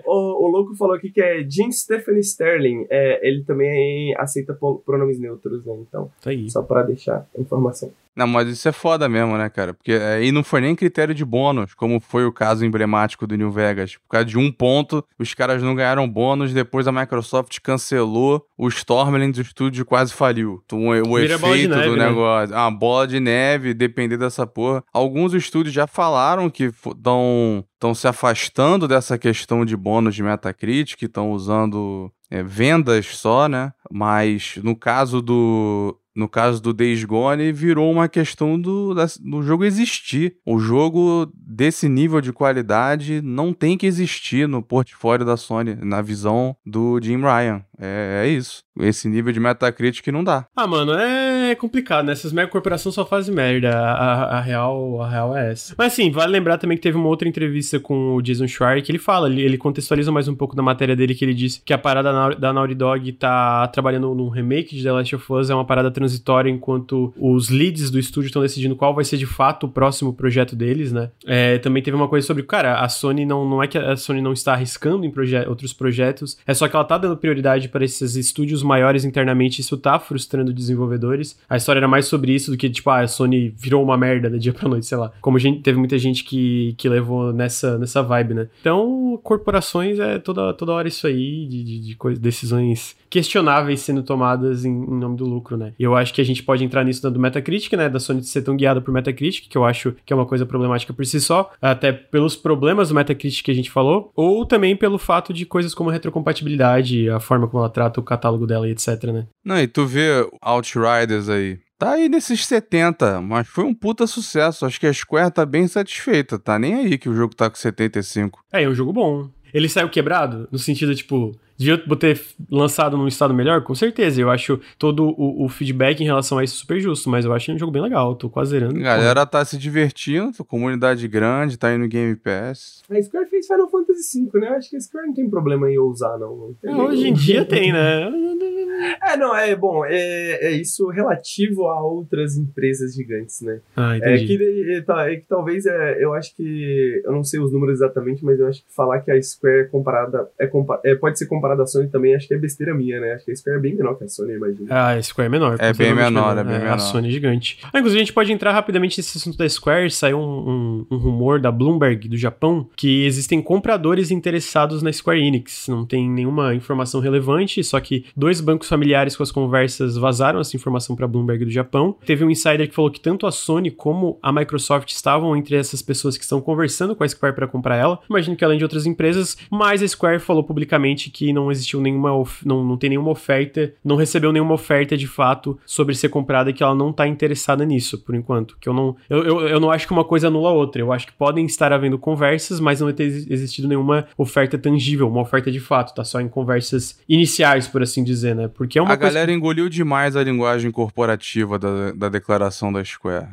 O, o louco falou aqui que é Jim Stephanie Sterling. É, ele também aceita pronomes neutros, né? Então, tá aí. só para deixar a informação. Não, mas isso é foda mesmo, né, cara? Porque aí não foi nem critério de bônus, como foi o caso emblemático do New Vegas. Por causa de um ponto, os caras não ganharam bônus, depois a Microsoft cancelou o Stormlands, o estúdio quase faliu. O, o efeito neve, do né? negócio. Né? Ah, bola de neve, depender dessa porra. Alguns estúdios já falaram que estão estão se afastando dessa questão de bônus de Metacritic, estão usando é, vendas só, né? Mas no caso do no caso do Days Gone, virou uma questão do, do jogo existir. O jogo desse nível de qualidade não tem que existir no portfólio da Sony, na visão do Jim Ryan. É, é isso. Esse nível de Metacritic não dá. Ah, mano, é É complicado, né? Essas mega corporações só fazem merda. A, a, real, a real é essa. Mas assim, vale lembrar também que teve uma outra entrevista com o Jason Schreier que ele fala, ele, ele contextualiza mais um pouco da matéria dele, que ele disse que a parada da Naughty Dog tá trabalhando num remake de The Last of Us, é uma parada transitória enquanto os leads do estúdio estão decidindo qual vai ser de fato o próximo projeto deles, né? É, também teve uma coisa sobre, cara, a Sony não, não é que a Sony não está arriscando em proje outros projetos, é só que ela tá dando prioridade para esses estúdios maiores internamente, isso tá frustrando desenvolvedores. A história era mais sobre isso do que, tipo, ah, a Sony virou uma merda da dia pra noite, sei lá. Como gente, teve muita gente que, que levou nessa, nessa vibe, né? Então, corporações é toda, toda hora isso aí, de, de, de coisa, decisões questionáveis sendo tomadas em, em, nome do lucro, né? E eu acho que a gente pode entrar nisso do Metacritic, né? Da Sony ser tão guiada por Metacritic, que eu acho que é uma coisa problemática por si só, até pelos problemas do Metacritic que a gente falou, ou também pelo fato de coisas como retrocompatibilidade, a forma como ela trata o catálogo dela e etc, né? Não, e tu vê Outriders aí. Tá aí nesses 70, mas foi um puta sucesso. Acho que a Square tá bem satisfeita. Tá nem aí que o jogo tá com 75. É, é um jogo bom. Ele saiu quebrado? No sentido, tipo, Devia ter lançado num estado melhor? Com certeza. Eu acho todo o, o, feedback em relação a isso super justo, mas eu achei um jogo bem legal. Tô quase zerando. A galera tá se divertindo, comunidade grande, tá no Game Pass. A Square fez Final Fantasy V, né? Acho que a Square não tem problema em ousar, não. não hoje em dia tem, né? *laughs* É, não, é bom, é, é isso relativo a outras empresas gigantes, né? Ah, entendi. É que, é, tá, é que talvez, é, eu acho que, eu não sei os números exatamente, mas eu acho que falar que a Square é comparada, é, é pode ser comparada à Sony também, acho que é besteira minha, né? Acho que a Square é bem menor que a Sony, imagina. Ah, a Square é menor. É bem menor, é bem menor. A Sony é gigante. Ah, inclusive, a gente pode entrar rapidamente nesse assunto da Square, saiu um, um, um rumor da Bloomberg, do Japão, que existem compradores interessados na Square Enix. Não tem nenhuma informação relevante, só que dois bancos familiares com as conversas vazaram essa informação para Bloomberg do Japão. Teve um insider que falou que tanto a Sony como a Microsoft estavam entre essas pessoas que estão conversando com a Square para comprar ela. Imagino que além de outras empresas, mas a Square falou publicamente que não existiu nenhuma não, não tem nenhuma oferta, não recebeu nenhuma oferta de fato sobre ser comprada e que ela não tá interessada nisso por enquanto. Que eu não eu, eu, eu não acho que uma coisa anula a outra. Eu acho que podem estar havendo conversas, mas não ter existido nenhuma oferta tangível, uma oferta de fato, tá só em conversas iniciais, por assim dizer, né? Porque é uma a coisa galera engoliu demais a linguagem corporativa da, da declaração da Square.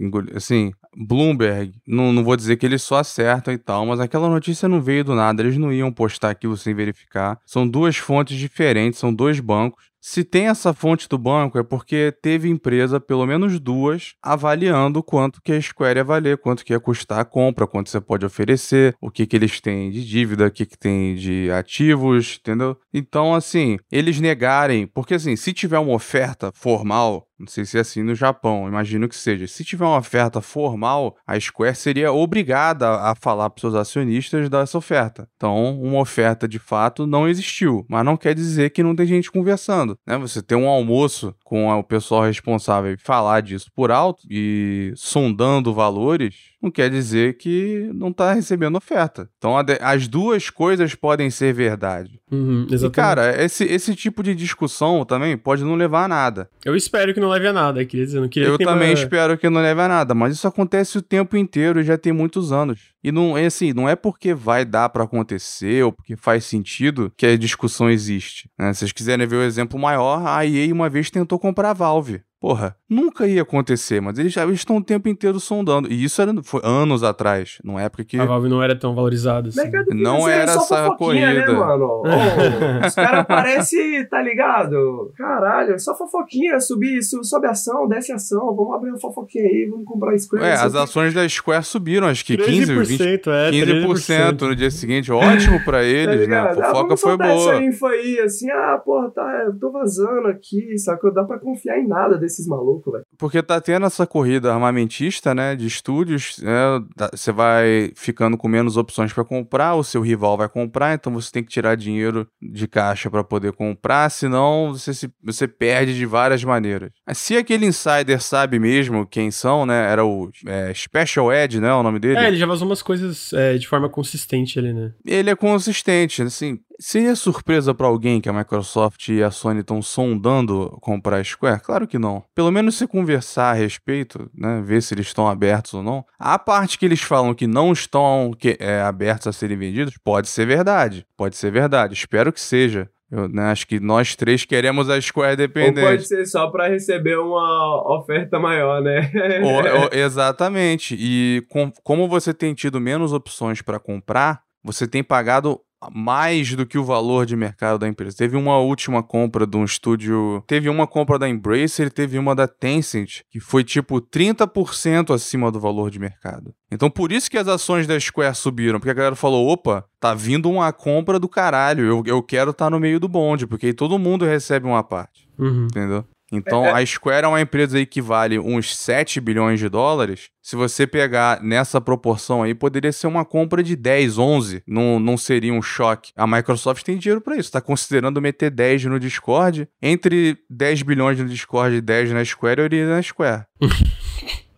Engoliu, assim, Bloomberg, não, não vou dizer que eles só acertam e tal, mas aquela notícia não veio do nada, eles não iam postar aquilo sem verificar. São duas fontes diferentes, são dois bancos. Se tem essa fonte do banco, é porque teve empresa, pelo menos duas, avaliando quanto que a Square ia valer, quanto que ia custar a compra, quanto você pode oferecer, o que que eles têm de dívida, o que que tem de ativos, entendeu? Então, assim, eles negarem, porque assim, se tiver uma oferta formal, não sei se é assim no Japão, imagino que seja. Se tiver uma oferta formal, a Square seria obrigada a falar para seus acionistas dessa oferta. Então, uma oferta de fato não existiu, mas não quer dizer que não tem gente conversando. Né? Você ter um almoço com o pessoal responsável e falar disso por alto e sondando valores, não quer dizer que não está recebendo oferta. Então, as duas coisas podem ser verdade. Uhum, e, cara, esse, esse tipo de discussão também pode não levar a nada. Eu espero que não leve a nada, queria dizer, não queria Eu também uma... espero que não leve a nada, mas isso acontece o tempo inteiro e já tem muitos anos. E não é assim, não é porque vai dar para acontecer ou porque faz sentido que a discussão existe. Né? Se vocês quiserem ver o exemplo maior, a EA uma vez tentou comprar a Valve. Porra, nunca ia acontecer, mas eles já estão o tempo inteiro sondando. E isso era, foi anos atrás, numa época que. A Valve não era tão valorizada assim. Não era essa né, corrida. Né, mano? *laughs* Oh, os caras parecem, tá ligado? Caralho, é só fofoquinha, subir, sobe ação, desce ação, vamos abrir uma fofoquinha aí, vamos comprar a Square. É, as ações da Square subiram, acho que 15, 20, é, 15% no dia seguinte. Ótimo pra *laughs* eles, tá né? A fofoca ah, foi boa. essa info aí, assim, ah, porra, tá, eu tô vazando aqui, sabe? Dá pra confiar em nada desse esses malucos, velho. Porque tá tendo essa corrida armamentista, né, de estúdios, né, você vai ficando com menos opções para comprar, o seu rival vai comprar, então você tem que tirar dinheiro de caixa para poder comprar, senão você, se, você perde de várias maneiras. Mas se aquele insider sabe mesmo quem são, né, era o é, Special Ed, né, o nome dele? É, ele já vazou umas coisas é, de forma consistente ali, né? Ele é consistente, assim, Seria surpresa para alguém que a Microsoft e a Sony estão sondando comprar a Square? Claro que não. Pelo menos se conversar a respeito, né, ver se eles estão abertos ou não. A parte que eles falam que não estão que, é, abertos a serem vendidos pode ser verdade. Pode ser verdade. Espero que seja. Eu né, acho que nós três queremos a Square dependente. Ou pode ser só para receber uma oferta maior, né? ou, *laughs* ou, exatamente. E com, como você tem tido menos opções para comprar, você tem pagado mais do que o valor de mercado da empresa. Teve uma última compra de um estúdio, teve uma compra da Embracer, teve uma da Tencent, que foi tipo 30% acima do valor de mercado. Então por isso que as ações da Square subiram, porque a galera falou, opa, tá vindo uma compra do caralho, eu, eu quero estar tá no meio do bonde, porque aí todo mundo recebe uma parte. Uhum. Entendeu? Então, é, é. a Square é uma empresa aí que vale uns 7 bilhões de dólares. Se você pegar nessa proporção aí, poderia ser uma compra de 10, 11. Não, não seria um choque. A Microsoft tem dinheiro para isso. Tá considerando meter 10 no Discord. Entre 10 bilhões no Discord e 10 na Square, eu iria na Square. *laughs*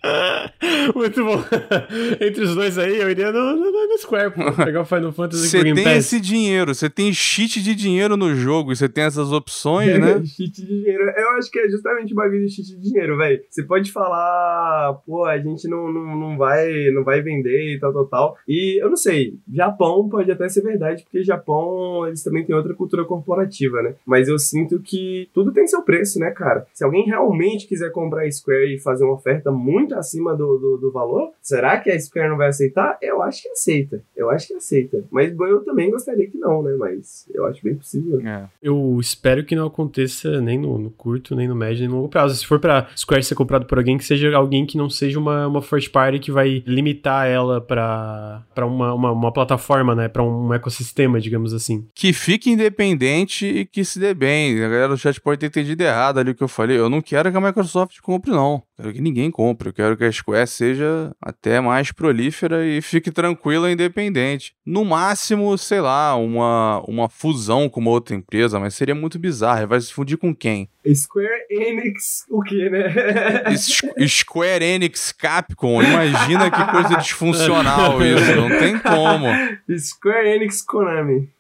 *laughs* Muito bom. *laughs* Entre os dois aí, eu iria no, no, no Square, pô, *laughs* pegar o Final Fantasy Você tem Pass. esse dinheiro, você tem cheat de dinheiro no jogo, você tem essas opções, né? cheat de dinheiro. Eu acho que é justamente o bagulho de cheat de dinheiro, velho. Você pode falar, pô, a gente não, não, não, vai, não vai vender e tal, tal, tal. E eu não sei, Japão pode até ser verdade, porque Japão, eles também têm outra cultura corporativa, né? Mas eu sinto que tudo tem seu preço, né, cara? Se alguém realmente quiser comprar Square e fazer uma oferta muito acima do, do, do, valor, será que a Square não vai aceitar? Eu acho que aceita. Eu acho que aceita. Mas eu também gostaria que não, né? Mas eu acho bem possível. É. Eu espero que não aconteça nem no, no, curto, nem no médio, nem no longo prazo. Se for pra Square ser comprado por alguém, que seja alguém que não seja uma, uma first party que vai limitar ela pra, pra uma, uma, uma plataforma, né? Pra um ecossistema, digamos assim. Que fique independente e que se dê bem. A galera do chat pode ter entendido errado ali o que eu falei. Eu não quero que a Microsoft compre, não. Quero que ninguém compre. Quero que a Square seja até mais prolífera e fique tranquila e independente. No máximo, sei lá, uma, uma fusão com uma outra empresa, mas seria muito bizarro. Vai se fundir com quem? Square Enix, o quê, né? Square Enix Capcom, imagina que coisa disfuncional *laughs* isso, não tem como. Square Enix Konami.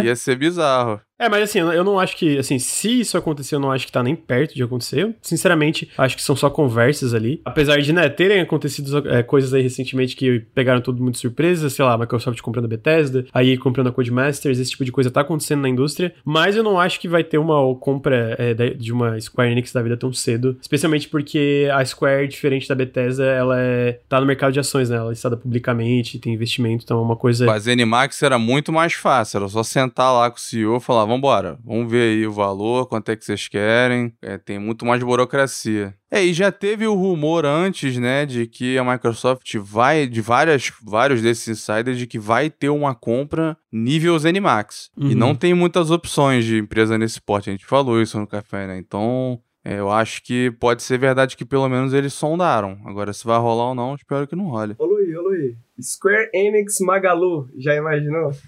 Ia ser bizarro. É, mas assim, eu não acho que, assim, se isso acontecer, eu não acho que tá nem perto de acontecer. Eu, sinceramente, acho que são só conversas ali. Apesar de, né, terem acontecido é, coisas aí recentemente que pegaram tudo muito surpresa, sei lá, Microsoft comprando a Bethesda, aí comprando a Codemasters, esse tipo de coisa tá acontecendo na indústria, mas eu não acho que vai ter uma compra é, de uma Square Enix da vida tão cedo, especialmente porque a Square, diferente da Bethesda, ela é, tá no mercado de ações, né, ela é listada publicamente, tem investimento, então é uma coisa... Mas a Animax era muito mais fácil, era só sentar lá com o CEO e falar, vambora, vamos ver aí o valor, quanto é que vocês querem. É, tem muito mais burocracia. É, e já teve o rumor antes, né, de que a Microsoft vai, de várias, vários desses insiders, de que vai ter uma compra nível ZeniMax. Uhum. E não tem muitas opções de empresa nesse porte. A gente falou isso no café, né? Então, é, eu acho que pode ser verdade que pelo menos eles sondaram. Agora, se vai rolar ou não, espero que não role. Ô, Luiz, ô, Luiz. Square Enix Magalu, já imaginou? *laughs*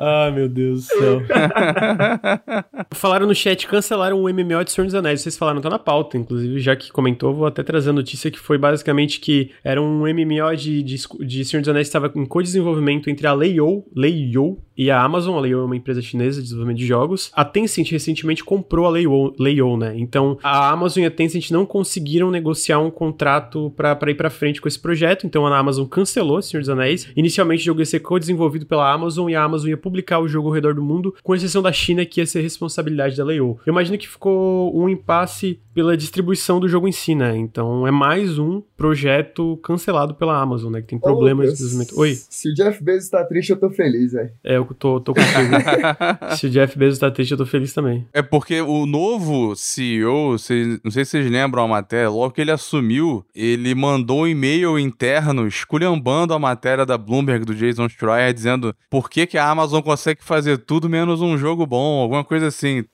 ah, meu Deus do céu. falaram no chat, cancelaram o MMO de Senhor dos Anéis. Vocês falaram, tá na pauta, inclusive, já que comentou, vou até trazer a notícia que foi basicamente que era um MMO de, de, de Senhor dos Anéis que estava em co-desenvolvimento entre a Leiyou, Leiyou e a Amazon. A Leiyou é uma empresa chinesa de desenvolvimento de jogos. A Tencent recentemente comprou a Leiyou, Leiyou né? Então, a Amazon e a Tencent não conseguiram negociar um contrato para para ir para frente com esse projeto, então a Amazon cancelou Senhor dos Anéis. Inicialmente o jogo ia ser co-desenvolvido pela Amazon e a Amazon ia publicar o jogo ao redor do mundo, com exceção da China, que ia ser responsabilidade da Leio. Eu imagino que ficou um impasse pela distribuição do jogo em si, né? Então é mais um projeto cancelado pela Amazon, né? Que tem problemas oh, de desenvolvimento. Oi. Se o Jeff Bezos tá triste, eu tô feliz, velho. É, eu tô, tô contigo. *laughs* se o Jeff Bezos tá triste, eu tô feliz também. É porque o novo CEO, não sei se vocês lembram a matéria, logo que ele assumiu, ele mandou mandou um e-mail interno esculhambando a matéria da Bloomberg do Jason Schreier dizendo por que, que a Amazon consegue fazer tudo menos um jogo bom, alguma coisa assim.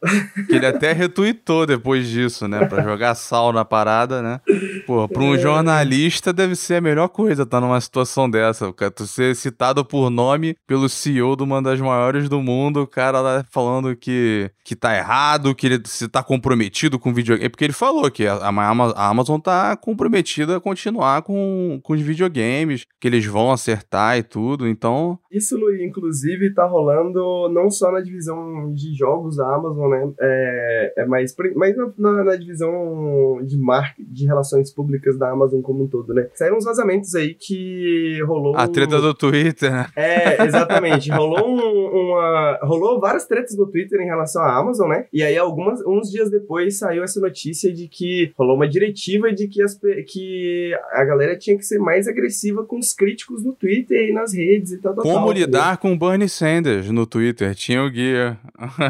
que ele até *laughs* retweetou depois disso, né? Pra jogar sal na parada, né? Pô, pra um é. jornalista deve ser a melhor coisa estar tá numa situação dessa. Cara, tu ser citado por nome pelo CEO de uma das maiores do mundo, o cara lá falando que, que tá errado, que ele se tá comprometido com videogame. É porque ele falou que a, a, Amazon tá comprometida a continuar com, com os videogames, que eles vão acertar e tudo, então... Isso, Luiz, inclusive, tá rolando não só na divisão de jogos da Amazon, né, é, é mais, mais na, na divisão de marketing, de relações públicas da Amazon como um todo, né. Saíram uns vazamentos aí que rolou... A treta do Twitter, né? É, exatamente. rolou um, uma... Rolou várias tretas no Twitter em relação à Amazon, né, e aí algumas, uns dias depois saiu essa notícia de que rolou uma diretiva de que, as, que a galera tinha que ser mais agressiva com os críticos no Twitter e nas redes e tal, tal Como tal, lidar né? com Bernie Sanders no Twitter? Tinha o guia.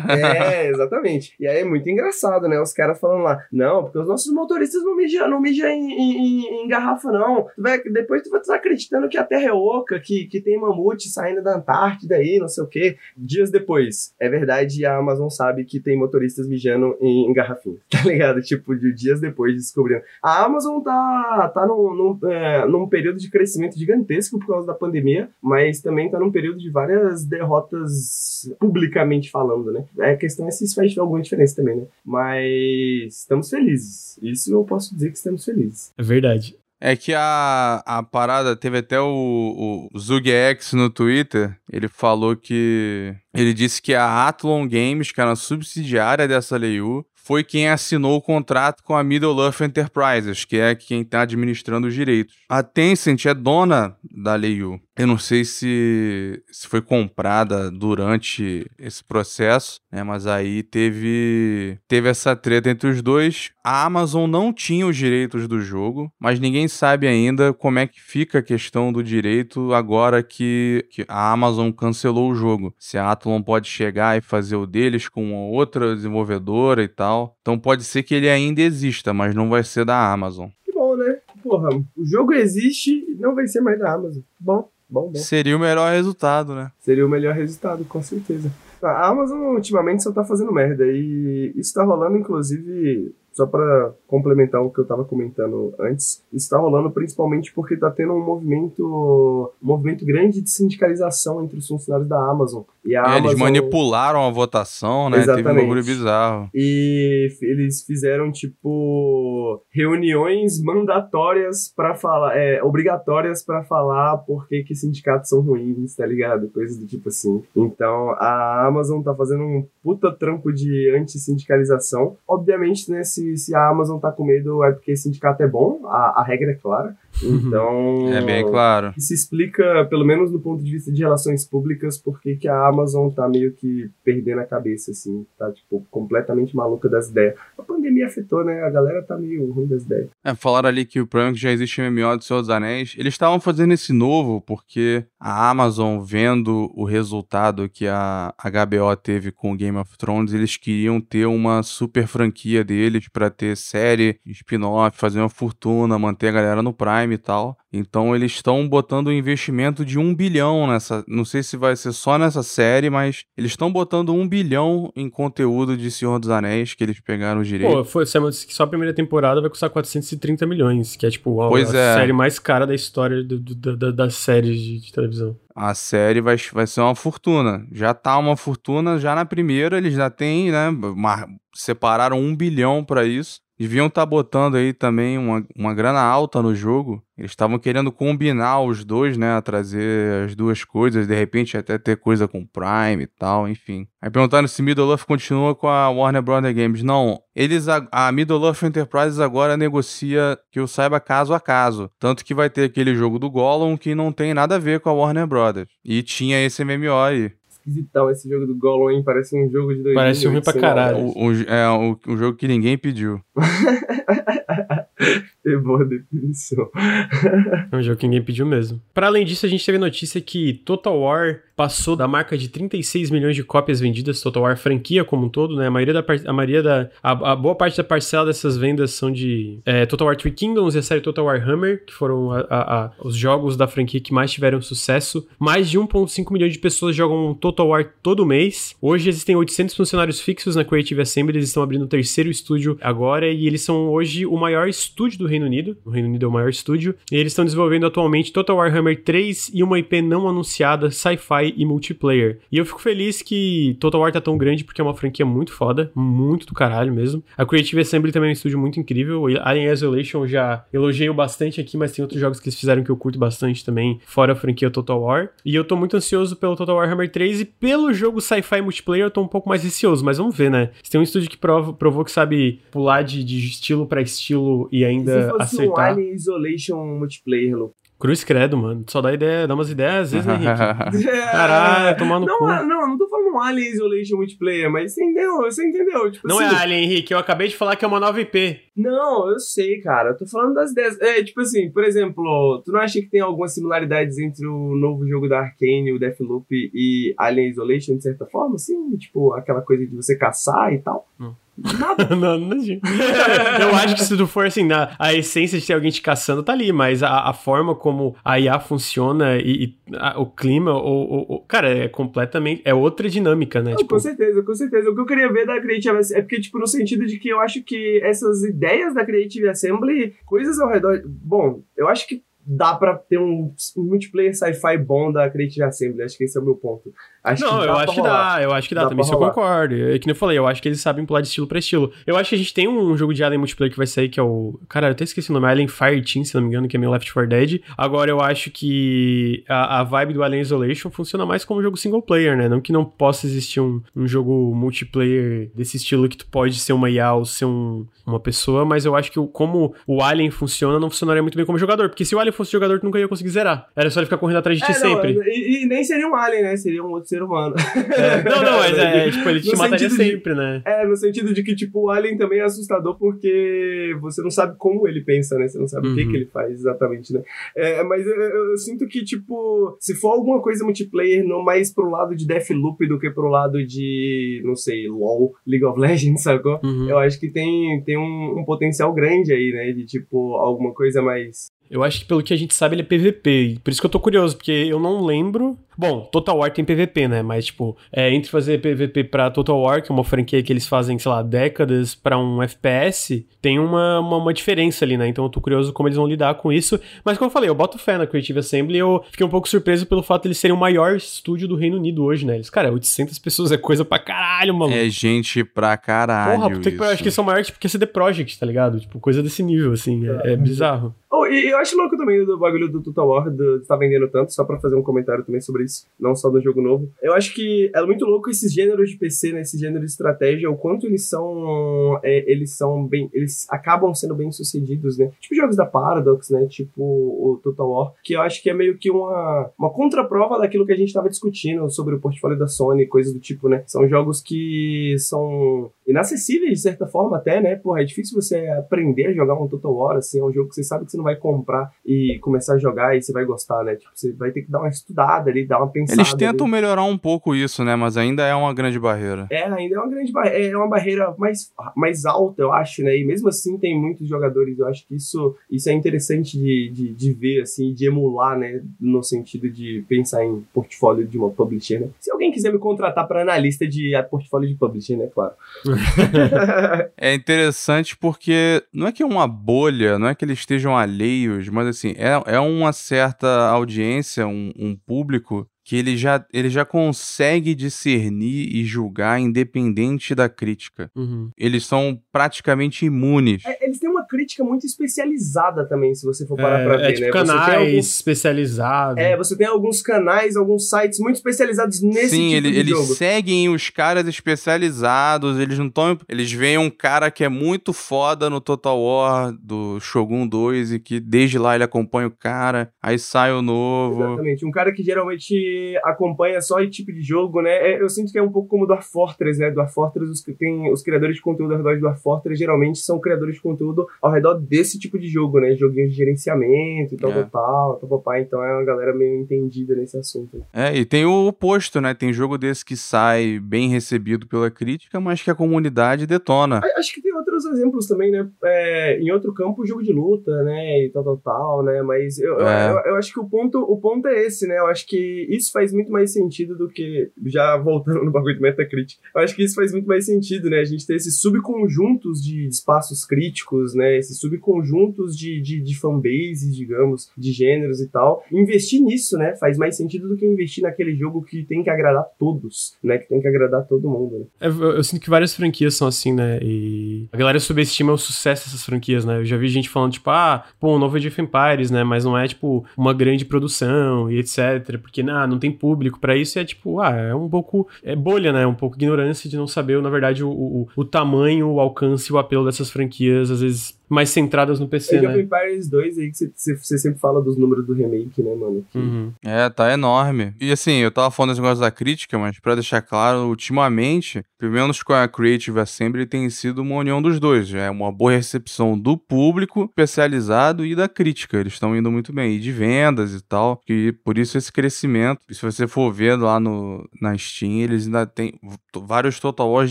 é, *laughs* exatamente. E aí é muito engraçado, né? Os caras falando lá, não, porque os nossos motoristas não mijam, não mijam em, em, em garrafa, não. Tu vai, depois tu vai estar acreditando que a Terra é oca, que, que tem mamute saindo da Antártida aí, não sei o quê. Dias depois, é verdade, a Amazon sabe que tem motoristas mijando em, em garrafinha, *laughs* tá ligado? Tipo, de dias depois descobrindo. A Amazon tá, tá num, num, é, num período de crescimento gigantesco por causa da pandemia, mas também tá num período de várias derrotas publicamente falando, né? É, a questão é se isso faz alguma diferença também, né? Mas estamos felizes. Isso eu posso dizer que estamos felizes. É verdade. É que a, a parada, teve até o, o ZugX no Twitter, ele falou que. Ele disse que a Athlon Games, que era uma subsidiária dessa Leiu, foi quem assinou o contrato com a Middle Earth Enterprises, que é quem está administrando os direitos. A Tencent é dona da Leiu. Eu não sei se, se foi comprada durante esse processo, né? Mas aí teve teve essa treta entre os dois. A Amazon não tinha os direitos do jogo, mas ninguém sabe ainda como é que fica a questão do direito agora que, que a Amazon cancelou o jogo. Se a Athlon pode chegar e fazer o deles com outra desenvolvedora e tal. Então pode ser que ele ainda exista, mas não vai ser da Amazon. Que bom, né? Porra, o jogo existe e não vai ser mais da Amazon. Bom. Bom, bom. Seria o melhor resultado, né? Seria o melhor resultado, com certeza. A Amazon ultimamente só tá fazendo merda e isso tá rolando, inclusive, só para complementar o que eu estava comentando antes, está rolando principalmente porque está tendo um movimento, um movimento grande de sindicalização entre os funcionários da Amazon. E a é, Amazon... Eles manipularam a votação, né? Exatamente. Teve um bagulho bizarro. E eles fizeram, tipo, reuniões mandatórias para falar, é, obrigatórias para falar por que, sindicatos são ruins, tá ligado? Coisas do tipo assim. Então, a Amazon tá fazendo um puta trampo de anti-sindicalização. Obviamente, né, se, a Amazon tá com medo é porque sindicato é bom, a, a regra é clara. Então. é bem claro. Isso explica, pelo menos do ponto de vista de relações públicas, por que a Amazon tá meio que perdendo a cabeça, assim. Tá, tipo, completamente maluca das ideias. A pandemia afetou, né? A galera tá meio ruim das ideias. É, falaram ali que o problema é que já existe MMO do Senhor dos Anéis. Eles estavam fazendo esse novo porque a Amazon, vendo o resultado que a HBO teve com o Game of Thrones, eles queriam ter uma super franquia deles para ter série, spin-off, fazer uma fortuna, manter a galera no Prime e tal. Então eles estão botando um investimento de um bilhão nessa. Não sei se vai ser só nessa série, mas eles estão botando um bilhão em conteúdo de Senhor dos Anéis que eles pegaram direito. Pô, foi, que só a primeira temporada vai custar 430 milhões, que é tipo a, é. série mais cara da história do, do, do, das séries de, de, televisão. A série vai, vai ser uma fortuna. Já tá uma fortuna, já na primeira eles já têm, né? Uma, separaram um bilhão para isso. Deviam estar tá botando aí também uma, uma grana alta no jogo. Eles estavam querendo combinar os dois, né? Trazer as duas coisas, de repente até ter coisa com Prime e tal, enfim. Aí perguntaram se Middle Earth continua com a Warner Brother Games. Não, eles a, a Middle Earth Enterprises agora negocia, que eu saiba, caso a caso. Tanto que vai ter aquele jogo do Gollum que não tem nada a ver com a Warner Brothers. E tinha esse MMO aí esquisitão esse jogo do Gollum, hein? Parece um jogo de 2000. Parece ruim pra caralho. O, o, é o, o jogo que ninguém pediu. *laughs* é boa definição. *laughs* é um jogo que ninguém pediu mesmo. Para além disso, a gente teve notícia que Total War passou da marca de 36 milhões de cópias vendidas, Total War franquia como um todo, né? A maioria da, a, maioria da, a, a boa parte da parcela dessas vendas são de é, Total War Three Kingdoms e a série Total War Hammer, que foram a, a, os jogos da franquia que mais tiveram sucesso. Mais de 1.5 milhões de pessoas jogam Total War todo mês. Hoje existem 800 funcionários fixos na Creative Assembly, eles estão abrindo o terceiro estúdio agora e eles são hoje o maior estúdio do Reino Unido. O Reino Unido é o maior estúdio. E eles estão desenvolvendo atualmente Total War Hammer 3 e uma IP não anunciada, Sci-Fi e multiplayer. E eu fico feliz que Total War tá tão grande porque é uma franquia muito foda, muito do caralho mesmo. A Creative Assembly também é um estúdio muito incrível. Alien Isolation eu já elogiei bastante aqui, mas tem outros jogos que eles fizeram que eu curto bastante também, fora a franquia Total War. E eu tô muito ansioso pelo Total Warhammer 3 e pelo jogo sci-fi multiplayer eu tô um pouco mais receoso, mas vamos ver, né? Se tem um estúdio que prova, provou que sabe pular de, de estilo para estilo e ainda Se fosse um Alien Isolation multiplayer, Lu, Cruz credo, mano. Só dá ideia, dá umas ideias às vezes, né, Henrique? *laughs* Caralho, tomando não, cu. Não, não tô falando um Alien Isolation multiplayer, mas você entendeu, você entendeu. Tipo não assim, é Alien, Henrique, eu acabei de falar que é uma nova IP. Não, eu sei, cara. Eu tô falando das ideias. É, tipo assim, por exemplo, tu não acha que tem algumas similaridades entre o novo jogo da Arkane, o Deathloop e Alien Isolation, de certa forma? Assim, tipo, aquela coisa de você caçar e tal? Hum. Nada. *laughs* não, não, *laughs* eu acho que se tu for assim, na, a essência de ter alguém te caçando tá ali, mas a, a forma como a IA funciona e, e a, o clima, o, o, cara, é completamente. É outra dinâmica, né? Não, tipo... Com certeza, com certeza. O que eu queria ver da Creative Assembly é porque, tipo, no sentido de que eu acho que essas ideias da Creative Assembly, coisas ao redor. Bom, eu acho que dá pra ter um, um multiplayer sci-fi bom da Creative Assembly. Acho que esse é o meu ponto. Acho não, eu acho que dá, eu acho que dá, dá também, isso eu concordo. É que nem eu falei, eu acho que eles sabem pular de estilo pra estilo. Eu acho que a gente tem um jogo de Alien multiplayer que vai sair, que é o. Cara, eu até esqueci o nome, Alien Fireteam, se não me engano, que é meio Left 4 Dead. Agora eu acho que a, a vibe do Alien Isolation funciona mais como jogo single player, né? Não que não possa existir um, um jogo multiplayer desse estilo que tu pode ser uma IA ou ser um, uma pessoa, mas eu acho que o, como o Alien funciona, não funcionaria muito bem como jogador. Porque se o Alien fosse jogador, tu nunca ia conseguir zerar. Era só ele ficar correndo atrás de ti é, não, sempre. E, e, nem seria um Alien, né? Seria um outro ser humano. É. Não, não, mas é, *laughs* tipo, ele te no mataria sempre, de, né? É, no sentido de que, tipo, o Alien também é assustador porque você não sabe como ele pensa, né? Você não sabe uhum. o que, uhum. que ele faz exatamente, né? É, mas eu, eu, eu, sinto que, tipo, se for alguma coisa multiplayer, não mais pro lado de Deathloop do que pro lado de, não sei, LoL, League of Legends, sacou? Uhum. Eu acho que tem, tem um, um potencial grande aí, né? De, tipo, alguma coisa mais eu acho que pelo que a gente sabe ele é PVP. Por isso que eu tô curioso, porque eu não lembro Bom, Total War tem PVP, né? Mas, tipo, é, entre fazer PVP pra Total War, que é uma franquia que eles fazem, sei lá, décadas, pra um FPS, tem uma, uma, uma, diferença ali, né? Então eu tô curioso como eles vão lidar com isso. Mas, como eu falei, eu boto fé na Creative Assembly e eu fiquei um pouco surpreso pelo fato de eles serem o maior estúdio do Reino Unido hoje, né? Eles, cara, 800 pessoas é coisa pra caralho, mano. É gente pra caralho. Porra, que, acho que eles são maiores tipo, que CD Projekt, tá ligado? Tipo, coisa desse nível, assim. É, é bizarro. Oh, e eu acho louco também do bagulho do Total War, de estar tá vendendo tanto, só pra fazer um comentário também sobre não só do jogo novo. Eu acho que é muito louco esses gêneros de PC, né, esse gênero de estratégia, o quanto eles são, é, eles são bem, eles acabam sendo bem sucedidos, né? Tipo jogos da Paradox, né, tipo o Total War, que eu acho que é meio que uma, uma contraprova daquilo que a gente tava discutindo sobre o portfólio da Sony, coisas do tipo, né? São jogos que são inacessíveis de certa forma até, né? Porra, é difícil você aprender a jogar um Total War, assim, é um jogo que você sabe que você não vai comprar e começar a jogar e você vai gostar, né? Tipo, você vai ter que dar uma estudada ali, dar uma pensada. Eles tentam ali. melhorar um pouco isso, né? Mas ainda é uma grande barreira. É, ainda é uma grande barreira, é uma barreira mais, mais alta, eu acho, né? E mesmo assim tem muitos jogadores, eu acho que isso, isso é interessante de, de, de ver, assim, de emular, né? No sentido de pensar em portfólio de uma publisher, né? Se alguém quiser me contratar para analista de portfólio de publisher, né? Claro. *laughs* é interessante porque não é que é uma bolha, não é que eles estejam alheios, mas assim, é, é uma certa audiência, um, um público que ele já, ele já consegue discernir e julgar independente da crítica. Uhum. Eles são praticamente imunes. É, eles têm uma crítica muito especializada também, se você for parar é, pra ver, é, tipo né? canais alguns... especializados. É, você tem alguns canais, alguns sites muito especializados nesse Sim, tipo ele, de eles jogo. seguem os caras especializados, eles não estão... Eles veem um cara que é muito foda no Total War, do Shogun 2, e que desde lá ele acompanha o cara, aí sai o novo. Exatamente, um cara que geralmente acompanha só esse tipo de jogo, né? É, eu sinto que é um pouco como o Dwarf Fortress, né? Dwarf Fortress, os, tem, os criadores de conteúdo ao redor de Dwarf Fortress geralmente são criadores de conteúdo ao redor desse tipo de jogo, né? Joguinhos de gerenciamento e tal, é. tal, tal, tal, Então é uma galera meio entendida nesse assunto. É, e tem o oposto, né? Tem jogo desse que sai bem recebido pela crítica, mas que a comunidade detona. Acho que tem outro outros exemplos também, né? É, em outro campo, jogo de luta, né? E tal, tal, tal, né? Mas eu, é. eu, eu, acho que o ponto, o ponto é esse, né? Eu acho que isso faz muito mais sentido do que. Já voltando no bagulho de Metacritic. Eu acho que isso faz muito mais sentido, né? A gente ter esses subconjuntos de espaços críticos, né? Esses subconjuntos de, de, de fanbases, digamos, de gêneros e tal. Investir nisso, né? Faz mais sentido do que investir naquele jogo que tem que agradar todos, né? Que tem que agradar todo mundo, né? Eu, eu sinto que várias franquias são assim, né? E a galera subestima o sucesso dessas franquias, né? Eu já vi gente falando, tipo, ah, pô, um novo Age of Empires, né? Mas não é, tipo, uma grande produção e etc. Porque, nah, não tem público para isso. E é, tipo, ah, é um pouco... É bolha, né? Um pouco ignorância de não saber, na verdade, o, o, o tamanho, o alcance e o apelo dessas franquias, às vezes mais centradas no PC, Age né? of Empires 2 aí que você sempre fala dos números do remake, né, mano? Que... Uhum. É, tá enorme. E assim, eu tava falando desse negócio da crítica, mas pra deixar claro, ultimamente, pelo menos com a Creative Assembly, tem sido uma união dos dois. É uma boa recepção do público especializado e da crítica. Eles estão indo muito bem. E de vendas e tal. E por isso esse crescimento. E se você for ver lá no, na Steam, eles ainda têm vários Total Wars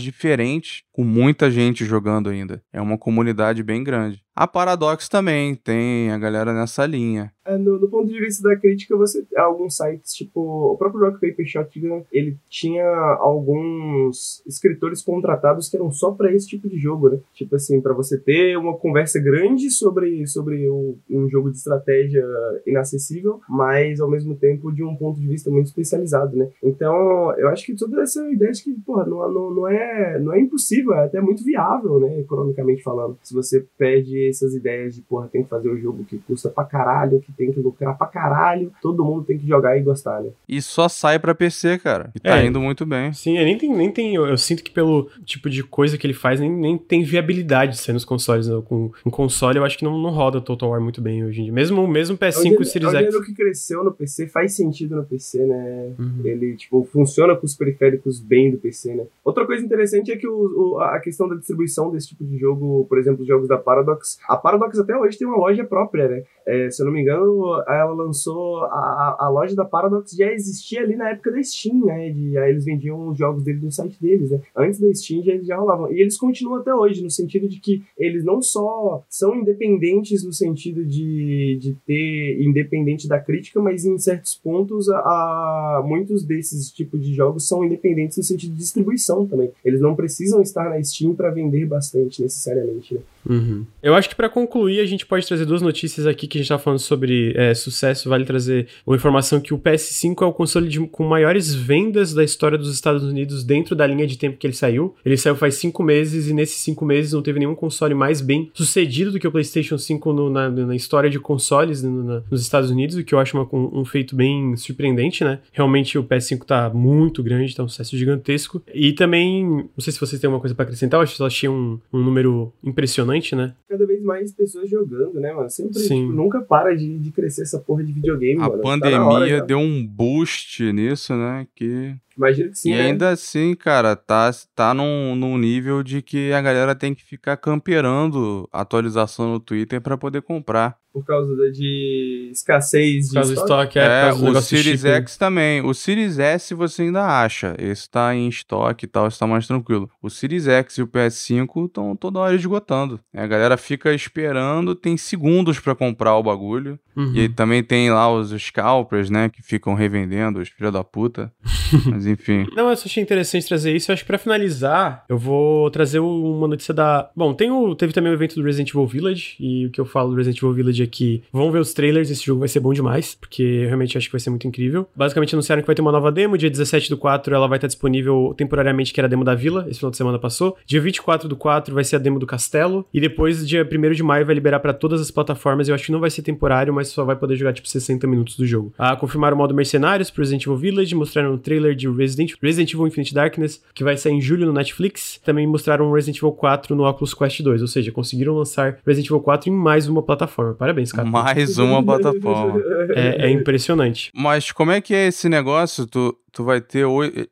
diferentes, com muita gente jogando ainda. É uma comunidade bem grande. personagem. A Paradox também tem a galera nessa linha. É, no, no, ponto de vista da crítica, você alguns sites, tipo o próprio Rock Paper Shotgun, ele tinha alguns escritores contratados que eram só para esse tipo de jogo, né? Tipo assim, para você ter uma conversa grande sobre, sobre o, um jogo de estratégia inacessível, mas ao mesmo tempo de um ponto de vista muito especializado, né? Então, eu acho que toda essa ideia de que, porra, não, não, não, é, não é impossível, é até muito viável, né? Economicamente falando. Se você pede essas ideias de, porra, tem que fazer o um jogo que custa pra caralho, que tem que lucrar pra caralho, todo mundo tem que jogar e gostar, né? E só sai pra PC, cara. E tá é, indo muito bem. Sim, nem tem, nem tem. Eu, eu, sinto que pelo tipo de coisa que ele faz, nem, nem tem viabilidade de sair nos consoles. Né? Com um console, eu acho que não, não roda Total War muito bem hoje em dia. Mesmo, mesmo PS5 e Series X. O que cresceu no PC faz sentido no PC, né? Uhum. Ele, tipo, funciona com os periféricos bem do PC, né? Outra coisa interessante é que o, o, a questão da distribuição desse tipo de jogo, por exemplo, os jogos da Paradox. A Paradox até hoje tem uma loja própria, né? É, se eu não me engano, ela lançou a, a loja da Paradox já existia ali na época da Steam, né? De, aí eles vendiam os jogos deles no site deles, né? Antes da Steam já, já rolavam. E eles continuam até hoje, no sentido de que eles não só são independentes no sentido de, de ter independente da crítica, mas em certos pontos a, a muitos desses tipos de jogos são independentes no sentido de distribuição também. Eles não precisam estar na Steam para vender bastante necessariamente, né? Uhum. Eu acho que para concluir a gente pode trazer duas notícias aqui que a gente tá falando sobre é, sucesso. Vale trazer uma informação que o PS5 é o console de, com maiores vendas da história dos Estados Unidos dentro da linha de tempo que ele saiu. Ele saiu faz cinco meses e nesses cinco meses não teve nenhum console mais bem sucedido do que o PlayStation 5 no, na, na, história de consoles no, na, nos Estados Unidos, o que eu acho uma, um, um, feito bem surpreendente, né? Realmente o PS5 tá muito grande, tá um sucesso gigantesco. E também, não sei se vocês têm alguma coisa para acrescentar, eu acho que eu achei um, um número impressionante, né? Cada vez mais pessoas jogando, né, mano? Sempre, tipo, nunca para de, de crescer essa porra de videogame, a mano. A pandemia tá deu um boost nisso, né? Que Imagino que sim. E né? ainda assim, cara, tá, tá num, num nível de que a galera tem que ficar camperando atualização no Twitter para poder comprar. Por causa de escassez de estoque? estoque é, é o Series X também. O Series S você ainda acha. Esse tá em estoque e tal, está mais tranquilo. O Series X e o PS5 estão toda hora esgotando. A galera fica esperando, tem segundos para comprar o bagulho. Uhum. E também tem lá os scalpers, né, que ficam revendendo, os filha da puta. *laughs* Mas enfim. Não, eu achei interessante trazer isso. Eu acho que pra finalizar, eu vou trazer uma notícia da. Bom, tem o... teve também o evento do Resident Evil Village. E o que eu falo do Resident Evil Village é que vão ver os trailers. Esse jogo vai ser bom demais. Porque eu realmente acho que vai ser muito incrível. Basicamente anunciaram que vai ter uma nova demo. Dia 17 do 4 ela vai estar disponível temporariamente, que era a demo da vila. Esse final de semana passou. Dia 24 do 4 vai ser a demo do castelo. E depois, dia 1 de maio, vai liberar para todas as plataformas. Eu acho que não vai ser temporário, mas só vai poder jogar tipo 60 minutos do jogo. Ah, confirmaram o modo Mercenários pro Resident Evil Village. Mostraram um trailer de Resident, Resident Evil Infinite Darkness, que vai sair em julho no Netflix. Também mostraram Resident Evil 4 no Oculus Quest 2, ou seja, conseguiram lançar Resident Evil 4 em mais uma plataforma. Parabéns, cara. Mais uma plataforma. é, é impressionante. Mas como é que é esse negócio? Tu, tu vai ter.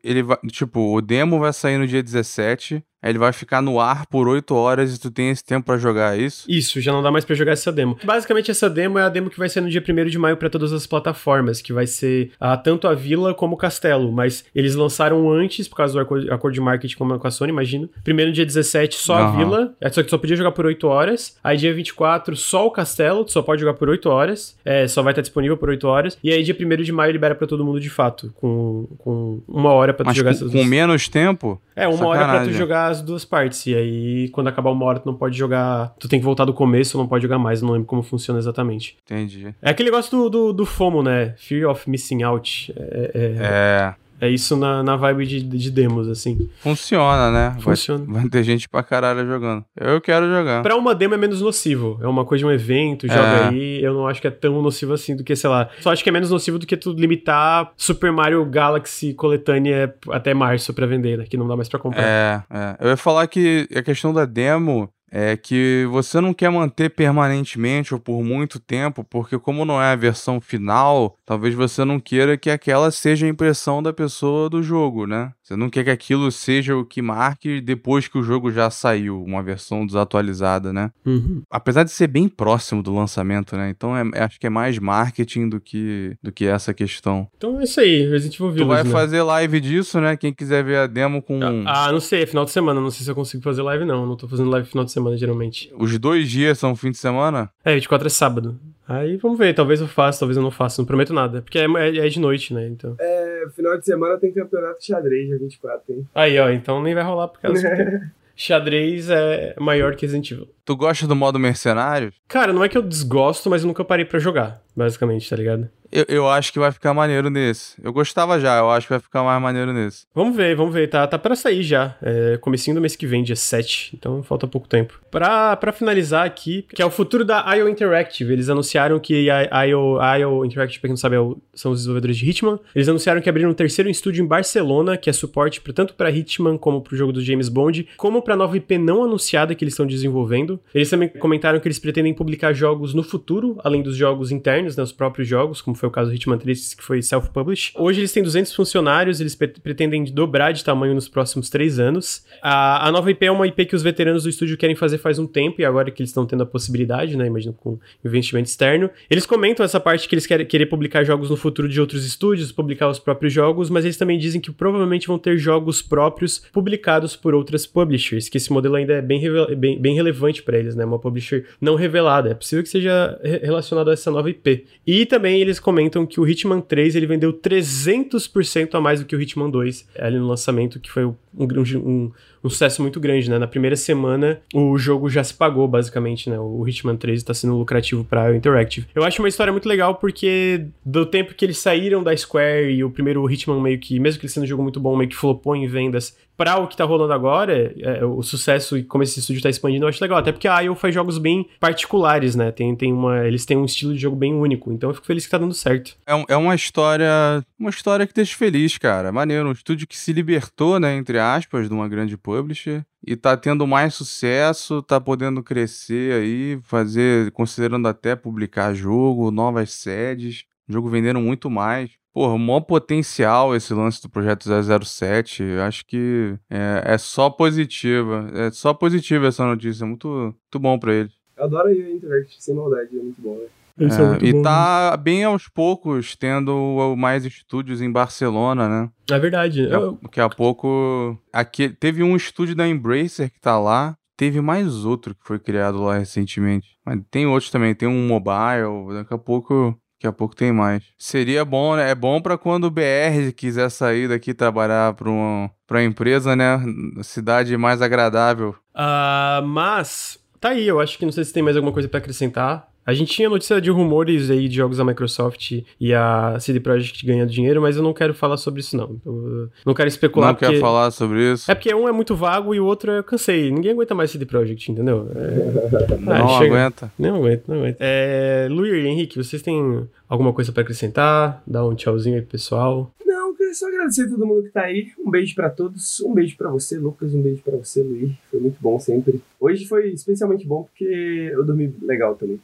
Ele vai, tipo, o demo vai sair no dia 17 ele vai ficar no ar por 8 horas e tu tem esse tempo para jogar, é isso? Isso, já não dá mais para jogar essa demo. Basicamente, essa demo é a demo que vai ser no dia 1 de maio para todas as plataformas, que vai ser ah, tanto a vila como o castelo, mas eles lançaram antes, por causa do acordo, acordo de marketing com a Sony, imagino. Primeiro, dia 17, só uhum. a vila, é, só que tu só podia jogar por 8 horas. Aí, dia 24, só o castelo, tu só pode jogar por 8 horas, é, só vai estar disponível por 8 horas. E aí, dia 1 de maio, libera para todo mundo de fato, com, com uma hora pra tu mas jogar com, essas duas. Com menos tempo? É, uma Sacanagem. hora pra tu jogar as duas partes. E aí, quando acabar uma hora, tu não pode jogar. Tu tem que voltar do começo, não pode jogar mais. Eu não lembro como funciona exatamente. Entendi. É aquele negócio do, do, do FOMO, né? Fear of Missing Out. É. é... é. É isso na, na vibe de, de demos, assim. Funciona, né? Funciona. Vai, vai, ter gente pra caralho jogando. Eu quero jogar. Pra uma demo é menos nocivo. É uma coisa de um evento, joga é. aí. Eu não acho que é tão nocivo assim do que, sei lá. Só acho que é menos nocivo do que tu limitar Super Mario Galaxy coletânea até março pra vender, né? Que não dá mais pra comprar. É, é. Eu ia falar que a questão da demo é que você não quer manter permanentemente ou por muito tempo, porque como não é a versão final, talvez você não queira que aquela seja a impressão da pessoa do jogo, né? Você não quer que aquilo seja o que marque depois que o jogo já saiu, uma versão desatualizada, né? Uhum. Apesar de ser bem próximo do lançamento, né? Então é, acho que é mais marketing do que, do que essa questão. Então é isso aí, Resident Evil Village, Tu vai né? fazer live disso, né? Quem quiser ver a demo com... Ah, não sei, é final de semana, não sei se eu consigo fazer live não, não tô fazendo live final de semana geralmente. Os dois dias são fim de semana? É, 24 é sábado. Aí vamos ver, talvez eu faça, talvez eu não faça, não prometo nada. Porque é, é, é de noite, né? Então. É, final de semana tem campeonato de xadrez, dia 24, hein? Aí, ó, então nem vai rolar por causa *laughs* xadrez é maior que Resident Evil. Tu gosta do modo mercenário? Cara, não é que eu desgosto, mas eu nunca parei para jogar, basicamente, tá ligado? Eu, eu acho que vai ficar maneiro nesse. Eu gostava já, eu acho que vai ficar mais maneiro nesse. Vamos ver, vamos ver. Tá, tá pra sair já. É, comecinho do mês que vem, dia 7. Então falta pouco tempo. Pra, pra finalizar aqui, que é o futuro da IO Interactive. Eles anunciaram que a IO, a IO Interactive, pra quem não sabe, é são os desenvolvedores de Hitman. Eles anunciaram que abriram um terceiro estúdio em Barcelona, que é suporte pra, tanto para Hitman como pro jogo do James Bond, como pra nova IP não anunciada que eles estão desenvolvendo. Eles também comentaram que eles pretendem publicar jogos no futuro, além dos jogos internos, né, os próprios jogos, como foi o caso do Hitman 3 que foi self-published. Hoje eles têm 200 funcionários, eles pretendem dobrar de tamanho nos próximos três anos. A, a nova IP é uma IP que os veteranos do estúdio querem fazer faz um tempo e agora que eles estão tendo a possibilidade, né? Imagino com investimento externo. Eles comentam essa parte que eles querem querer publicar jogos no futuro de outros estúdios, publicar os próprios jogos, mas eles também dizem que provavelmente vão ter jogos próprios publicados por outras publishers, que esse modelo ainda é bem, bem, bem relevante para eles, né? Uma publisher não revelada. É possível que seja relacionado a essa nova IP. E também eles comentam que o Hitman 3 ele vendeu 300% a mais do que o Hitman 2 ali no lançamento, que foi um, um, um sucesso muito grande, né? Na primeira semana, o jogo já se pagou, basicamente, né? O Hitman 3 está sendo lucrativo para a Interactive. Eu acho uma história muito legal porque do tempo que eles saíram da Square e o primeiro Hitman meio que, mesmo que ele sendo um jogo muito bom, meio que flopou em vendas, para o que tá rolando agora, é, o sucesso e como esse estúdio tá expandindo, eu acho legal. Até porque a IO faz jogos bem particulares, né? Tem, tem uma, eles têm um estilo de jogo bem único. Então eu fico feliz que tá dando certo. É, é uma história. Uma história que deixa feliz, cara. Maneiro. Um estúdio que se libertou, né? Entre aspas, de uma grande publisher e tá tendo mais sucesso, tá podendo crescer aí, fazer, considerando até publicar jogo, novas sedes, o jogo vendendo muito mais. Porra, maior potencial esse lance do projeto 007. Acho que é, é só positiva. É só positiva essa notícia. Muito, muito bom pra ele. Eu adoro a Interact, sem maldade, é muito bom, né? É, e bom, tá né? bem aos poucos tendo mais estúdios em Barcelona, né? É verdade. Daqui a, daqui a pouco. Aqui, teve um estúdio da Embracer que tá lá. Teve mais outro que foi criado lá recentemente. Mas tem outros também. Tem um mobile. Daqui a pouco. Daqui a pouco tem mais. Seria bom, né? É bom para quando o BR quiser sair daqui trabalhar para uma, pra empresa, né? Cidade mais agradável. Uh, mas, tá aí. Eu acho que não sei se tem mais alguma coisa para acrescentar. A gente tinha notícia de rumores aí de jogos da Microsoft e a CD Projekt ganhando dinheiro, mas eu não quero falar sobre isso, não. Eu não quero especular. Não porque... quer falar sobre isso? É porque um é muito vago e o outro eu cansei. Ninguém aguenta mais CD Projekt, entendeu? É... Não ah, chega... aguenta. Não aguenta, não aguenta. É... Luir e Henrique, vocês têm alguma coisa para acrescentar? Dar um tchauzinho aí pro pessoal? Não, queria só agradecer a todo mundo que tá aí. Um beijo para todos. Um beijo para você, Lucas. Um beijo para você, Luir. Foi muito bom sempre. Hoje foi especialmente bom porque eu dormi legal também.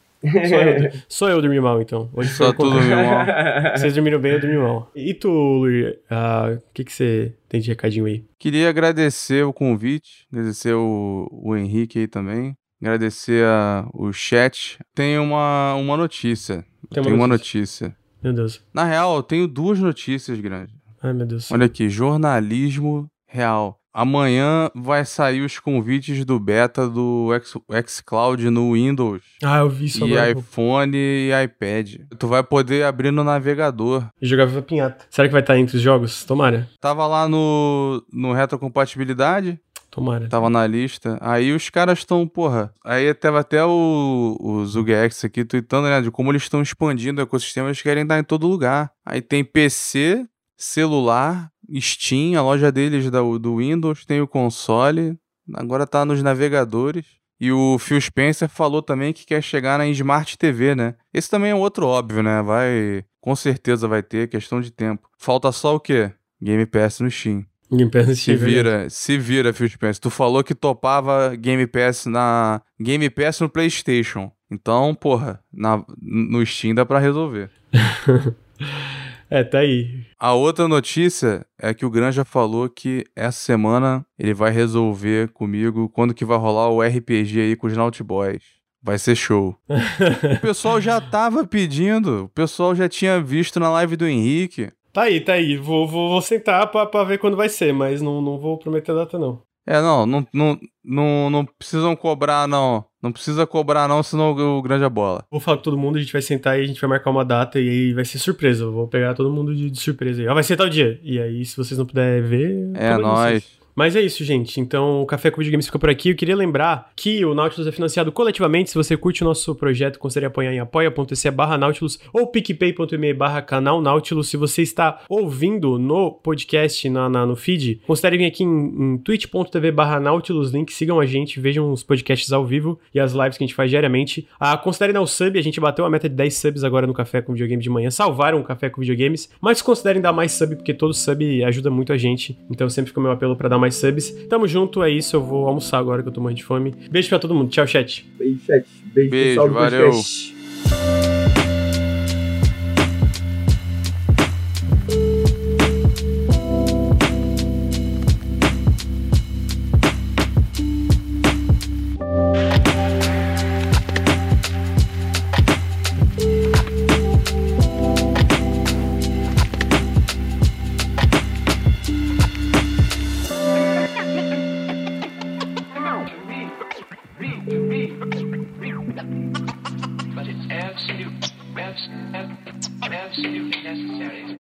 Sou eu, *laughs* eu dormi mal, então. Hoje Só tu dormiu mal. *laughs* Vocês dormiram bem, eu dormi mal. E tu, Luiz, ah, o que, que você tem de recadinho aí? Queria agradecer o convite, agradecer o, o Henrique aí também, agradecer a, o chat. Tem uma, uma notícia. Tem uma, uma notícia. notícia. Meu Deus. Na real, eu tenho duas notícias grandes. Ai, meu Deus. Olha aqui, jornalismo real. Amanhã vai sair os convites do beta do X, xCloud no Windows. Ah, eu vi isso E agora. iPhone e iPad. Tu vai poder abrir no navegador. E jogar Viva Pinhata. Será que vai estar entre os jogos? Tomara. Tava lá no, no retrocompatibilidade. Tomara. Tava na lista. Aí os caras estão, porra. Aí tava até o, o ZugX aqui tweetando, né? De como eles estão expandindo o ecossistema, eles querem estar em todo lugar. Aí tem PC, celular, Steam, a loja deles da, do Windows, tem o console, agora tá nos navegadores. E o Phil Spencer falou também que quer chegar na Smart TV, né? Esse também é outro óbvio, né? Vai, com certeza vai ter, questão de tempo. Falta só o quê? Game Pass no Steam. Game Pass no Steam. Se vira, se vira, Phil Spencer. Tu falou que topava Game Pass na Game Pass no PlayStation. Então, porra, na, no Steam dá para resolver. *laughs* É, tá aí. A outra notícia é que o Granja falou que essa semana ele vai resolver comigo quando que vai rolar o RPG aí com os Naut Boys. Vai ser show. *laughs* o pessoal já tava pedindo, o pessoal já tinha visto na live do Henrique. Tá aí, tá aí. Vou, vou, vou sentar pra, pra ver quando vai ser, mas não, não vou prometer data, não. É, não, não, não, não, não precisam cobrar, não. Não precisa cobrar, não, senão o grande a bola. Vou falar com todo mundo, a gente vai sentar e a gente vai marcar uma data e aí vai ser surpresa. Eu vou pegar todo mundo de, de surpresa aí. Ah, vai ser tal dia. E aí, se vocês não puderem ver. É, nóis. Mas é isso, gente. Então o Café com Videogames fica por aqui. Eu queria lembrar que o Nautilus é financiado coletivamente. Se você curte o nosso projeto, considere apoiar em apoia.se barra Nautilus ou picpay.me barra canal Nautilus. Se você está ouvindo no podcast, na, na no feed, considere vir aqui em, em twitch.tv barra Nautilus Link. Sigam a gente, vejam os podcasts ao vivo e as lives que a gente faz diariamente. Ah, considere dar o sub. A gente bateu a meta de 10 subs agora no Café com Videogame de manhã. Salvaram o Café com Videogames. Mas considerem dar mais sub, porque todo sub ajuda muito a gente. Então sempre fica o meu apelo para dar mais mais subs. Tamo junto, é isso. Eu vou almoçar agora que eu tô morrendo de fome. Beijo pra todo mundo. Tchau, chat. Beijo, chat. Beijo, Beijo pessoal do valeu. podcast.